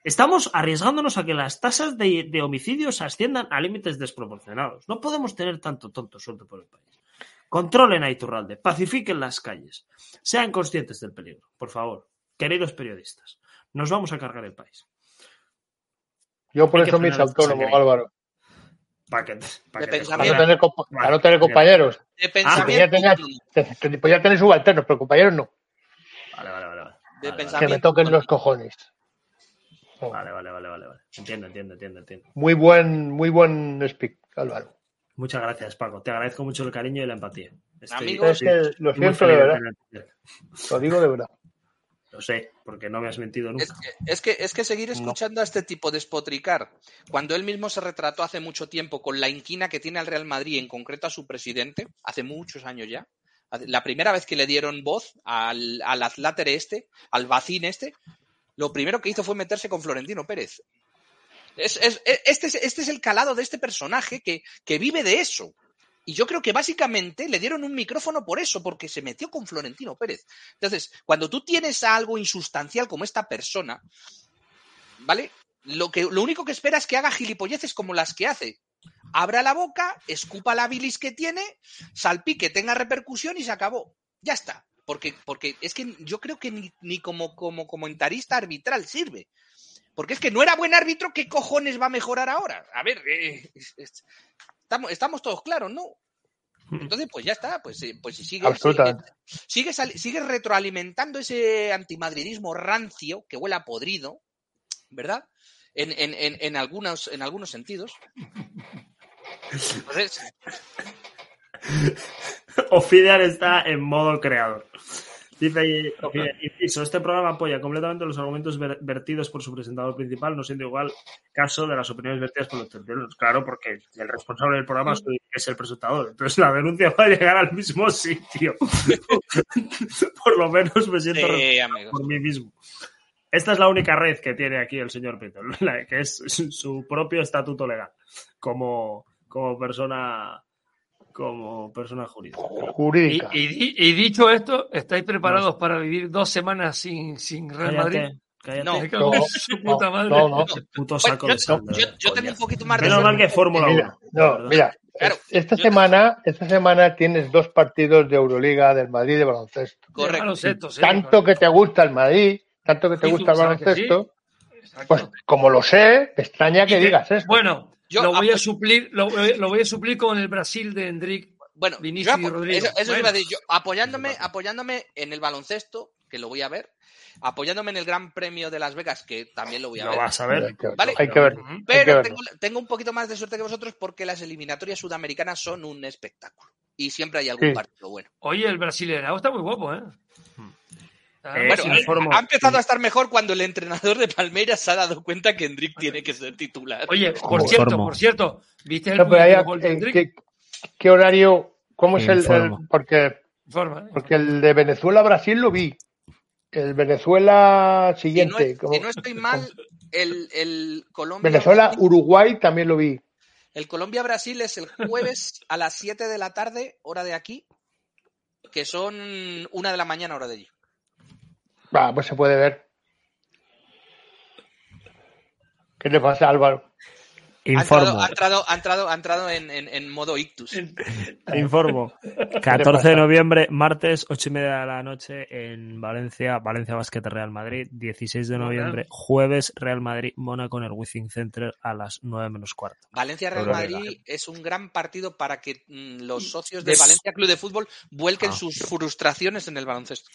Estamos arriesgándonos a que las tasas de, de homicidios asciendan a límites desproporcionados. No podemos tener tanto tonto suelto por el país. Controlen a Iturralde, pacifiquen las calles, sean conscientes del peligro, por favor, queridos periodistas. Nos vamos a cargar el país.
Yo por
Hay
eso me hice autónomo. Álvaro.
Para que, para que
no tener, compa- para no tener compañeros.
De pensamiento.
que podía tener subalternos, pero compañeros no.
Vale, vale, vale. vale.
De
Vale, vale.
Que me toquen los cojones.
Vale, vale, vale, vale, vale. Entiendo, entiendo, entiendo, entiendo.
Muy buen, muy buen speak, Álvaro.
Muchas gracias, Paco. Te agradezco mucho el cariño y la empatía. Estoy-
Amigos,
Es que lo siento de verdad. Lo digo de verdad.
Lo sé, porque no me has mentido nunca.
Es que, es que es que seguir escuchando a este tipo despotricar, cuando él mismo se retrató hace mucho tiempo con la inquina que tiene al Real Madrid, en concreto a su presidente, hace muchos años ya. La primera vez que le dieron voz al, al Azláter este, al Bacín este, lo primero que hizo fue meterse con Florentino Pérez. Es- este, es, este es el calado de este personaje que, que vive de eso. Y yo creo que básicamente le dieron un micrófono por eso, porque se metió con Florentino Pérez. Entonces, cuando tú tienes a algo insustancial como esta persona, ¿vale? Lo, que, lo único que espera es que haga gilipolleces como las que hace. Abra la boca, escupa la bilis que tiene, salpique, tenga repercusión y se acabó. Ya está. Porque, porque es que yo creo que ni, ni como, como comentarista arbitral sirve. Porque es que no era buen árbitro, ¿qué cojones va a mejorar ahora? A ver, eh, es- es- estamos, estamos todos claros, ¿no? Entonces, pues ya está, pues, eh, pues si sigue, sigue, sigue, sigue retroalimentando ese antimadridismo rancio que huele a podrido, ¿verdad? En, en, en, en algunos, en algunos sentidos. Entonces,
Ofidian está en modo creador. Dice ahí, inciso, este programa apoya completamente los argumentos ver- vertidos por su presentador principal, no siendo igual caso de las opiniones vertidas por los tertulianos. Claro, porque el responsable del programa es el presentador. Entonces la denuncia va a llegar al mismo sitio. por lo menos me siento
Sí,
por mí mismo. Esta es la única red que tiene aquí el señor Peter, la- que es su propio estatuto legal como, como persona como persona jurídica.
Y,
Jurídica.
y di- y dicho esto, ¿estáis preparados para vivir dos semanas sin, sin Real Madrid?
Cállate, cállate.
No.
No,
su puta madre.
no, no.
Puto
Bueno,
saco
yo,
de de
yo- yo tengo un poquito más de
Menos mal
suerte.
que Fórmula 1.
Mira, no, mira,
Claro,
esta semana, esta semana tienes dos partidos de Euroliga del Madrid de baloncesto.
Correcto.
Sí,
Tanto que te gusta el Madrid, tanto que te
Sí,
gusta el baloncesto, pues como lo sé, extraña que digas esto.
Bueno,
Yo
lo voy a suplir, lo, voy- lo voy a suplir con el Brasil de Hendrik.
Bueno,
Vinicius
yo
y Rodrigo.
eso, eso
Bueno.
iba a decir, yo apoyándome, apoyándome en el baloncesto, que lo voy a ver, apoyándome en el Gran Premio de Las Vegas, que también lo voy a
Lo
ver.
vas a ver.
Hay que,
Vale.
hay que que
Pero tengo, tengo un poquito más de suerte que vosotros porque las eliminatorias sudamericanas son un espectáculo. Y siempre hay algún
Sí.
partido bueno.
Oye, el brasileño está muy guapo, ¿eh? Está
Eh,
Bueno, eh,
informo.
ha empezado a estar mejor cuando el entrenador de Palmeiras se ha dado cuenta que Hendrik tiene que ser titular.
Oye, por
Informo.
cierto, por cierto, ¿viste el
No,
gol de
eh,
Hendrik?
¿qué, qué horario? ¿Cómo es el, porque
Informa, ¿eh?
porque el de Venezuela Brasil lo vi. El Venezuela
Si no,
siguiente,
si no estoy mal, el, el Colombia
Venezuela Uruguay también lo vi.
El Colombia-Brasil es el jueves a las 7 de la tarde, hora de aquí, que son una de la mañana, hora de allí.
Va, pues se puede ver. ¿Qué le pasa, Álvaro?
Ha
Informo.
entrado, ha entrado, ha entrado, ha entrado en, en- en modo ictus.
Informo. 14 de noviembre, martes, 8 y media de la noche en Valencia, Valencia Basket Real Madrid. 16 de noviembre, jueves, Real Madrid, Mónaco en el Wizzing Center a las 9 menos cuarto.
Valencia-Real
Euroliga.
Madrid es un gran partido para que mm, los socios de Valencia Club de Fútbol vuelquen
Ah.
sus frustraciones en el baloncesto.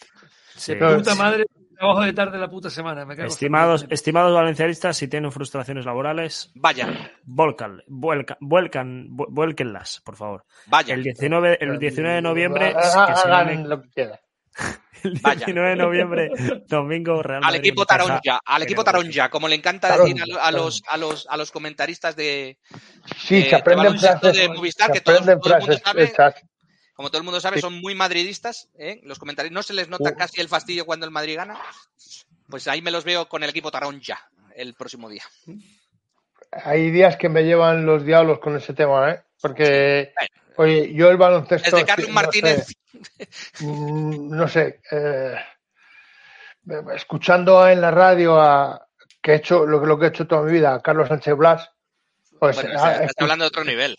Sí.
De puta madre, trabajo de tarde la puta semana. Me cago en
Estimados, estimados valencianistas, si tienen frustraciones laborales,
Vaya,
volcan, vuelcan, vuelcan, vu- vuélquenlas, por favor.
vaya,
El 19, el 19 de noviembre,
Hagan- lo que quieran.
el
Vaya.
19 de noviembre, domingo, Real
al equipo Taronja, al equipo Taronja, como le encanta
Taronja,
decir a, lo- a los, a, los, a los comentaristas de,
Sí,
Eh,
aprenden frases.
de Movistar,
se
que todos-
aprenden
todo el mundo
frases
sabe. Como todo el mundo sabe, son muy madridistas. ¿eh? Los comentarios no se les nota
Uh.
casi el fastidio cuando el Madrid gana. Pues ahí me los veo con el equipo Taronja el próximo día.
Hay días que me llevan los diablos con ese tema, ¿eh? Porque, oye, yo el baloncesto...
Desde Carlos
no
Martínez.
sé, mm, no sé, eh, escuchando en la radio a que he hecho lo, que- lo que he hecho toda mi vida, a Carlos Sánchez Blas, pues
Bueno,
ah,
estás hablando de otro nivel.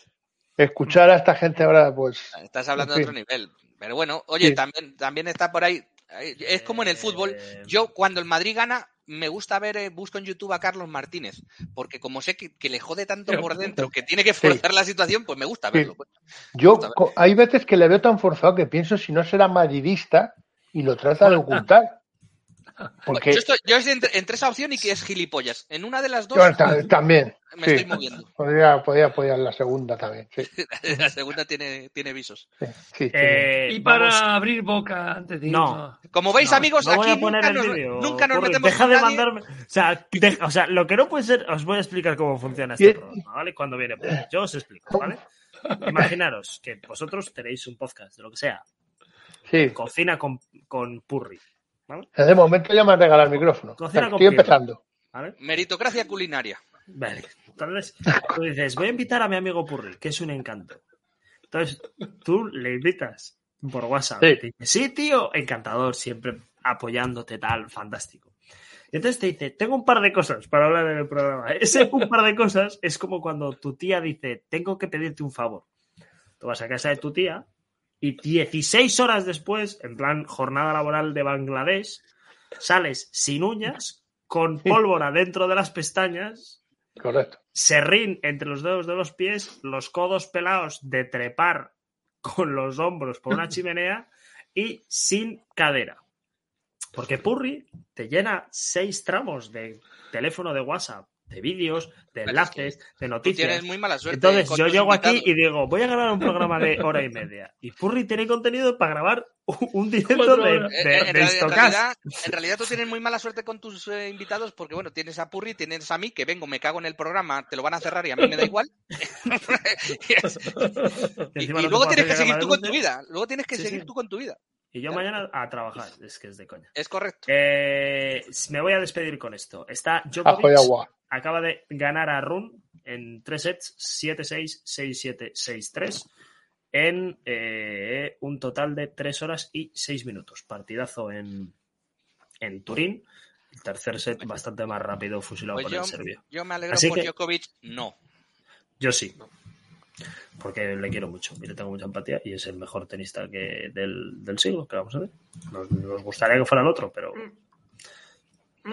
Escuchar a esta gente ahora, pues...
Estás hablando
en
de otro nivel. Pero bueno, oye,
Sí.
también, también está por ahí. eh, Es como en el fútbol. Yo, cuando el Madrid gana, me gusta ver, eh, busco en YouTube a Carlos Martínez. Porque como sé que, que le jode tanto por dentro, que tiene que
Sí.
forzar la situación, pues me gusta
Sí.
verlo. pues.
Yo co- hay veces que le veo tan forzado que pienso si no será madridista y lo trata de ocultar. Porque
Yo, estoy, yo estoy entre, entre esa opción y que es gilipollas. En una de las dos
ta- también.
me
sí.
estoy moviendo.
Podría, podría apoyar la segunda también. Sí,
La segunda tiene, tiene visos.
sí,
Eh,
y para
vamos-
abrir boca antes de
No.
irnos.
Como veis,
No,
amigos,
no
aquí nunca nos, nunca nos metemos
Deja
con
de
nadie.
mandarme. O sea, o sea, lo que no puede ser. Os voy a explicar cómo funciona este programa, ¿vale? Cuando viene. Purri. Yo os explico, ¿vale? Imaginaros que vosotros tenéis un podcast de lo que sea.
sí.
Cocina con, con Purri. ¿Vale?
De momento ya me han regalado el micrófono.
Cocina
Estoy empezando.
¿Vale?
Meritocracia culinaria.
Vale. Entonces, tú dices, voy a invitar a mi amigo Purri, que es un encanto. Entonces, tú le invitas por WhatsApp.
Sí.
Te dice, sí, tío, encantador, siempre apoyándote, tal, fantástico. Y entonces te dice, tengo un par de cosas para hablar en el programa. Ese un par de cosas es como cuando tu tía dice, tengo que pedirte un favor. Tú vas a casa de tu tía y 16 horas después, en plan jornada laboral de Bangladesh, sales sin uñas, con pólvora dentro de las pestañas,
Correcto.
serrín entre los dedos de los pies, los codos pelados de trepar con los hombros por una chimenea y sin cadera. Porque Purri te llena seis tramos de teléfono de WhatsApp, de vídeos, de enlaces, de noticias.
tienes muy mala suerte
Entonces
con
yo llego aquí y digo, voy a grabar un programa de hora y media. Y Purri tiene contenido para grabar un- directo de, de,
Eh,
de
en, realidad, en
Histocast.
realidad- en realidad tú tienes muy mala suerte con tus eh, invitados porque, bueno, tienes a Purri, tienes a mí, que vengo, me cago en el programa, te lo van a cerrar y a mí me da igual. y, luego tienes que seguir tú con tu
¿eh?
vida. Luego tienes que
Sí,
seguir
sí.
tú con tu vida.
Y yo mañana a trabajar. Es que es de coña.
Es correcto.
Eh, me voy a despedir con esto. Está
Ajo y
Djokovic,
agua.
Acaba de ganar a Run en tres sets, 7-6, 6-7, 6-3, en eh, un total de 3 horas y 6 minutos. Partidazo en, en Turín. El tercer set bastante más rápido, fusilado
Pues
por
yo,
el serbio.
yo me alegro
Así
por
que-
Djokovic, no.
Yo sí. Porque le quiero mucho y le tengo mucha empatía y es el mejor tenista que del, del siglo, que vamos a ver. Nos, nos gustaría que fuera el otro, pero.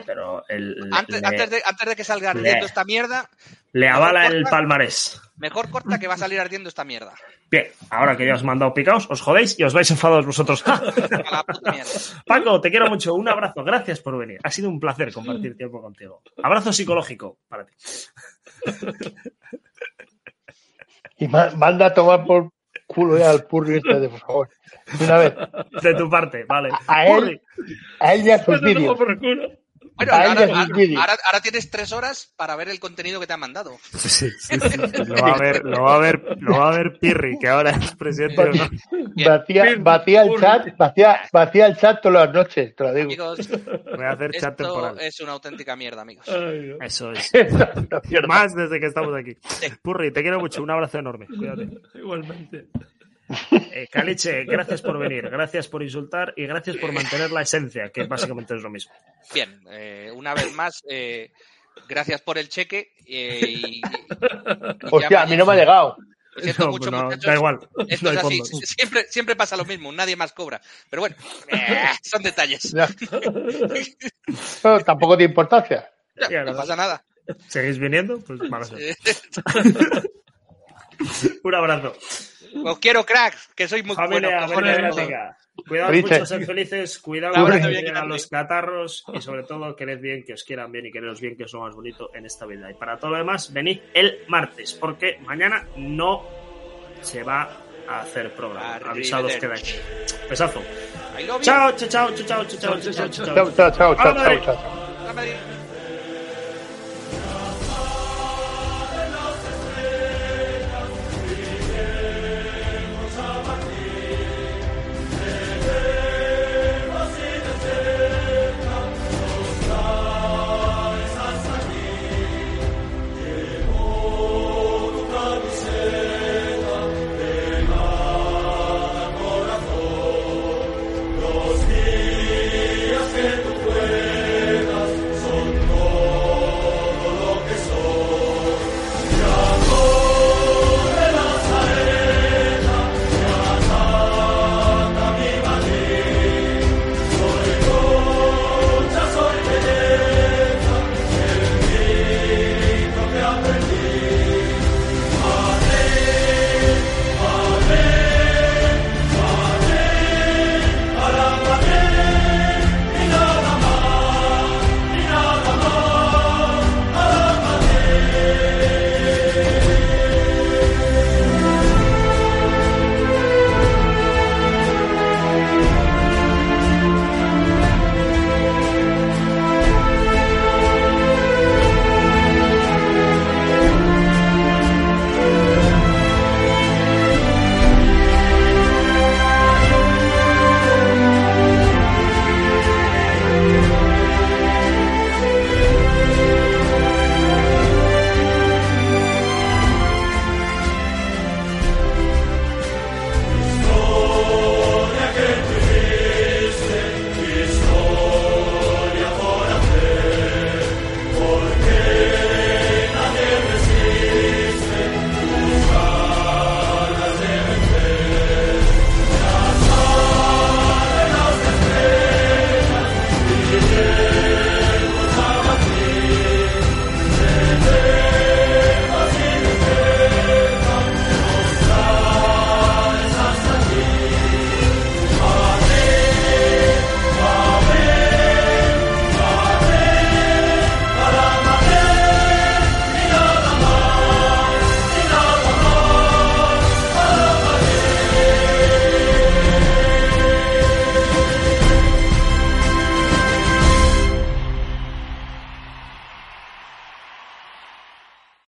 Pero el,
Antes,
le,
antes, de, antes de que salga
le-
ardiendo esta mierda,
le avala el palmarés.
mejor corta que va a salir ardiendo esta mierda.
Bien, ahora que ya os he mandado picaos, os jodéis y os vais enfadados vosotros.
La puta.
Paco, te quiero mucho. Un abrazo. Gracias por venir. Ha sido un placer compartir tiempo contigo. Abrazo psicológico para ti.
Y ma- manda a tomar por culo ya al Purri este, de por favor. De Una vez.
De tu parte, vale.
A él, a él y a sus vídeos.
Bueno, ahora, tienes tres horas para ver el contenido que te han mandado.
Sí, sí, sí, sí. Lo va a ver, lo va a ver, lo va a ver Pirri, que ahora es presidente.
Vacía, vacía el chat, vacía, vacía el chat todas las noches, te lo digo.
Amigos,
Voy a hacer chat
esto
temporal.
es una auténtica mierda, amigos.
Eso es. Más desde que estamos aquí. Purri, te quiero mucho. Un abrazo enorme. Cuídate.
Igualmente.
Eh, Caliche, gracias por venir, gracias por insultar y gracias por mantener la esencia, que básicamente es lo mismo.
Bien, eh, una vez más, eh, gracias por el cheque. eh, y, y
Hostia, a mí no me ha llegado.
Lo siento
No,
mucho,
no,
muchachos.
da igual,
Esto
no
es
hay
así.
fondo.
Siempre, siempre pasa lo mismo. Nadie más cobra. Pero bueno, eh, son detalles.
Tampoco tiene importancia.
Ya,
No pasa nada.
¿Seguís viniendo? Pues mala suerte.
Eh,
Un abrazo.
Os quiero, cracks, que sois muy
Familia. Cuidado mucho, sed felices, cuidado que a los catarros y sobre todo quered bien, que os quieran bien y quereros bien, que es lo más bonito en esta vida. Y para todo lo demás, venid el martes, porque mañana no se va a hacer programa. Avisados queda aquí. Besazo. Chao, chao, chao, chao, chao, chao, chao, chao, chao.
Chao, chao, chao, chao.